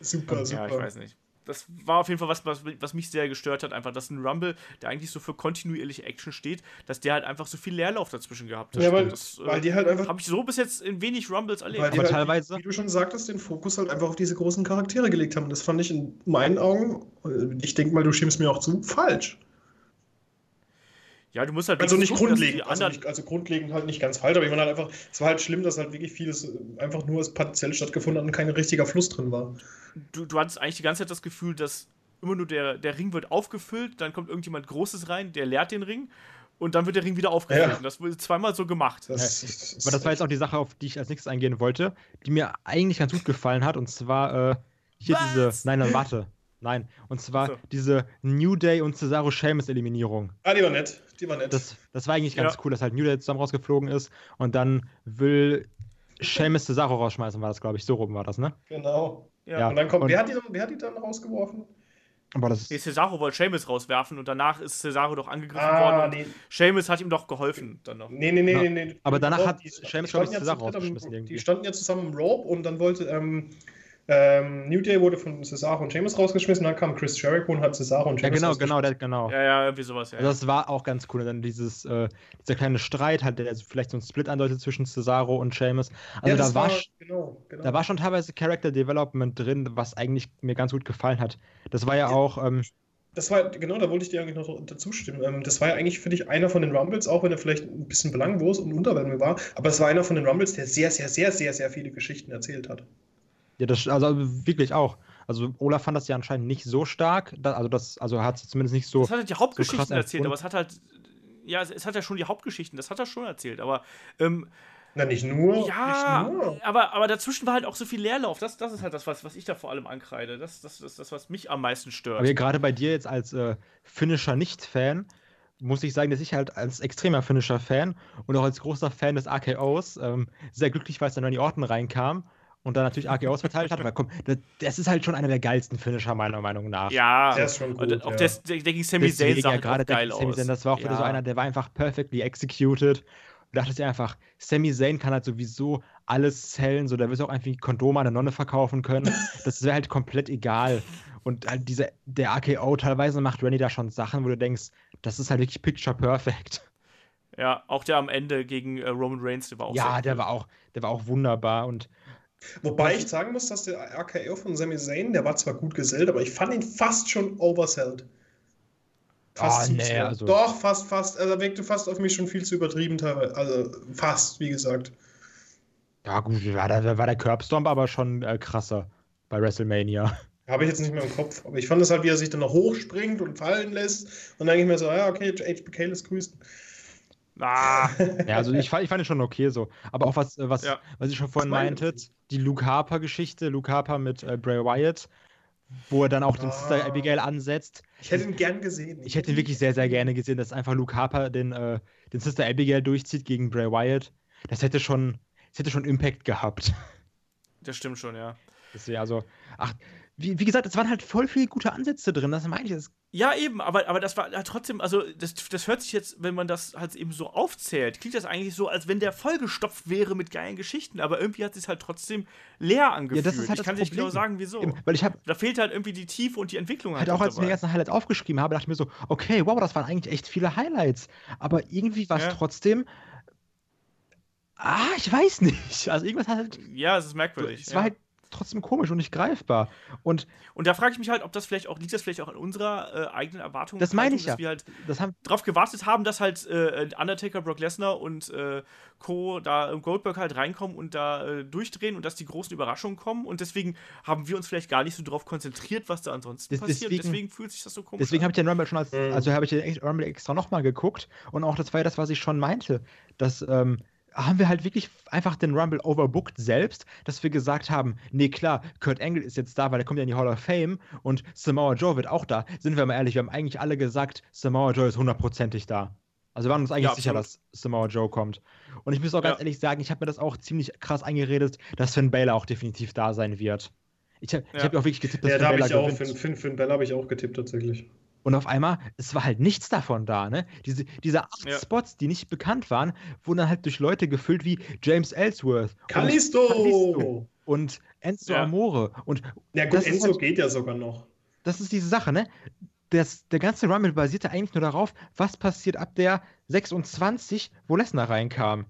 Super, super.
Ja, ich weiß nicht. Das war auf jeden Fall was, was, was mich sehr gestört hat, einfach, dass ein Rumble, der eigentlich so für kontinuierliche Action steht, dass der halt einfach so viel Leerlauf dazwischen gehabt hat.
Ja, weil,
das äh,
weil die halt einfach,
habe ich so bis jetzt in wenig Rumbles erlebt.
weil die
Aber
halt,
teilweise-
wie du schon sagtest, den Fokus halt einfach auf diese großen Charaktere gelegt haben. Das fand ich in meinen Augen, äh, ich denke mal, du stimmst mir auch zu, falsch.
Ja, du musst halt
Also nicht grundlegend, also, nicht, also grundlegend halt nicht ganz falsch, aber ich meine halt einfach, es war halt schlimm, dass halt wirklich vieles äh, einfach nur als partiell stattgefunden hat und kein richtiger Fluss drin war.
du, du hattest eigentlich die ganze Zeit das Gefühl, dass immer nur der, der Ring wird aufgefüllt, dann kommt irgendjemand Großes rein, der leert den Ring und dann wird der Ring wieder aufgefüllt.
Ja.
Und das wurde zweimal so gemacht.
Das,
aber das war jetzt auch die Sache, auf die ich als nächstes eingehen wollte, die mir eigentlich ganz gut gefallen hat. Und zwar äh, hier
Was?
diese. Nein, nein, warte. Nein. Und zwar
So.
diese New Day und Cesaro Sheamus Eliminierung.
Ah, die war nett. Die war nett.
Das, das war eigentlich ganz
Ja.
cool, dass halt New Day zusammen rausgeflogen ist und dann will Sheamus Cesaro rausschmeißen, war das, glaube ich. So rum war das, ne?
genau.
Ja.
Und dann kommt,
Und-
wer, hat die dann, wer hat die dann rausgeworfen?
Aber das
Nee, Cesaro wollte Seamus rauswerfen und danach ist Cesaro doch angegriffen
Ah,
worden.
nee.
Seamus hat ihm doch geholfen dann noch.
Nee, nee, nee,
Ja.
nee, nee.
Aber danach
Die-
hat
die-
Sheamus,
die
glaub ich,
ja
Cesaro rausgeschmissen irgendwie.
Die standen ja zusammen im Rope und dann wollte ähm, ähm, New Day wurde von Cesaro und Sheamus rausgeschmissen, dann kam Chris Jericho und hat Cesaro und
Ja,
Sheamus
genau, genau, der, genau.
Ja, ja, irgendwie sowas, ja.
Also das war auch ganz cool. Und dann dieses, äh, dieser kleine Streit, halt, der vielleicht so ein Split andeutet zwischen Cesaro und Sheamus. Also
Ja,
da,
das
war,
war, genau, genau.
da war schon teilweise Character Development drin, was eigentlich mir ganz gut gefallen hat. Das war ja auch, ähm,
Das war, genau, da wollte ich dir eigentlich noch dazu stimmen. Ähm, das war ja eigentlich für dich einer von den Rumbles, auch wenn er vielleicht ein bisschen belanglos und unterwältigend war, aber es war einer von den Rumbles, der sehr, sehr, sehr, sehr, sehr viele Geschichten erzählt hat.
Ja, das, also wirklich auch. Also Olaf fand das ja anscheinend nicht so stark. Da, also das, also hat es zumindest nicht so.
Das hat halt die Hauptgeschichten
krass
erzählt, aber es hat halt. Ja, es, es hat ja schon die Hauptgeschichten, das hat er schon erzählt, aber. Ähm,
Na, nicht nur.
ja,
Nicht nur.
aber, aber dazwischen war halt auch so viel Leerlauf. Das, das ist halt das, was, was ich da vor allem ankreide. Das ist das, das, das, was mich am meisten stört.
Aber gerade bei dir jetzt als äh, Finisher nicht-Fan, muss ich sagen, dass ich halt als extremer Finisher-Fan und auch als großer Fan des RKOs ähm, sehr glücklich war, als dann Randy Orton reinkam und dann natürlich RKOs verteilt hat. Aber komm, das, das ist halt schon einer der geilsten Finisher, meiner Meinung nach.
Ja,
Der ist schon gut,
und auch
ja.
der, der, der gegen Sami Zayn sah
ja gerade
geil aus.
Zayn, das war auch wieder so
Ja.
einer, der war einfach perfectly executed. Und dachte ich einfach, Sami Zayn kann halt sowieso alles zählen, so der will auch einfach Kondome an eine Nonne verkaufen können. Das wäre halt komplett egal. Und halt diese, der AKO teilweise macht Randy da schon Sachen, wo du denkst, das ist halt wirklich picture perfect.
Ja, auch der am Ende gegen äh, Roman Reigns, der war auch
Ja,
sehr
der
cool.
war auch, der war auch wunderbar und
Wobei ich sagen muss, dass der RKO von Sami Zayn, der war zwar gut gesellt, aber ich fand ihn fast schon oversellt.
Ah,
zu
nee, also-
Doch, fast, fast. Also, er wirkte fast auf mich schon viel zu übertrieben teilweise. Also fast, wie gesagt.
ja gut, war der, war der Curbstomp aber schon äh, krasser bei WrestleMania.
Habe ich jetzt nicht mehr im Kopf. Aber ich fand es halt, wie er sich dann noch hochspringt und fallen lässt. Und dann denke ich mir so, ja, okay, HBK lässt grüßen.
Ah,
Ja, also ich fand, ich fand ihn schon okay so. Aber auch was, äh, was,
Ja.
was ich schon vorhin meintet, die Luke Harper-Geschichte, Luke Harper mit äh, Bray Wyatt, wo er dann auch den
Ah.
Sister Abigail ansetzt.
Ich hätte ihn gern gesehen.
Ich hätte ihn wirklich sehr, sehr gerne gesehen, dass einfach Luke Harper den, äh, den Sister Abigail durchzieht gegen Bray Wyatt. Das hätte schon, das hätte schon Impact gehabt.
das stimmt schon, ja.
Deswegen, also, ach, wie, wie gesagt, es waren halt voll viele gute Ansätze drin, das meine ich. Das,
Ja, eben, aber, aber das war ja, trotzdem, also das, das hört sich jetzt, wenn man das halt eben so aufzählt, klingt das eigentlich so, als wenn der vollgestopft wäre mit geilen Geschichten, aber irgendwie hat es halt trotzdem leer angefühlt.
das ist halt
ich
das
kann nicht genau sagen, wieso.
eben, weil ich habe
Da fehlt halt irgendwie die Tiefe und die Entwicklung
halt
halt
auch, als ich mir die
dabei.
ganzen Highlights aufgeschrieben habe, dachte ich mir so, okay, wow, das waren eigentlich echt viele Highlights. Aber irgendwie war es
Ja.
trotzdem. Ah, ich weiß nicht. Also irgendwas hat halt.
Ja, es ist merkwürdig.
Es
ja.
war halt trotzdem komisch und nicht greifbar. Und
Und da frage ich mich halt, ob das vielleicht auch, liegt das vielleicht auch an unserer äh, eigenen Erwartung?
Das meine ich
dass
ja.
wir halt
das haben.
drauf gewartet haben, dass halt äh, Undertaker, Brock Lesnar und äh, Co. da im Goldberg halt reinkommen und da äh, durchdrehen und dass die großen Überraschungen kommen und deswegen haben wir uns vielleicht gar nicht so drauf konzentriert, was da ansonsten
Des-
passiert.
deswegen-
Deswegen, fühlt sich das so komisch
Deswegen
an.
habe ich den Rumble schon als.
Mhm.
Also habe ich den echt- Rumble extra nochmal geguckt. Und auch das war ja das, was ich schon meinte. Dass. Ähm, haben wir halt wirklich einfach den Rumble overbooked selbst, dass wir gesagt haben, nee klar, Kurt Angle ist jetzt da, weil er kommt ja in die Hall of Fame und Samoa Joe wird auch da. Sind wir mal ehrlich, wir haben eigentlich alle gesagt, Samoa Joe ist hundertprozentig da. Also wir waren uns eigentlich
Ja,
sicher, dass Samoa Joe kommt. Und ich muss auch ganz
Ja.
ehrlich sagen, ich habe mir das auch ziemlich krass eingeredet, dass Finn Balor auch definitiv da sein wird. Ich habe
Ja.
hab ja auch wirklich getippt, dass
Ja,
Finn
da habe
Balor
ich auch,
gewinnt.
Finn, Finn, Finn Bell habe ich auch getippt tatsächlich.
Und auf einmal, es war halt nichts davon da, ne? Diese, diese acht
Ja.
Spots, die nicht bekannt waren, wurden dann halt durch Leute gefüllt wie James Ellsworth. und
Kalisto!
Kalisto und Enzo
Ja.
Amore. Und
Ja gut,
Das ist
Enzo
halt-
geht ja sogar noch.
das ist diese Sache, ne? Das, der ganze Rumble basierte eigentlich nur darauf, was passiert ab der 26, wo Lesnar reinkam.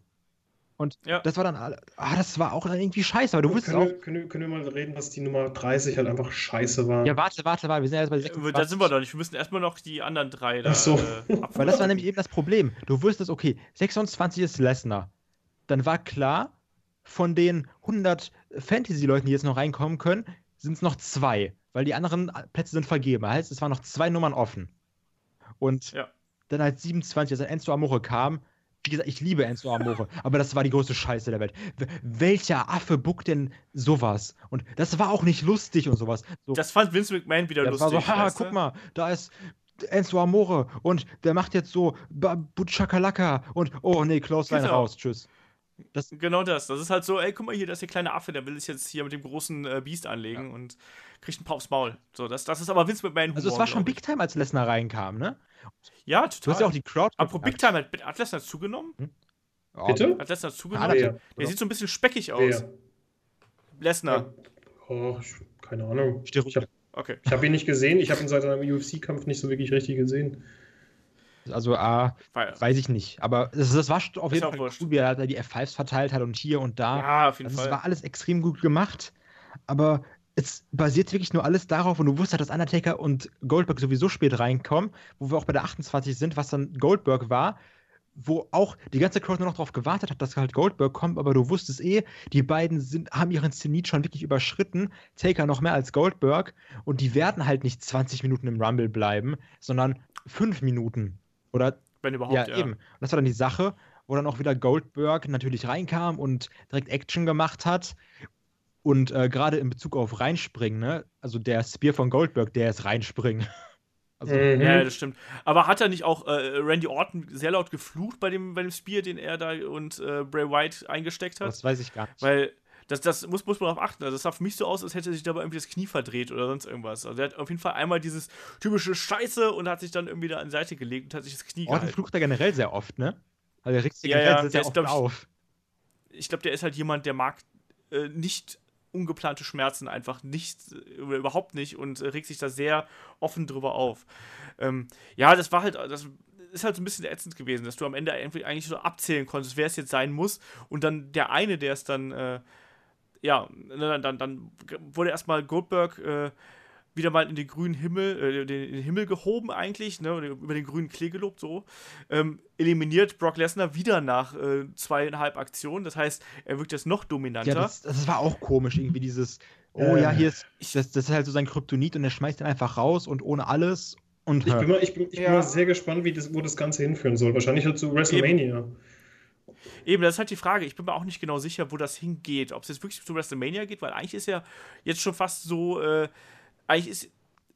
Und
Ja.
das war dann, ah, das war auch dann irgendwie scheiße, aber du wusstest
können,
auch,
wir, können, wir, können wir mal reden, dass die Nummer 30 halt einfach scheiße war?
ja, warte, warte, warte, wir sind ja erst bei
Äh,
26.
Da sind wir doch nicht. Wir müssen erstmal noch die anderen drei da
Ach so.
äh,
Weil das war nämlich eben das Problem. Du wusstest, okay, 26 ist Lesnar. Dann war klar, von den 100 Fantasy-Leuten, die jetzt noch reinkommen können, sind es noch zwei. Weil die anderen Plätze sind vergeben. Heißt, es waren noch zwei Nummern offen. Und
Ja.
dann als 27, als Enzo Amore kam, wie gesagt, ich liebe Enzo Amore, aber das war die größte Scheiße der Welt. Welcher Affe buckt denn sowas? Und das war auch nicht lustig und sowas. So,
Das fand Vince McMahon wieder
das
lustig.
war so, haha,
weißt du?
guck mal, da ist Enzo Amore und der macht jetzt so Butchakalaka und oh nee, Close Line
Genau.
raus, tschüss. Das,
Genau das. Das ist halt so, ey, guck mal hier, das ist der kleine Affe, der will sich jetzt hier mit dem großen äh, Biest anlegen und kriegt einen Pau aufs Maul. So, das, das ist aber Vince McMahon.
also es war schon. Big Time, als Lesnar reinkam, ne?
Ja,
Du hast
total.
ja auch die Crowd.
Apropos Big Time, hat, hat Lesnar zugenommen?
Oh,
Bitte?
Hat Lesnar
Ah,
zugenommen?
Wer?
Der sieht so ein bisschen speckig aus.
Wer?
Lesnar.
Oh, keine Ahnung. Ich habe
Okay.
ich hab ihn nicht gesehen. Ich habe ihn seit einem UFC-Kampf nicht so wirklich richtig gesehen.
Also, ah,
War,
weiß ich nicht. Aber das, das war auf jeden Fall
wurscht.
gut, wie er die F5s verteilt hat und hier und da.
ja, auf jeden
Also,
Fall.
war alles extrem gut gemacht. Aber es basiert wirklich nur alles darauf, und du wusstest, dass Undertaker und Goldberg sowieso spät reinkommen, wo wir auch bei der 28 sind, was dann Goldberg war, wo auch die ganze Crowd nur noch darauf gewartet hat, dass halt Goldberg kommt, aber du wusstest eh, die beiden sind, haben ihren Zenit schon wirklich überschritten, Taker noch mehr als Goldberg, und die werden halt nicht 20 Minuten im Rumble bleiben, sondern 5 Minuten. Oder
Wenn überhaupt,
ja,
ja.
eben. Und das war dann die Sache, wo dann auch wieder Goldberg natürlich reinkam und direkt Action gemacht hat. Und äh, gerade in Bezug auf Reinspringen, ne? also der Spear von Goldberg, der ist Reinspringen. Also,
Mhm.
Ja, das stimmt. Aber hat er nicht auch äh, Randy Orton sehr laut geflucht bei dem, bei dem Spear, den er da und äh, Bray Wyatt eingesteckt hat?
das weiß ich gar nicht.
Weil das, das muss, muss man darauf achten. Also, das sah für mich so aus, als hätte sich dabei irgendwie das Knie verdreht oder sonst irgendwas. Also, er hat auf jeden Fall einmal dieses typische Scheiße und hat sich dann irgendwie da an die Seite gelegt und hat sich das Knie
Orton
gehalten.
flucht er generell sehr oft, ne? Also er regt sich
Ja,
generell
ja,
sehr,
ist,
oft
glaub ich,
auf.
Ich glaube, der ist halt jemand, der mag äh, nicht ungeplante Schmerzen einfach nicht, äh, oder überhaupt nicht und äh, regt sich da sehr offen drüber auf. Ähm, ja, das war halt, das ist halt so ein bisschen ätzend gewesen, dass du am Ende irgendwie eigentlich so abzählen konntest, wer es jetzt sein muss und dann der eine, der es dann, äh, ja, dann, dann, dann wurde erstmal Goldberg äh, wieder mal in den grünen Himmel, äh, den, in den Himmel gehoben eigentlich, ne, über den grünen Klee gelobt, so. Ähm, eliminiert Brock Lesnar wieder nach äh, zweieinhalb Aktionen. Das heißt, er wirkt jetzt noch dominanter.
Ja, das, das war auch komisch, irgendwie dieses, oh
Äh,
ja, hier ist, das, das ist halt so sein Kryptonit und er schmeißt ihn einfach raus und ohne alles. Und
Ich bin mal, ich bin, ich
Ja.
bin mal sehr gespannt, wie das, wo das Ganze hinführen soll. Wahrscheinlich halt zu WrestleMania.
Eben, das ist halt die Frage. Ich bin mir auch nicht genau sicher, wo das hingeht. Ob es jetzt wirklich zu WrestleMania geht, weil eigentlich ist ja jetzt schon fast so, äh, eigentlich ist,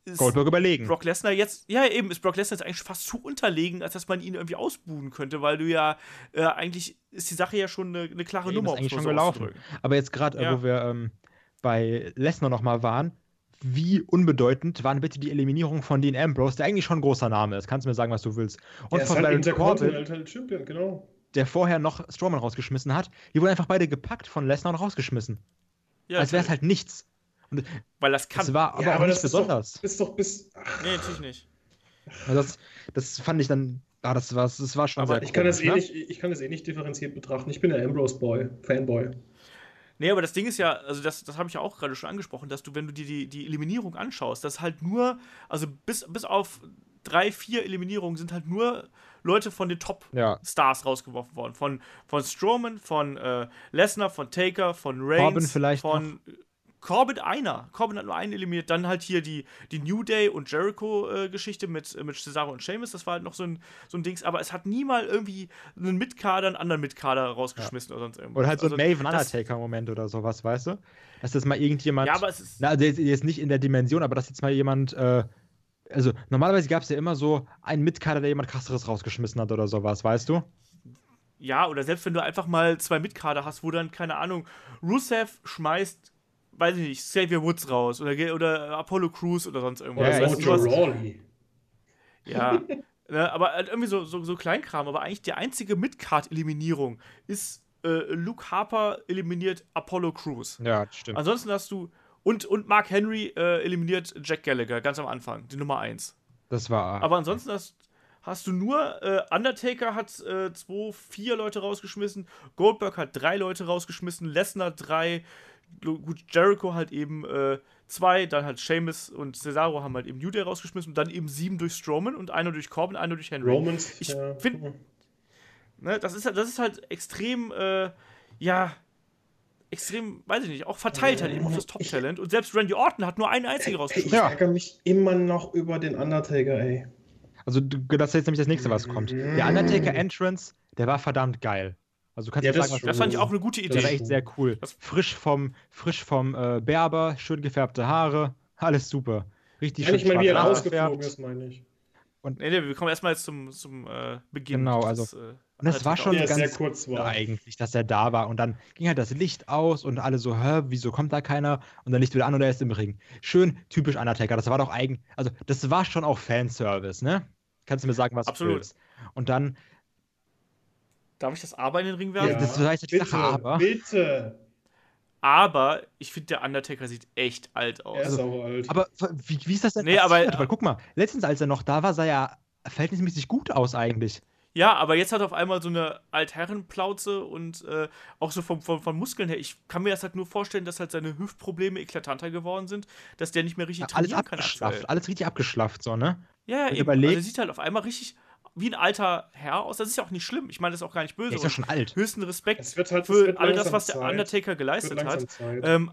ist
Goldberg überlegen.
Brock Lesnar jetzt, ja eben, ist Brock Lesnar jetzt eigentlich fast zu unterlegen, als dass man ihn irgendwie ausbuhen könnte, weil du ja, äh, eigentlich ist die Sache ja schon eine, eine klare
Ja,
Nummer.
ist eigentlich schon gelaufen. Aber jetzt gerade, äh,
Ja.
wo wir ähm, bei Lesnar nochmal waren, wie unbedeutend waren bitte die Eliminierung von Dean Ambrose, der eigentlich schon ein großer Name ist. Kannst du mir sagen, was du willst. Und
Der ist
von
halt
Baron Corbin,
Intercontinental Champion, genau.
Der vorher noch Strowman rausgeschmissen hat. Die wurden einfach beide gepackt von Lesnar und rausgeschmissen.
Ja,
Als wäre es halt nichts. Und
weil das kann.
das war aber
Ja,
auch nicht besonders.
Doch, ist doch bis. Ach,
nee, natürlich nicht.
Also das, das fand ich dann, ah, das war, das war schon
Aber
sehr
ich, kann das eh
komisch,
nicht, ich kann das eh nicht differenziert betrachten. Ich bin der Ambrose Boy, Fanboy.
Nee, aber das Ding ist ja, also das, das habe ich ja auch gerade schon angesprochen, dass du, wenn du dir die, die Eliminierung anschaust, dass halt nur, also bis, bis auf drei, vier Eliminierungen sind halt nur Leute von den
Ja.
Top-Stars rausgeworfen worden. Von, von Strowman, von äh, Lesnar, von Taker, von Reigns,
Corbin vielleicht
von Corbin einer. Corbin hat nur einen eliminiert. Dann halt hier die, die New Day und Jericho-Geschichte mit, mit Cesaro und Sheamus. Das war halt noch so ein, so ein Dings. Aber es hat nie mal irgendwie einen Mitkader, einen anderen Mitkader rausgeschmissen oder sonst irgendwas.
Oder halt so ein
Also,
Maven
das-
Undertaker-Moment oder sowas, weißt du? Dass das mal irgendjemand.
Ja, aber es ist.
Na, also jetzt, jetzt nicht in der Dimension, aber dass jetzt mal jemand, äh, also normalerweise gab es ja immer so einen Mitkader, der jemand krasseres rausgeschmissen hat oder sowas, weißt du?
Ja, oder selbst wenn du einfach mal zwei Mitkader hast, wo dann, keine Ahnung, Rusev schmeißt, weiß ich nicht, Xavier Woods raus oder, oder Apollo Crews oder sonst irgendwas.
Oder
Ja,
du,
Mojo Rawley.
Ja. ne, aber halt irgendwie so, so, so Kleinkram. Aber eigentlich die einzige Midcard-Eliminierung ist äh, Luke Harper eliminiert Apollo Crews.
Ja, stimmt.
Ansonsten hast du. Und, und Mark Henry äh, eliminiert Jack Gallagher ganz am Anfang, die Nummer 1.
das war.
Aber ansonsten hast, hast du nur äh, Undertaker hat äh, zwei, vier Leute rausgeschmissen, Goldberg hat drei Leute rausgeschmissen, Lesnar drei, gut, Jericho halt eben äh, zwei, dann halt Sheamus und Cesaro haben halt eben New Day rausgeschmissen und dann eben sieben durch Strowman und einer durch Corbin, einer durch Henry.
Romans.
Ich
ja.
find- Ne, das, ist, halt- das ist halt extrem, äh, ja, extrem, weiß ich nicht, auch verteilt halt eben auf das Top-Talent und selbst Randy Orton hat nur einen einzigen
ich
rausgeschmissen.
Ja.
ärgere mich immer noch über den Undertaker, ey.
Also, du- das ist jetzt nämlich das nächste, was kommt. Der Undertaker Entrance, der war verdammt geil. Also, du kannst
Ja, das
sagen,
Das fand ich auch eine gute
Der war
Idee.
echt sehr cool.
Das-
Frisch vom, frisch vom äh, Berber, schön gefärbte Haare, alles super. Richtig
Wenn ich mal, wie er rausgeflogen ist, meine ich.
Nee, nee, wir kommen erstmal jetzt zum, zum äh, Beginn.
Genau,
des,
also-
äh,
Und das war schon ganz
sehr kurz war.
eigentlich, dass er da war. Und dann ging halt das Licht aus und alle so, hä, wieso kommt da keiner? Und dann Licht wieder an und er ist im Ring. Schön typisch Undertaker. Das war doch eigen, also das war schon auch Fanservice, ne? Kannst du mir sagen, was
Absolut.
du willst. Und dann,
Darf ich das Aber in den Ring werfen?
Ja. das war jetzt die
bitte,
Sache, aber-
Bitte.
Aber ich finde, der Undertaker sieht echt alt aus.
Er ist
Also,
auch alt.
aber wie, wie ist das denn
Nee, aber-
Weil guck mal, letztens, als er noch da war, sah er verhältnismäßig gut aus eigentlich.
Ja, aber jetzt hat er auf einmal so eine Altherrenplauze und äh, auch so vom, vom, von Muskeln her. Ich kann mir das halt nur vorstellen, dass halt seine Hüftprobleme eklatanter geworden sind, dass der nicht mehr richtig
alles
trainieren kann.
abgeschlafft, alles richtig abgeschlafft, so, ne?
Ja, ja,
Und
eben. Also er sieht halt auf einmal richtig wie ein alter Herr aus. Das ist ja auch nicht schlimm. Ich meine, das ist auch gar nicht böse.
Der ist ja schon alt.
höchsten Respekt
Es wird halt
für
wird
all das, was der
Zeit.
Undertaker geleistet hat. Ähm,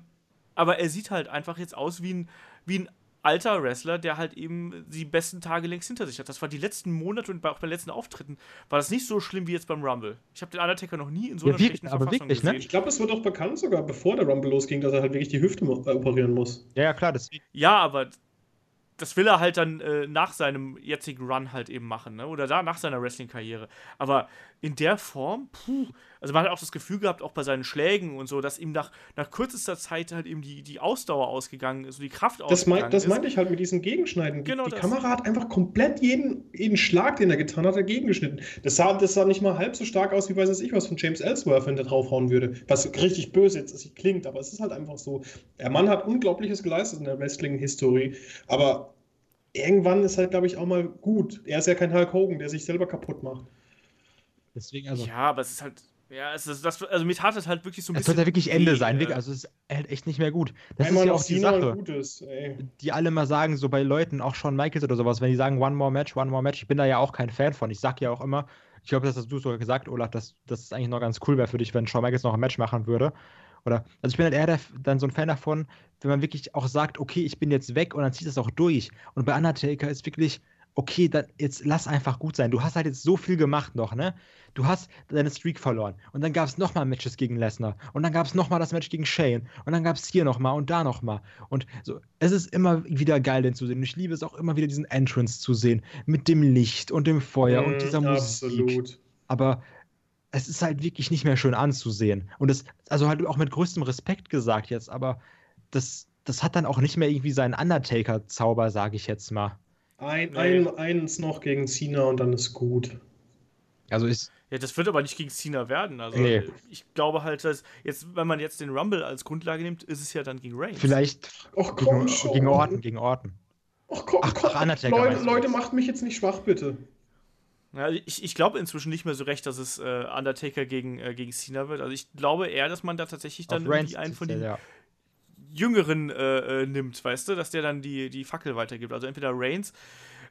aber er sieht halt einfach jetzt aus wie ein, wie ein alter Wrestler, der halt eben die besten Tage längst hinter sich hat. Das war die letzten Monate und bei- auch bei den letzten Auftritten war das nicht so schlimm wie jetzt beim Rumble. Ich habe den Undertaker noch nie in so
Ja,
einer
wirklich,
schlechten
aber
Verfassung
wirklich, ne?
gesehen.
ich glaube, es wird auch bekannt sogar, bevor der Rumble losging, dass er halt wirklich die Hüfte äh, operieren muss.
Ja, ja, klar, deswegen.
Ja, aber das will er halt dann äh, nach seinem jetzigen Run halt eben machen, ne? Oder da nach seiner Wrestling-Karriere. Aber in der Form, puh, also man hat auch das Gefühl gehabt, auch bei seinen Schlägen und so, dass ihm nach, nach kürzester Zeit halt eben die, die Ausdauer ausgegangen ist, so die Kraft
Das,
ausgegangen
mein, das
ist.
meinte ich halt mit diesen Gegenschneiden. Die,
Genau
die. Kamera hat einfach komplett jeden, jeden Schlag, den er getan hat, dagegen geschnitten. Das sah, das sah nicht mal halb so stark aus, wie weiß ich was von James Ellsworth, wenn der draufhauen würde. Was richtig böse jetzt ist, klingt, aber es ist halt einfach so. Der Mann hat Unglaubliches geleistet in der Wrestling-Historie, aber irgendwann ist halt, glaube ich, auch mal gut. Er ist ja kein Hulk Hogan, der sich selber kaputt macht.
Deswegen, also.
ja, aber es ist halt, ja, es ist das, also mir tat es halt wirklich so ein
Es
bisschen.
wird ja wirklich Ende
weh,
sein.
äh,
wirklich, Also es ist halt echt nicht mehr gut. Das
Einmal
ist ja auch die Sache.
Gutes, ey.
die alle mal sagen, so bei Leuten, auch Shawn Michaels oder sowas, wenn die sagen One More Match, One More Match, ich bin da ja auch kein Fan von. Ich sag ja auch immer, ich glaube, das hast du sogar gesagt, Olaf, dass dass es eigentlich noch ganz cool wäre für dich, wenn Shawn Michaels noch ein Match machen würde. Oder, also ich bin halt eher der, dann so ein Fan davon, wenn man wirklich auch sagt, okay, ich bin jetzt weg und dann zieht das auch durch. Und bei Undertaker ist wirklich, okay, dann jetzt lass einfach gut sein. Du hast halt jetzt so viel gemacht noch, ne? Du hast deine Streak verloren. Und dann gab es nochmal Matches gegen Lesnar. Und dann gab es nochmal das Match gegen Shane. Und dann gab es hier nochmal und da nochmal. Und so, es ist immer wieder geil, den zu sehen. Und ich liebe es auch immer wieder, diesen Entrance zu sehen. Mit dem Licht und dem Feuer und
Mm,
dieser Musik.
Absolut.
Aber es ist halt wirklich nicht mehr schön anzusehen. Und das, also halt auch mit größtem Respekt gesagt jetzt, aber das, das hat dann auch nicht mehr irgendwie seinen Undertaker-Zauber, sage ich jetzt mal.
Ein,
Nee.
ein, eins noch gegen Cena und dann ist gut.
Also ist,
Ja, das wird aber nicht gegen Cena werden. Also
Nee.
ich glaube halt, dass jetzt, wenn man jetzt den Rumble als Grundlage nimmt, ist es ja dann gegen Reigns.
vielleicht
Ach komm
gegen,
schon.
gegen Orten, gegen Orten.
Ach komm,
Ach,
komm. Leute, Leute,
jetzt?
macht mich jetzt nicht schwach, bitte.
Ja, ich ich glaube inzwischen nicht mehr so recht, dass es äh, Undertaker gegen, äh, gegen Cena wird. Also ich glaube eher, dass man da tatsächlich dann einen von den
der, ja.
Jüngeren äh, äh, nimmt, weißt du, dass der dann die, die Fackel weitergibt. Also entweder Reigns,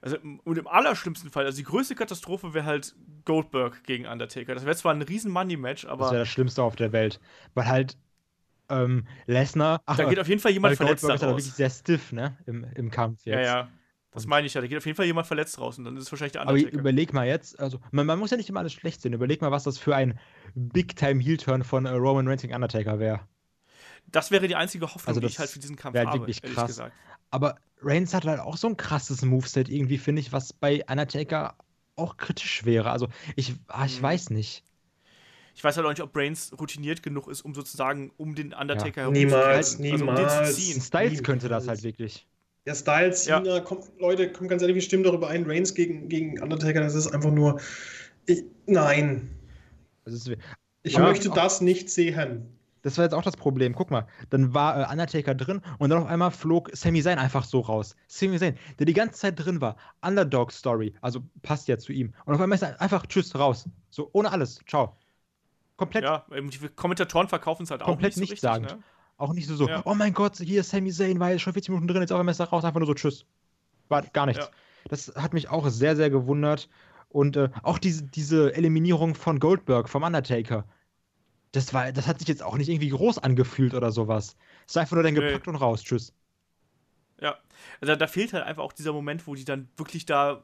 also und im allerschlimmsten Fall, also die größte Katastrophe wäre halt Goldberg gegen Undertaker. Das wäre zwar ein riesen Money-Match,
Das
aber
wäre das Schlimmste auf der Welt. Weil halt ähm, Lesnar, ach,
da geht auf jeden Fall jemand verletzt
Goldberg ist halt
raus.
wirklich sehr stiff, ne? Im, im Kampf jetzt.
Ja, ja. Das meine ich ja. Da geht auf jeden Fall jemand verletzt raus und dann ist es wahrscheinlich der
Aber
Undertaker.
überleg mal jetzt, also man, man muss ja nicht immer alles schlecht sehen. Überleg mal, was das für ein Big-Time-Heel-Turn von äh, Roman Reigns gegen Undertaker wäre.
Das wäre die einzige Hoffnung,
Also
die
das
ich halt für diesen Kampf
wäre
habe,
wirklich
ehrlich
krass.
gesagt.
Aber Reigns hat halt auch so ein krasses Moveset irgendwie, finde ich, was bei Undertaker auch kritisch wäre. Also ich, ah, ich
Mhm.
weiß nicht.
Ich weiß halt auch nicht, ob Reigns routiniert genug ist, um sozusagen um den Undertaker
Ja.
herum
Niemals,
zu halten. Also, um den
niemals.
zu ziehen.
Styles könnte das
Niemals.
halt wirklich.
Der Styles,
Ja.
Cena, kommt, Leute, kommt ganz ehrlich, wir stimmen darüber ein. Reigns gegen, gegen Undertaker, das ist einfach nur. Ich, nein.
Das, ist,
Ich
Ja.
möchte das nicht sehen.
Das war jetzt auch das Problem. Guck mal, dann war äh, Undertaker drin und dann auf einmal flog Sami Zayn einfach so raus. Sami Zayn, der die ganze Zeit drin war. Underdog-Story, also passt ja zu ihm. Und auf einmal ist er einfach tschüss, raus. So, ohne alles. Ciao. Komplett
Ja, die Kommentatoren verkaufen es halt auch
Komplett
nicht so richtig, ne?
Auch nicht so, so
Ja.
oh mein Gott, hier ist Sami Zayn, war jetzt schon 40 Minuten drin, jetzt auf einmal ist er raus, einfach nur so Tschüss. War gar nichts.
Ja.
Das hat mich auch sehr, sehr gewundert. Und äh, auch diese, diese Eliminierung von Goldberg vom Undertaker, das, war, das hat sich jetzt auch nicht irgendwie groß angefühlt oder sowas. Es war einfach nur dann
Nee.
gepackt und raus, tschüss.
Ja. Also da fehlt halt einfach auch dieser Moment, wo die dann wirklich da.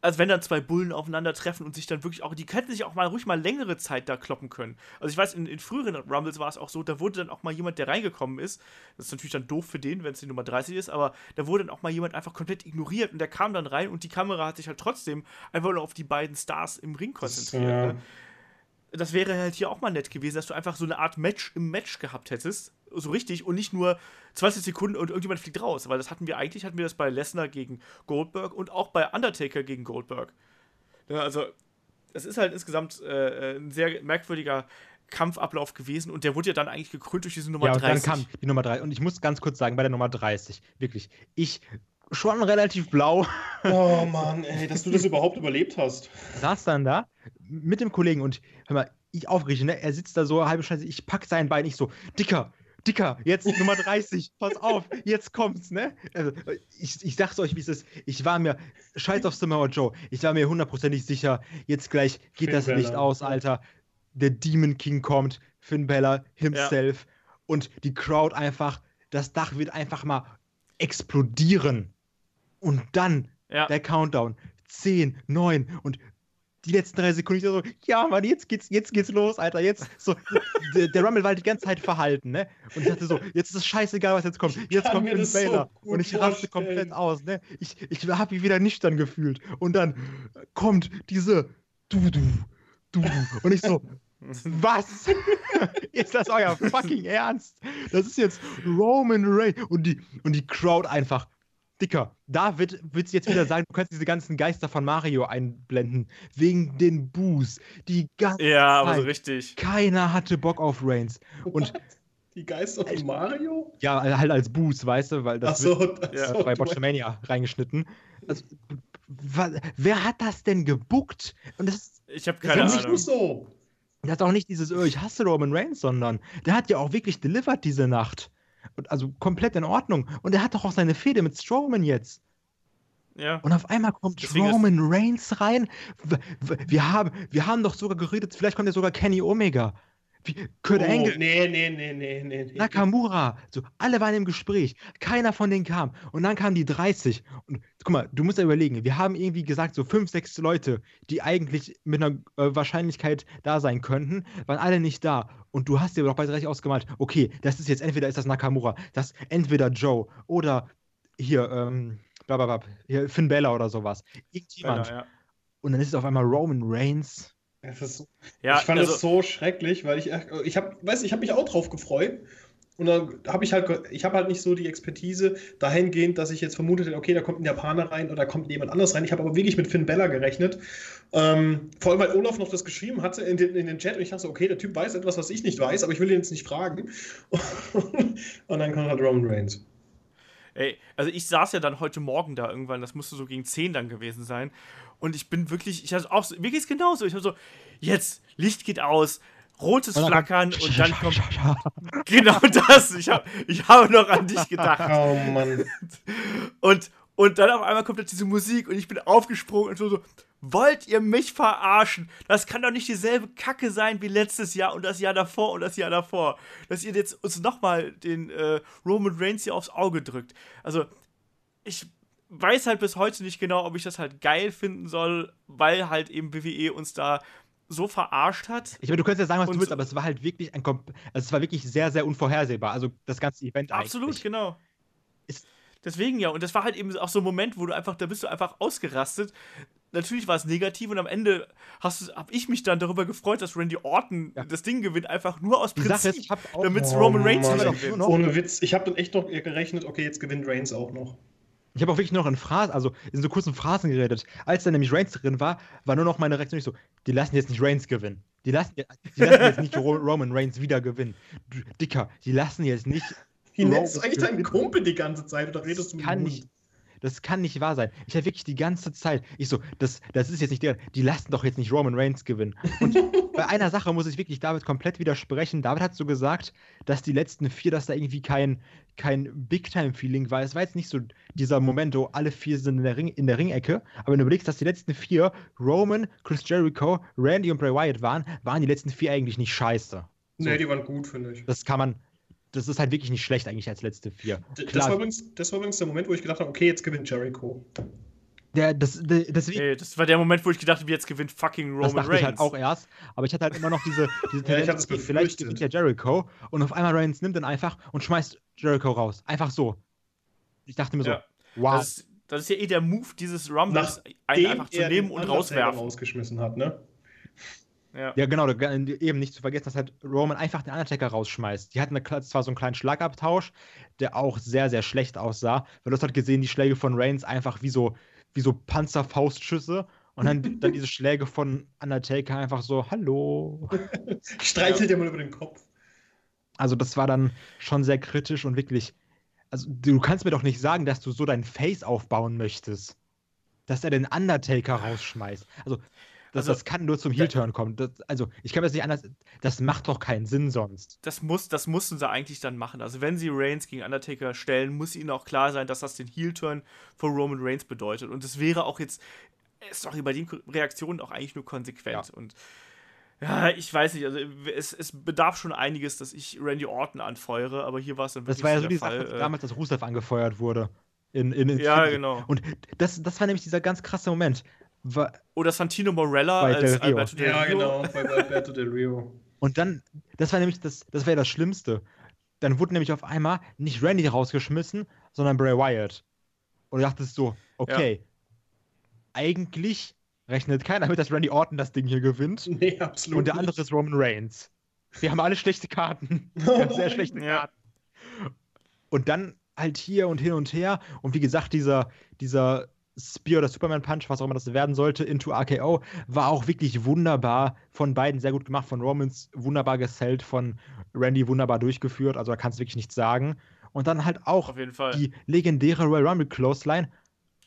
Also wenn dann zwei Bullen aufeinandertreffen und sich dann wirklich auch, die hätten sich auch mal ruhig mal längere Zeit da kloppen können. Also ich weiß, in, in früheren Rumbles war es auch so, da wurde dann auch mal jemand, der reingekommen ist, das ist natürlich dann doof für den, wenn es die Nummer 30 ist, aber da wurde dann auch mal jemand einfach komplett ignoriert und der kam dann rein und die Kamera hat sich halt trotzdem einfach nur auf die beiden Stars im Ring konzentriert.
Ja.
Ne? Das wäre halt hier auch mal nett gewesen, dass du einfach so eine Art Match im Match gehabt hättest. So richtig und nicht nur 20 Sekunden und irgendjemand fliegt raus. Weil das hatten wir eigentlich, hatten wir das bei Lesnar gegen Goldberg und auch bei Undertaker gegen Goldberg. Ja, also, das ist halt insgesamt äh, ein sehr merkwürdiger Kampfablauf gewesen und der wurde ja dann eigentlich gekrönt durch diese Nummer
ja, und
30.
dann kam die Nummer 3. Und ich muss ganz kurz sagen, bei der Nummer 30, wirklich, ich schon relativ blau
Oh Mann, ey, dass du das überhaupt überlebt hast.
saß dann da mit dem Kollegen und hör mal, ich aufrichte, ne? Er sitzt da so halbe Stunde, ich pack sein Bein, ich so, Dicker, Dicker, jetzt Nummer 30, pass auf, jetzt kommt's, ne? Also, ich, ich sag's euch, wie es ist. Ich war mir, scheiß auf Samoa Joe, ich war mir hundertprozentig sicher, jetzt gleich geht
Finn
das Licht
Balor.
aus, Alter. Der Demon King kommt, Finn Balor himself und die Crowd einfach, das Dach wird einfach mal explodieren. Und dann
ja.
der Countdown. 10, 9 und die letzten drei Sekunden ich so, ja, Mann, jetzt geht's, jetzt geht's los, Alter. Jetzt, so, der, der Rumble war halt die ganze Zeit verhalten, ne? Und ich dachte so, jetzt ist es scheißegal, was jetzt kommt. Jetzt kommt Finn
so
Baylor. und ich raste komplett aus, ne? Ich, ich habe mich wieder nüchtern gefühlt. Und dann kommt diese du, du, du. Und ich so, was? ist das euer fucking Ernst? Das ist jetzt Roman Reigns. Und die, und die Crowd einfach. Dicker, da wird es jetzt wieder sagen, du kannst diese ganzen Geister von Mario einblenden. Wegen den Boos. Die ganze
Ja, aber so richtig.
Keiner hatte Bock auf Reigns. Und
Die Geister von Mario?
ja, halt als Boos, weißt du, weil das
Achso,
wird
ach
ja,
so,
bei Botchamania reingeschnitten. Also, wer hat das denn gebuckt? Und das ist
Ich habe
Das
keine
ist
nicht
Ahnung.
nur so.
Der hat auch nicht dieses, oh, ich hasse Roman Reigns, sondern der hat ja auch wirklich delivered diese Nacht. Also komplett in Ordnung. Und er hat doch auch seine Fehde mit Strowman jetzt.
Ja.
Und auf einmal kommt
Deswegen
Roman Reigns rein. Wir haben, wir haben doch sogar geredet, vielleicht kommt ja sogar Kenny Omega. Wie, Kurt
oh,
Angle,
Nee, nee, nee, nee, nee. nee.
Nakamura. So, alle waren im Gespräch. Keiner von denen kam. Und dann kamen die 30. Und guck mal, du musst ja überlegen, wir haben irgendwie gesagt, so fünf, sechs Leute, die eigentlich mit einer äh, Wahrscheinlichkeit da sein könnten, waren alle nicht da. Und du hast dir doch bei 30 ausgemalt, okay, das ist jetzt entweder ist das Nakamura, das entweder Joe oder hier, ähm, blablabla, hier Finn Balor oder sowas. Irgendjemand.
Ja, ja.
Und dann ist es auf einmal Roman Reigns.
Das so
ja
ich fand
also,
es so schrecklich, weil ich, ich habe, weiß, ich habe mich auch drauf gefreut. Und dann habe ich halt, ich habe halt nicht so die Expertise dahingehend, dass ich jetzt vermutet hätte, okay, da kommt ein Japaner rein oder da kommt jemand anders rein. Ich habe aber wirklich mit Finn Bella gerechnet. Ähm, vor allem, weil Olaf noch das geschrieben hatte in den, in den Chat und ich dachte so, okay, der Typ weiß etwas, was ich nicht weiß, aber ich will ihn jetzt nicht fragen. und dann kommt halt Roman Reigns.
Ey, also ich saß ja dann heute Morgen da irgendwann, das musste so gegen 10 dann gewesen sein. Und ich bin wirklich, ich hatte auch so, mir geht's genauso. Ich habe so, jetzt, Licht geht aus, rotes
Und
Flackern und dann kommt genau das. Ich habe ich hab noch an dich gedacht.
Oh Mann.
Und, und dann auf einmal kommt jetzt diese Musik und ich bin aufgesprungen und so, so, wollt ihr mich verarschen? Das kann doch nicht dieselbe Kacke sein wie letztes Jahr und das Jahr davor und das Jahr davor. Dass ihr jetzt uns nochmal den äh, Roman Reigns hier aufs Auge drückt. Also, ich weiß halt bis heute nicht genau, ob ich das halt geil finden soll, weil halt eben WWE uns da so verarscht hat.
Ich meine, du könntest ja sagen, was du willst, aber es war halt wirklich ein Komp also es war wirklich sehr, sehr unvorhersehbar. Also das ganze Event
Absolut,
eigentlich.
genau.
Ist-
Deswegen ja, und das war halt eben auch so ein Moment, wo du einfach, da bist du einfach ausgerastet. Natürlich war es negativ und am Ende habe ich mich dann darüber gefreut, dass Randy Orton
Ja.
das Ding gewinnt, einfach nur aus Prinzip,
ich habe auch
damit es
Oh,
Roman Reigns gewinnt.
Ohne Witz, ich habe dann echt noch gerechnet, okay, jetzt gewinnt Reigns auch noch.
Ich habe auch wirklich nur noch in Phrasen, also in so kurzen Phrasen geredet. Als dann nämlich Reigns drin war, war nur noch meine Reaktion nicht so, die lassen jetzt nicht Reigns gewinnen. Die lassen, die lassen jetzt nicht Ro- Roman Reigns wieder gewinnen. Dicker, die lassen jetzt nicht.
Wie nennst du eigentlich deinen. Kumpel die ganze Zeit oder redest du mit
Kann nicht. Das kann nicht wahr sein. Ich habe wirklich die ganze Zeit, ich so, das, das ist jetzt nicht der, die lassen doch jetzt nicht Roman Reigns gewinnen. Und bei einer Sache muss ich wirklich David komplett widersprechen. David hat so gesagt, dass die letzten vier, dass da irgendwie kein, kein Big-Time-Feeling war. Es war jetzt nicht so dieser Moment, wo alle vier sind in der, Ring, in der Ringecke. Aber wenn du überlegst, dass die letzten vier Roman, Chris Jericho, Randy und Bray Wyatt waren, waren die letzten vier eigentlich nicht scheiße.
Nee, die waren gut, finde ich.
Das kann man, das ist halt wirklich nicht schlecht eigentlich als letzte vier.
D- Das
Klar.
war, übrigens, das war übrigens der Moment, wo ich gedacht habe, okay, jetzt gewinnt Jericho.
Der, das, der, deswegen,
Ey, das war der Moment, wo ich gedacht habe, jetzt gewinnt fucking
Das
Roman
dachte
Reigns.
ich halt auch erst, aber ich hatte halt immer noch diese, diese
Ja, hatte es
okay, vielleicht gewinnt ja Jericho und auf einmal Reigns nimmt dann einfach und schmeißt Jericho raus. Einfach so. Ich dachte mir so,
Ja.
wow.
das, ist, das ist ja eh der Move dieses Rumbles, einen
Dem
einfach zu
er
nehmen und rauswerfen.
rausgeschmissen hat, ne?
Ja.
ja, genau, eben nicht zu vergessen, dass halt Roman einfach den Undertaker rausschmeißt. Die hatten zwar so einen kleinen Schlagabtausch, der auch sehr, sehr schlecht aussah, weil du hast halt gesehen, die Schläge von Reigns einfach wie so, wie so Panzerfaustschüsse und dann, dann diese Schläge von Undertaker einfach so, hallo.
Streichelt dir mal über den Kopf.
Also das war dann schon sehr kritisch und wirklich. Also du kannst mir doch nicht sagen, dass du so dein Face aufbauen möchtest. Dass er den Undertaker rausschmeißt. Also das,
Also,
das kann nur zum Heel-Turn kommen. Das, also ich kann mir das nicht anders. Das macht doch keinen Sinn sonst.
das, muss, das mussten sie eigentlich dann machen. Also, wenn sie Reigns gegen Undertaker stellen, muss ihnen auch klar sein, dass das den Heel-Turn von Roman Reigns bedeutet. Und es wäre auch jetzt, sorry, bei den Reaktionen auch eigentlich nur konsequent.
Ja.
Und ja, ich weiß nicht, also es, es bedarf schon einiges, dass ich Randy Orton anfeuere, aber hier war es dann
Das
wirklich
war ja
so
die Sache,
Fall.
als
äh,
damals, dass Rusev angefeuert wurde. In, in, in
ja, genau.
Und das, das war nämlich dieser ganz krasse Moment. War,
Oder Santino Morella
Bei
als
Del Rio.
Alberto Del
Ja,
Rio.
genau, bei Alberto Del Rio.
Und dann, das war nämlich das, das ja das Schlimmste. Dann wurde nämlich auf einmal nicht Randy rausgeschmissen, sondern Bray Wyatt. Und du dachtest so, okay, eigentlich rechnet keiner mit, dass Randy Orton das Ding hier gewinnt.
Nee, absolut.
Und der
nicht.
andere ist Roman Reigns. Wir haben alle schlechte Karten. Wir haben sehr schlechte
Ja.
Karten. Und dann halt hier und hin und her. Und wie gesagt, dieser, dieser Spear oder Superman Punch, was auch immer das werden sollte, into RKO, war auch wirklich wunderbar von beiden sehr gut gemacht. Von Romans wunderbar gesellt, von Randy wunderbar durchgeführt. Also da kannst du wirklich nichts sagen. Und dann halt auch
Auf jeden Fall.
die legendäre Royal Rumble Clothesline.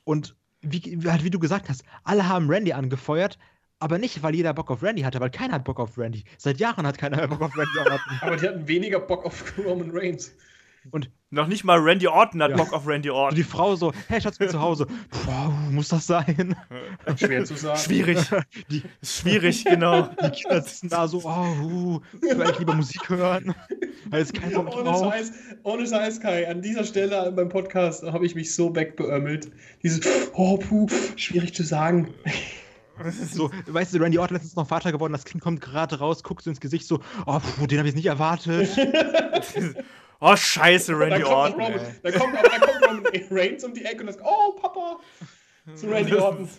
Und wie, halt, wie du gesagt hast, alle haben Randy angefeuert, aber nicht, weil jeder Bock auf Randy hatte, weil keiner hat Bock auf Randy. Seit Jahren hat keiner mehr Bock auf Randy.
Aber die hatten weniger Bock auf Roman Reigns.
Noch nicht mal Randy Orton hat
Ja.
Bock auf Randy
Und
Orton.
die Frau so, hey Schatz, bin zu Hause. Puh, muss das sein?
Schwer zu sagen.
Schwierig.
Die,
schwierig, genau.
die Kinder sitzen da so, oh, uh, ich will eigentlich lieber Musik hören. Ist kein Bock
Ohne
drauf.
Scheiß, ohne Scheiß, Kai. An dieser Stelle beim Podcast habe ich mich so wegbeömmelt. Dieses, oh, puh, schwierig zu sagen.
So, weißt du, Randy Orton ist letztens noch Vater geworden, das Kind kommt gerade raus, guckst du ins Gesicht so, oh, puh, den habe ich nicht erwartet.
Oh, scheiße, Randy Orton.
Roman, dann kommt, dann kommt Roman Reigns um die Ecke und sagt, oh, Papa, zu Randy Orton.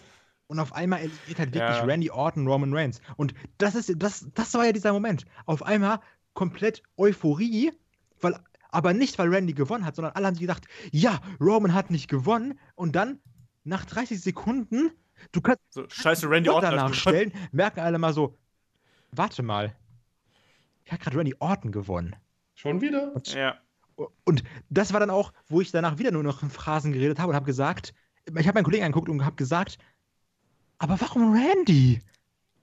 Und auf einmal geht halt wirklich
Ja.
Randy Orton, Roman Reigns. Und das ist, das, das war ja dieser Moment. Auf einmal komplett Euphorie, weil, aber nicht, weil Randy gewonnen hat, sondern alle haben sich gedacht, ja, Roman hat nicht gewonnen. Und dann, nach 30 Sekunden, du kannst
So, scheiße, Randy Orton
danach stellen, merken alle mal so, warte mal, ich habe gerade Randy Orton gewonnen.
Schon wieder?
Ja.
Und das war dann auch, wo ich danach wieder nur noch in Phrasen geredet habe und habe gesagt, ich habe meinen Kollegen angeguckt und habe gesagt, aber warum Randy?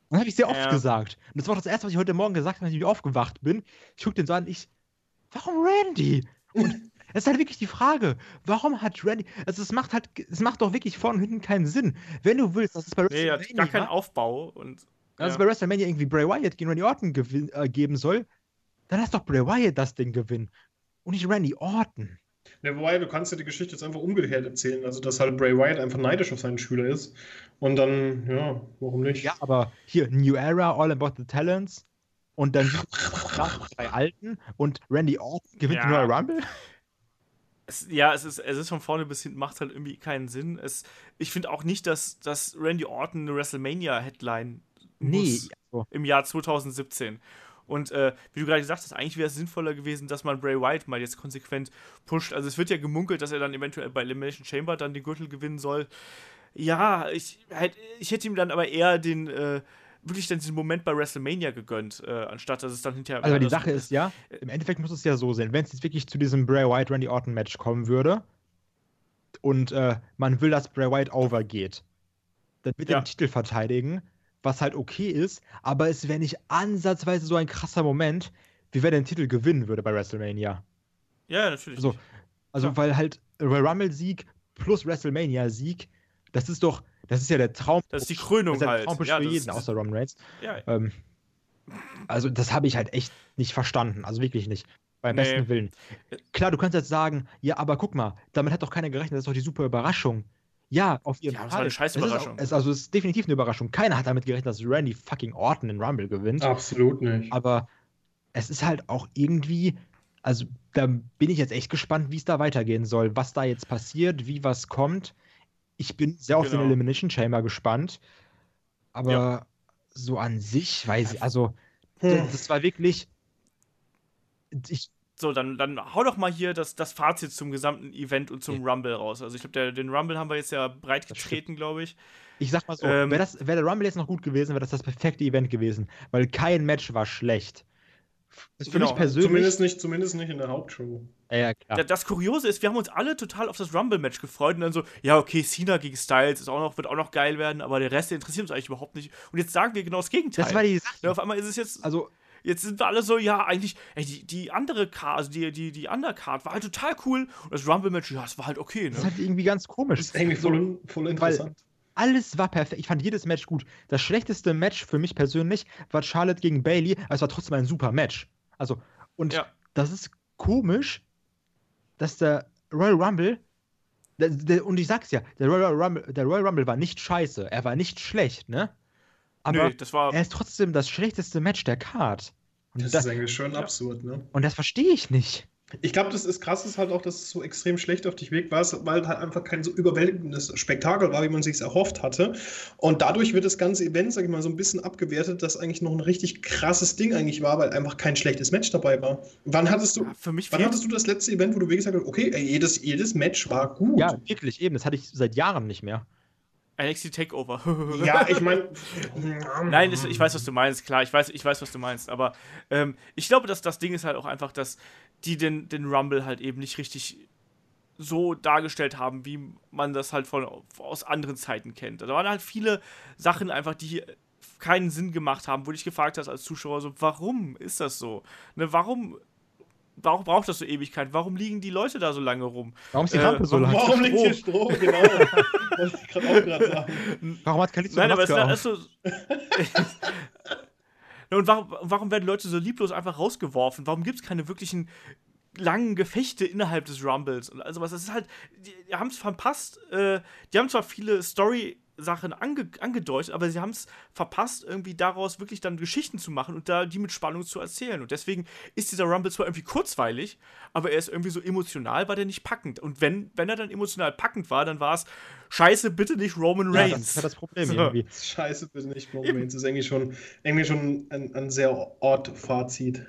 Und habe ich sehr oft
Ja.
gesagt. Und das war auch das erste, was ich heute Morgen gesagt habe, als ich wieder aufgewacht bin. Ich gucke den so an, ich, warum Randy? Und es ist halt wirklich die Frage, warum hat Randy, also es macht halt, es macht doch wirklich vorne und hinten keinen Sinn. Wenn du willst, dass es bei
Nee, hat
WrestleMania,
gar keinen Aufbau. Und,
dass es
ja.
bei WrestleMania irgendwie Bray Wyatt gegen Randy Orton äh, geben soll, dann lass doch Bray Wyatt das Ding gewinnen. Und nicht Randy Orton.
Ja, wobei, du kannst ja die Geschichte jetzt einfach umgekehrt erzählen. Also, dass halt Bray Wyatt einfach neidisch auf seinen Schüler ist. Und dann, ja, warum nicht?
Ja, aber hier, New Era, All About the Talents und dann drei Alten und Randy Orton gewinnt
Ja.
den Royal Rumble.
Es, ja, es ist, es ist von vorne bis hinten, macht halt irgendwie keinen Sinn. Es, ich finde auch nicht, dass, dass Randy Orton eine WrestleMania-Headline
Nee,
muss
also,
im Jahr 2017. Und äh, wie du gerade gesagt hast, eigentlich wäre es sinnvoller gewesen, dass man Bray Wyatt mal jetzt konsequent pusht. Also es wird ja gemunkelt, dass er dann eventuell bei Elimination Chamber dann den Gürtel gewinnen soll. Ja, ich, halt, ich hätte ihm dann aber eher den, äh, wirklich dann diesen Moment bei WrestleMania gegönnt, äh, anstatt dass es dann hinterher.
also die Sache ist ja, im Endeffekt muss es ja so sein, wenn es jetzt wirklich zu diesem Bray Wyatt Randy Orton Match kommen würde und äh, man will, dass Bray Wyatt overgeht, dann wird er
Ja.
den Titel verteidigen, was halt okay ist, aber es wäre nicht ansatzweise so ein krasser Moment, wie wenn er den Titel gewinnen würde bei WrestleMania.
Ja, natürlich.
Also, also
Klar.
weil halt Royal Rumble-Sieg plus WrestleMania-Sieg, das ist doch, das ist ja der Traum.
Das ist die Krönung
das ist ja der
halt.
Traumpush
Ja,
für jeden, außer Roman Reigns.
ja,
Ähm, also das habe ich halt echt nicht verstanden, also wirklich nicht. Beim
Nee.
besten Willen. Klar, du kannst jetzt sagen, ja, aber guck mal, damit hat doch keiner gerechnet, das ist doch die super Überraschung. Ja, auf jeden
Ja,
Fall.
das war eine scheiß
Es ist
Überraschung.
Es, also es ist definitiv eine Überraschung. Keiner hat damit gerechnet, dass Randy fucking Orton den Rumble gewinnt.
Absolut nicht.
Aber es ist halt auch irgendwie, also da bin ich jetzt echt gespannt, wie es da weitergehen soll, was da jetzt passiert, wie was kommt. Ich bin sehr auf den
Genau.
Elimination Chamber gespannt. Aber
Ja.
so an sich weiß ich, also
Hm.
d- das war wirklich. Ich,
So, dann, dann hau doch mal hier das, das Fazit zum gesamten Event und zum Rumble raus. Also ich glaube, den Rumble haben wir jetzt ja breit
Das
getreten, glaube ich.
ich sag mal so,
Ähm.
wäre wär der Rumble jetzt noch gut gewesen, wäre das das perfekte Event gewesen, weil kein Match war schlecht. Für
Genau.
mich persönlich.
Zumindest nicht, zumindest nicht in der Hauptshow.
ja, ja, klar.
Da- Das Kuriose ist, wir haben uns alle total auf das Rumble-Match gefreut und dann so, ja, okay, Cena gegen Styles ist auch noch, wird auch noch geil werden, aber der Rest der interessiert uns eigentlich überhaupt nicht. Und jetzt sagen wir genau das Gegenteil.
das war die Sache.
ja, auf einmal ist es jetzt,
Also,
jetzt sind wir alle so, ja, eigentlich, ey, die, die andere Card, also die, die, die Undercard war halt total cool und das Rumble-Match, ja, das war halt okay,
das ist
ne?
halt irgendwie ganz komisch.
Das ist irgendwie voll, voll interessant.
alles war perfekt. Ich fand jedes Match gut. Das schlechteste Match für mich persönlich war Charlotte gegen Bailey. Es war trotzdem ein super Match. Also, und
Ja.
das ist komisch, dass der Royal Rumble Der, der, und ich sag's ja, der Royal, Rumble, der Royal Rumble war nicht scheiße. Er war nicht schlecht, ne? Aber
Nö, das war.
er ist trotzdem das schlechteste Match der Card. Und
Das
das,
ist eigentlich schon absurd, ne?
und das verstehe ich nicht.
Ich glaube, das ist krass, ist halt auch, dass es so extrem schlecht auf dich weil es weil halt einfach kein so überwältigendes Spektakel war, wie man sich erhofft hatte. Und dadurch wird das ganze Event, sag ich mal, so ein bisschen abgewertet, dass eigentlich noch ein richtig krasses Ding eigentlich war, weil einfach kein schlechtes Match dabei war. Wann hattest du,
Für mich
wann hattest du das letzte Event, wo du wirklich gesagt hast, okay, jedes, jedes Match war gut?
Ja, wirklich, eben. Das hatte ich seit Jahren nicht mehr.
NXT Takeover.
Ja, ich meine.
Nein, ist, ich weiß, was du meinst, klar, ich weiß, ich weiß, was du meinst, aber ähm, ich glaube, dass das Ding ist halt auch einfach, dass die den, den Rumble halt eben nicht richtig so dargestellt haben, wie man das halt von, aus anderen Zeiten kennt. Da waren halt viele Sachen einfach, die keinen Sinn gemacht haben, wo du dich gefragt hast als Zuschauer so, warum ist das so? Ne, warum, warum braucht das so Ewigkeit? Warum liegen die Leute da so lange rum?
Warum ist die
Äh,
Rampe so lang?
Warum liegt hier Stroh? Genau. Wollte ich gerade auch gerade sagen.
Warum hat Kalisto
Nein,
eine
aber es
Maske
ist, so. Und warum, warum werden Leute so lieblos einfach rausgeworfen? Warum gibt es keine wirklichen langen Gefechte innerhalb des Rumbles und also was? Das ist halt, die, die haben es verpasst. Äh, die haben zwar viele Story-Sachen ange, angedeutet, aber sie haben es verpasst, irgendwie daraus wirklich dann Geschichten zu machen und da die mit Spannung zu erzählen. Und deswegen ist dieser Rumble zwar irgendwie kurzweilig, aber er ist irgendwie so emotional, war der nicht packend. Und wenn, wenn er dann emotional packend war, dann war es Scheiße, bitte nicht Roman
Ja,
Reigns.
das ist ja das Problem
So.
irgendwie.
Scheiße, bin nicht Roman Reigns. Das ist irgendwie schon, irgendwie schon ein, ein sehr Ort-Fazit.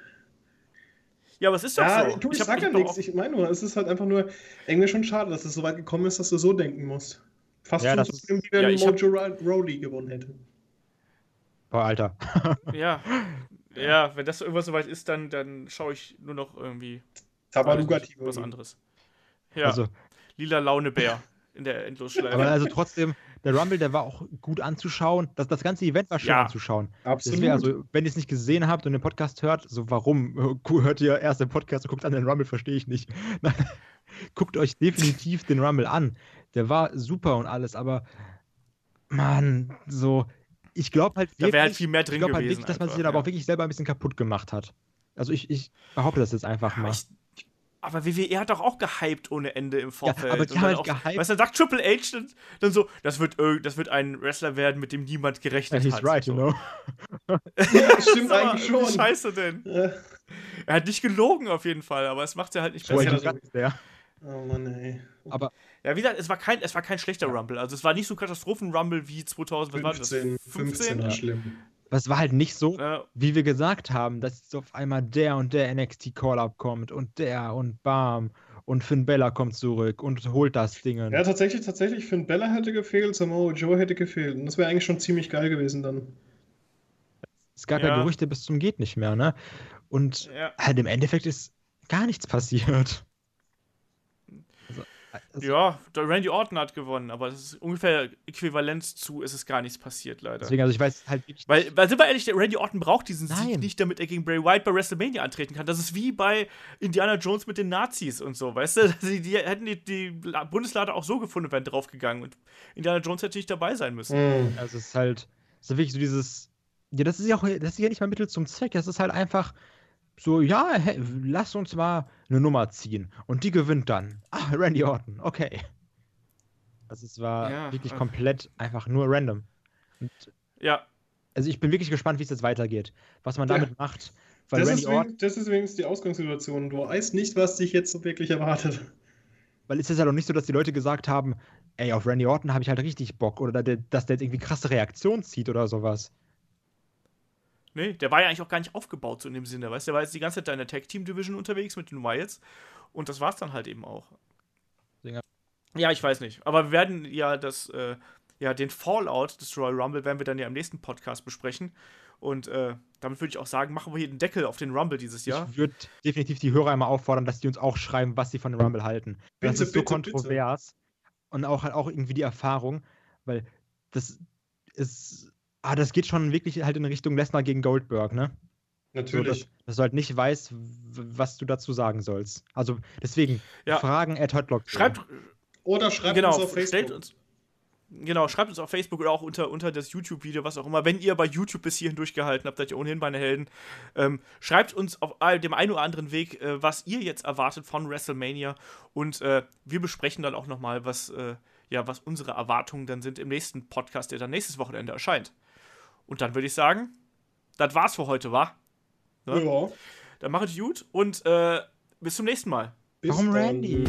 Ja, aber es ist doch
Ja,
so.
du, ich,
hab-
sag ja nichts. Ich meine nur, es ist halt einfach nur irgendwie schon schade, dass es so weit gekommen ist, dass du so denken musst. Fast
Ja,
so wie wenn
Ja, ich hab-
Mojo Rawley gewonnen hätte.
Boah, Alter.
Ja. Ja, wenn das irgendwas soweit ist, dann, dann schaue ich nur noch irgendwie
Tabaluga
weiß nicht, was anderes. Ja,
Also,
lila Launebär in der
aber
Endlosschleife.
also trotzdem, der Rumble, der war auch gut anzuschauen. Das, das ganze Event war schön
Ja.
anzuschauen.
Absolut.
Deswegen, also, wenn ihr es nicht gesehen habt und den Podcast hört, so warum hört ihr erst den Podcast und guckt an den Rumble, verstehe ich nicht. guckt euch definitiv den Rumble an. Der war super und alles, aber Mann, so, ich glaube halt
da wäre halt
wirklich,
viel mehr
ich
drin
glaube halt wirklich, dass man sich dann aber
ja.
auch wirklich selber ein bisschen kaputt gemacht hat. Also ich, ich behaupte das jetzt einfach
Aber
mal.
ich- Aber WWE hat doch auch gehypt ohne Ende im Vorfeld.
aber die haben halt
auch,
gehypt.
Weißt du, dann sagt Triple H dann, dann so, das wird, das wird ein Wrestler werden, mit dem niemand gerechnet
He's
hat.
right,
so.
you know.
ja, stimmt
Aber
eigentlich schon.
scheiße denn?
Ja.
Er hat nicht gelogen auf jeden Fall, aber es macht er halt nicht
So
besser.
ja. Oh Mann, ey.
Aber
Ja, wie gesagt, es war kein, es war kein schlechter Rumble. Also es war nicht so Katastrophen-Rumble wie 2000, was war das?
15, 15 war schlimm.
es war halt nicht so,
Äh,
wie wir gesagt haben, dass jetzt auf einmal der und der NXT Call-Up kommt und der und Bam und Finn Bella kommt zurück und holt das Ding.
Ja, tatsächlich, tatsächlich, Finn Bella hätte gefehlt, Samoa Joe hätte gefehlt. Und das wäre eigentlich schon ziemlich geil gewesen dann.
Es gab ja.
Ja.
Gerüchte bis zum geht nicht mehr, ne? Und
ja.
halt im Endeffekt ist gar nichts passiert. Also, also,
ja, der Randy Orton hat gewonnen, aber das ist ungefähr äquivalent zu, es ist gar nichts passiert, leider.
Deswegen, also ich weiß halt wirklich.
Weil, weil, sind wir ehrlich, der Randy Orton braucht diesen Sieg
Nein.
nicht, damit er gegen Bray Wyatt bei WrestleMania antreten kann. Das ist wie bei Indiana Jones mit den Nazis und so, weißt du? Die, die hätten die, die Bundeslade auch so gefunden, wären draufgegangen und Indiana Jones hätte nicht dabei sein müssen.
Mhm.
Also es ist halt, es ist wirklich so dieses, ja, das ist ja auch, das ist ja nicht mal Mittel zum Zweck, das ist halt einfach so, ja, hey, lass uns mal eine Nummer ziehen und die gewinnt dann. Ah, Randy Orton, okay. Also es war
Ja,
wirklich
äh.
komplett einfach nur random. Und,
Ja,
also ich bin wirklich gespannt, wie es jetzt weitergeht, was man
Ja.
damit macht, weil
Das,
Randy
ist
Orton,
übrigens, das ist übrigens die Ausgangssituation. Du weißt nicht, was dich jetzt so wirklich erwartet.
weil es ist ja doch nicht so, dass die Leute gesagt haben, ey, auf Randy Orton habe ich halt richtig Bock oder der, dass der jetzt irgendwie krasse Reaktionen zieht oder sowas.
Nee, der war ja eigentlich auch gar nicht aufgebaut so in dem Sinne, weißt du? Der war jetzt die ganze Zeit da in der Tag Team Division unterwegs mit den Wyatts und das war's dann halt eben auch. Ja, ich weiß nicht. Aber wir werden ja das, äh, ja, den Fallout des Royal Rumble werden wir dann ja im nächsten Podcast besprechen. Und äh, damit würde ich auch sagen, machen wir hier den Deckel auf den Rumble dieses Jahr.
Ich würde definitiv die Hörer einmal auffordern, dass die uns auch schreiben, was sie von dem Rumble halten. das
Bitte,
ist so
bitte,
kontrovers und auch halt auch irgendwie die Erfahrung, weil das ist, ah, das geht schon wirklich halt in Richtung Lesnar gegen Goldberg, ne? So, dass,
Natürlich.
dass du halt nicht weißt, was du dazu sagen sollst. Also deswegen,
Ja.
Fragen at Hotlock.
Schreibt,
Oder schreibt
genau,
uns auf Facebook.
stellt uns, Genau, schreibt uns auf Facebook oder auch unter, unter das YouTube-Video, was auch immer. Wenn ihr bei YouTube bis hierhin durchgehalten habt, seid ihr ohnehin meine Helden. Ähm, schreibt uns auf dem einen oder anderen Weg, äh, was ihr jetzt erwartet von WrestleMania. Und äh, wir besprechen dann auch nochmal, was, äh, ja, was unsere Erwartungen dann sind im nächsten Podcast, der dann nächstes Wochenende erscheint. Und dann würde ich sagen, das war's für heute, wa?
Ne? Ja.
Dann macht es gut und äh, bis zum nächsten Mal.
Bis Warum dann. Randy?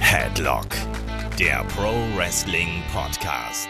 Headlock, der Pro Wrestling Podcast.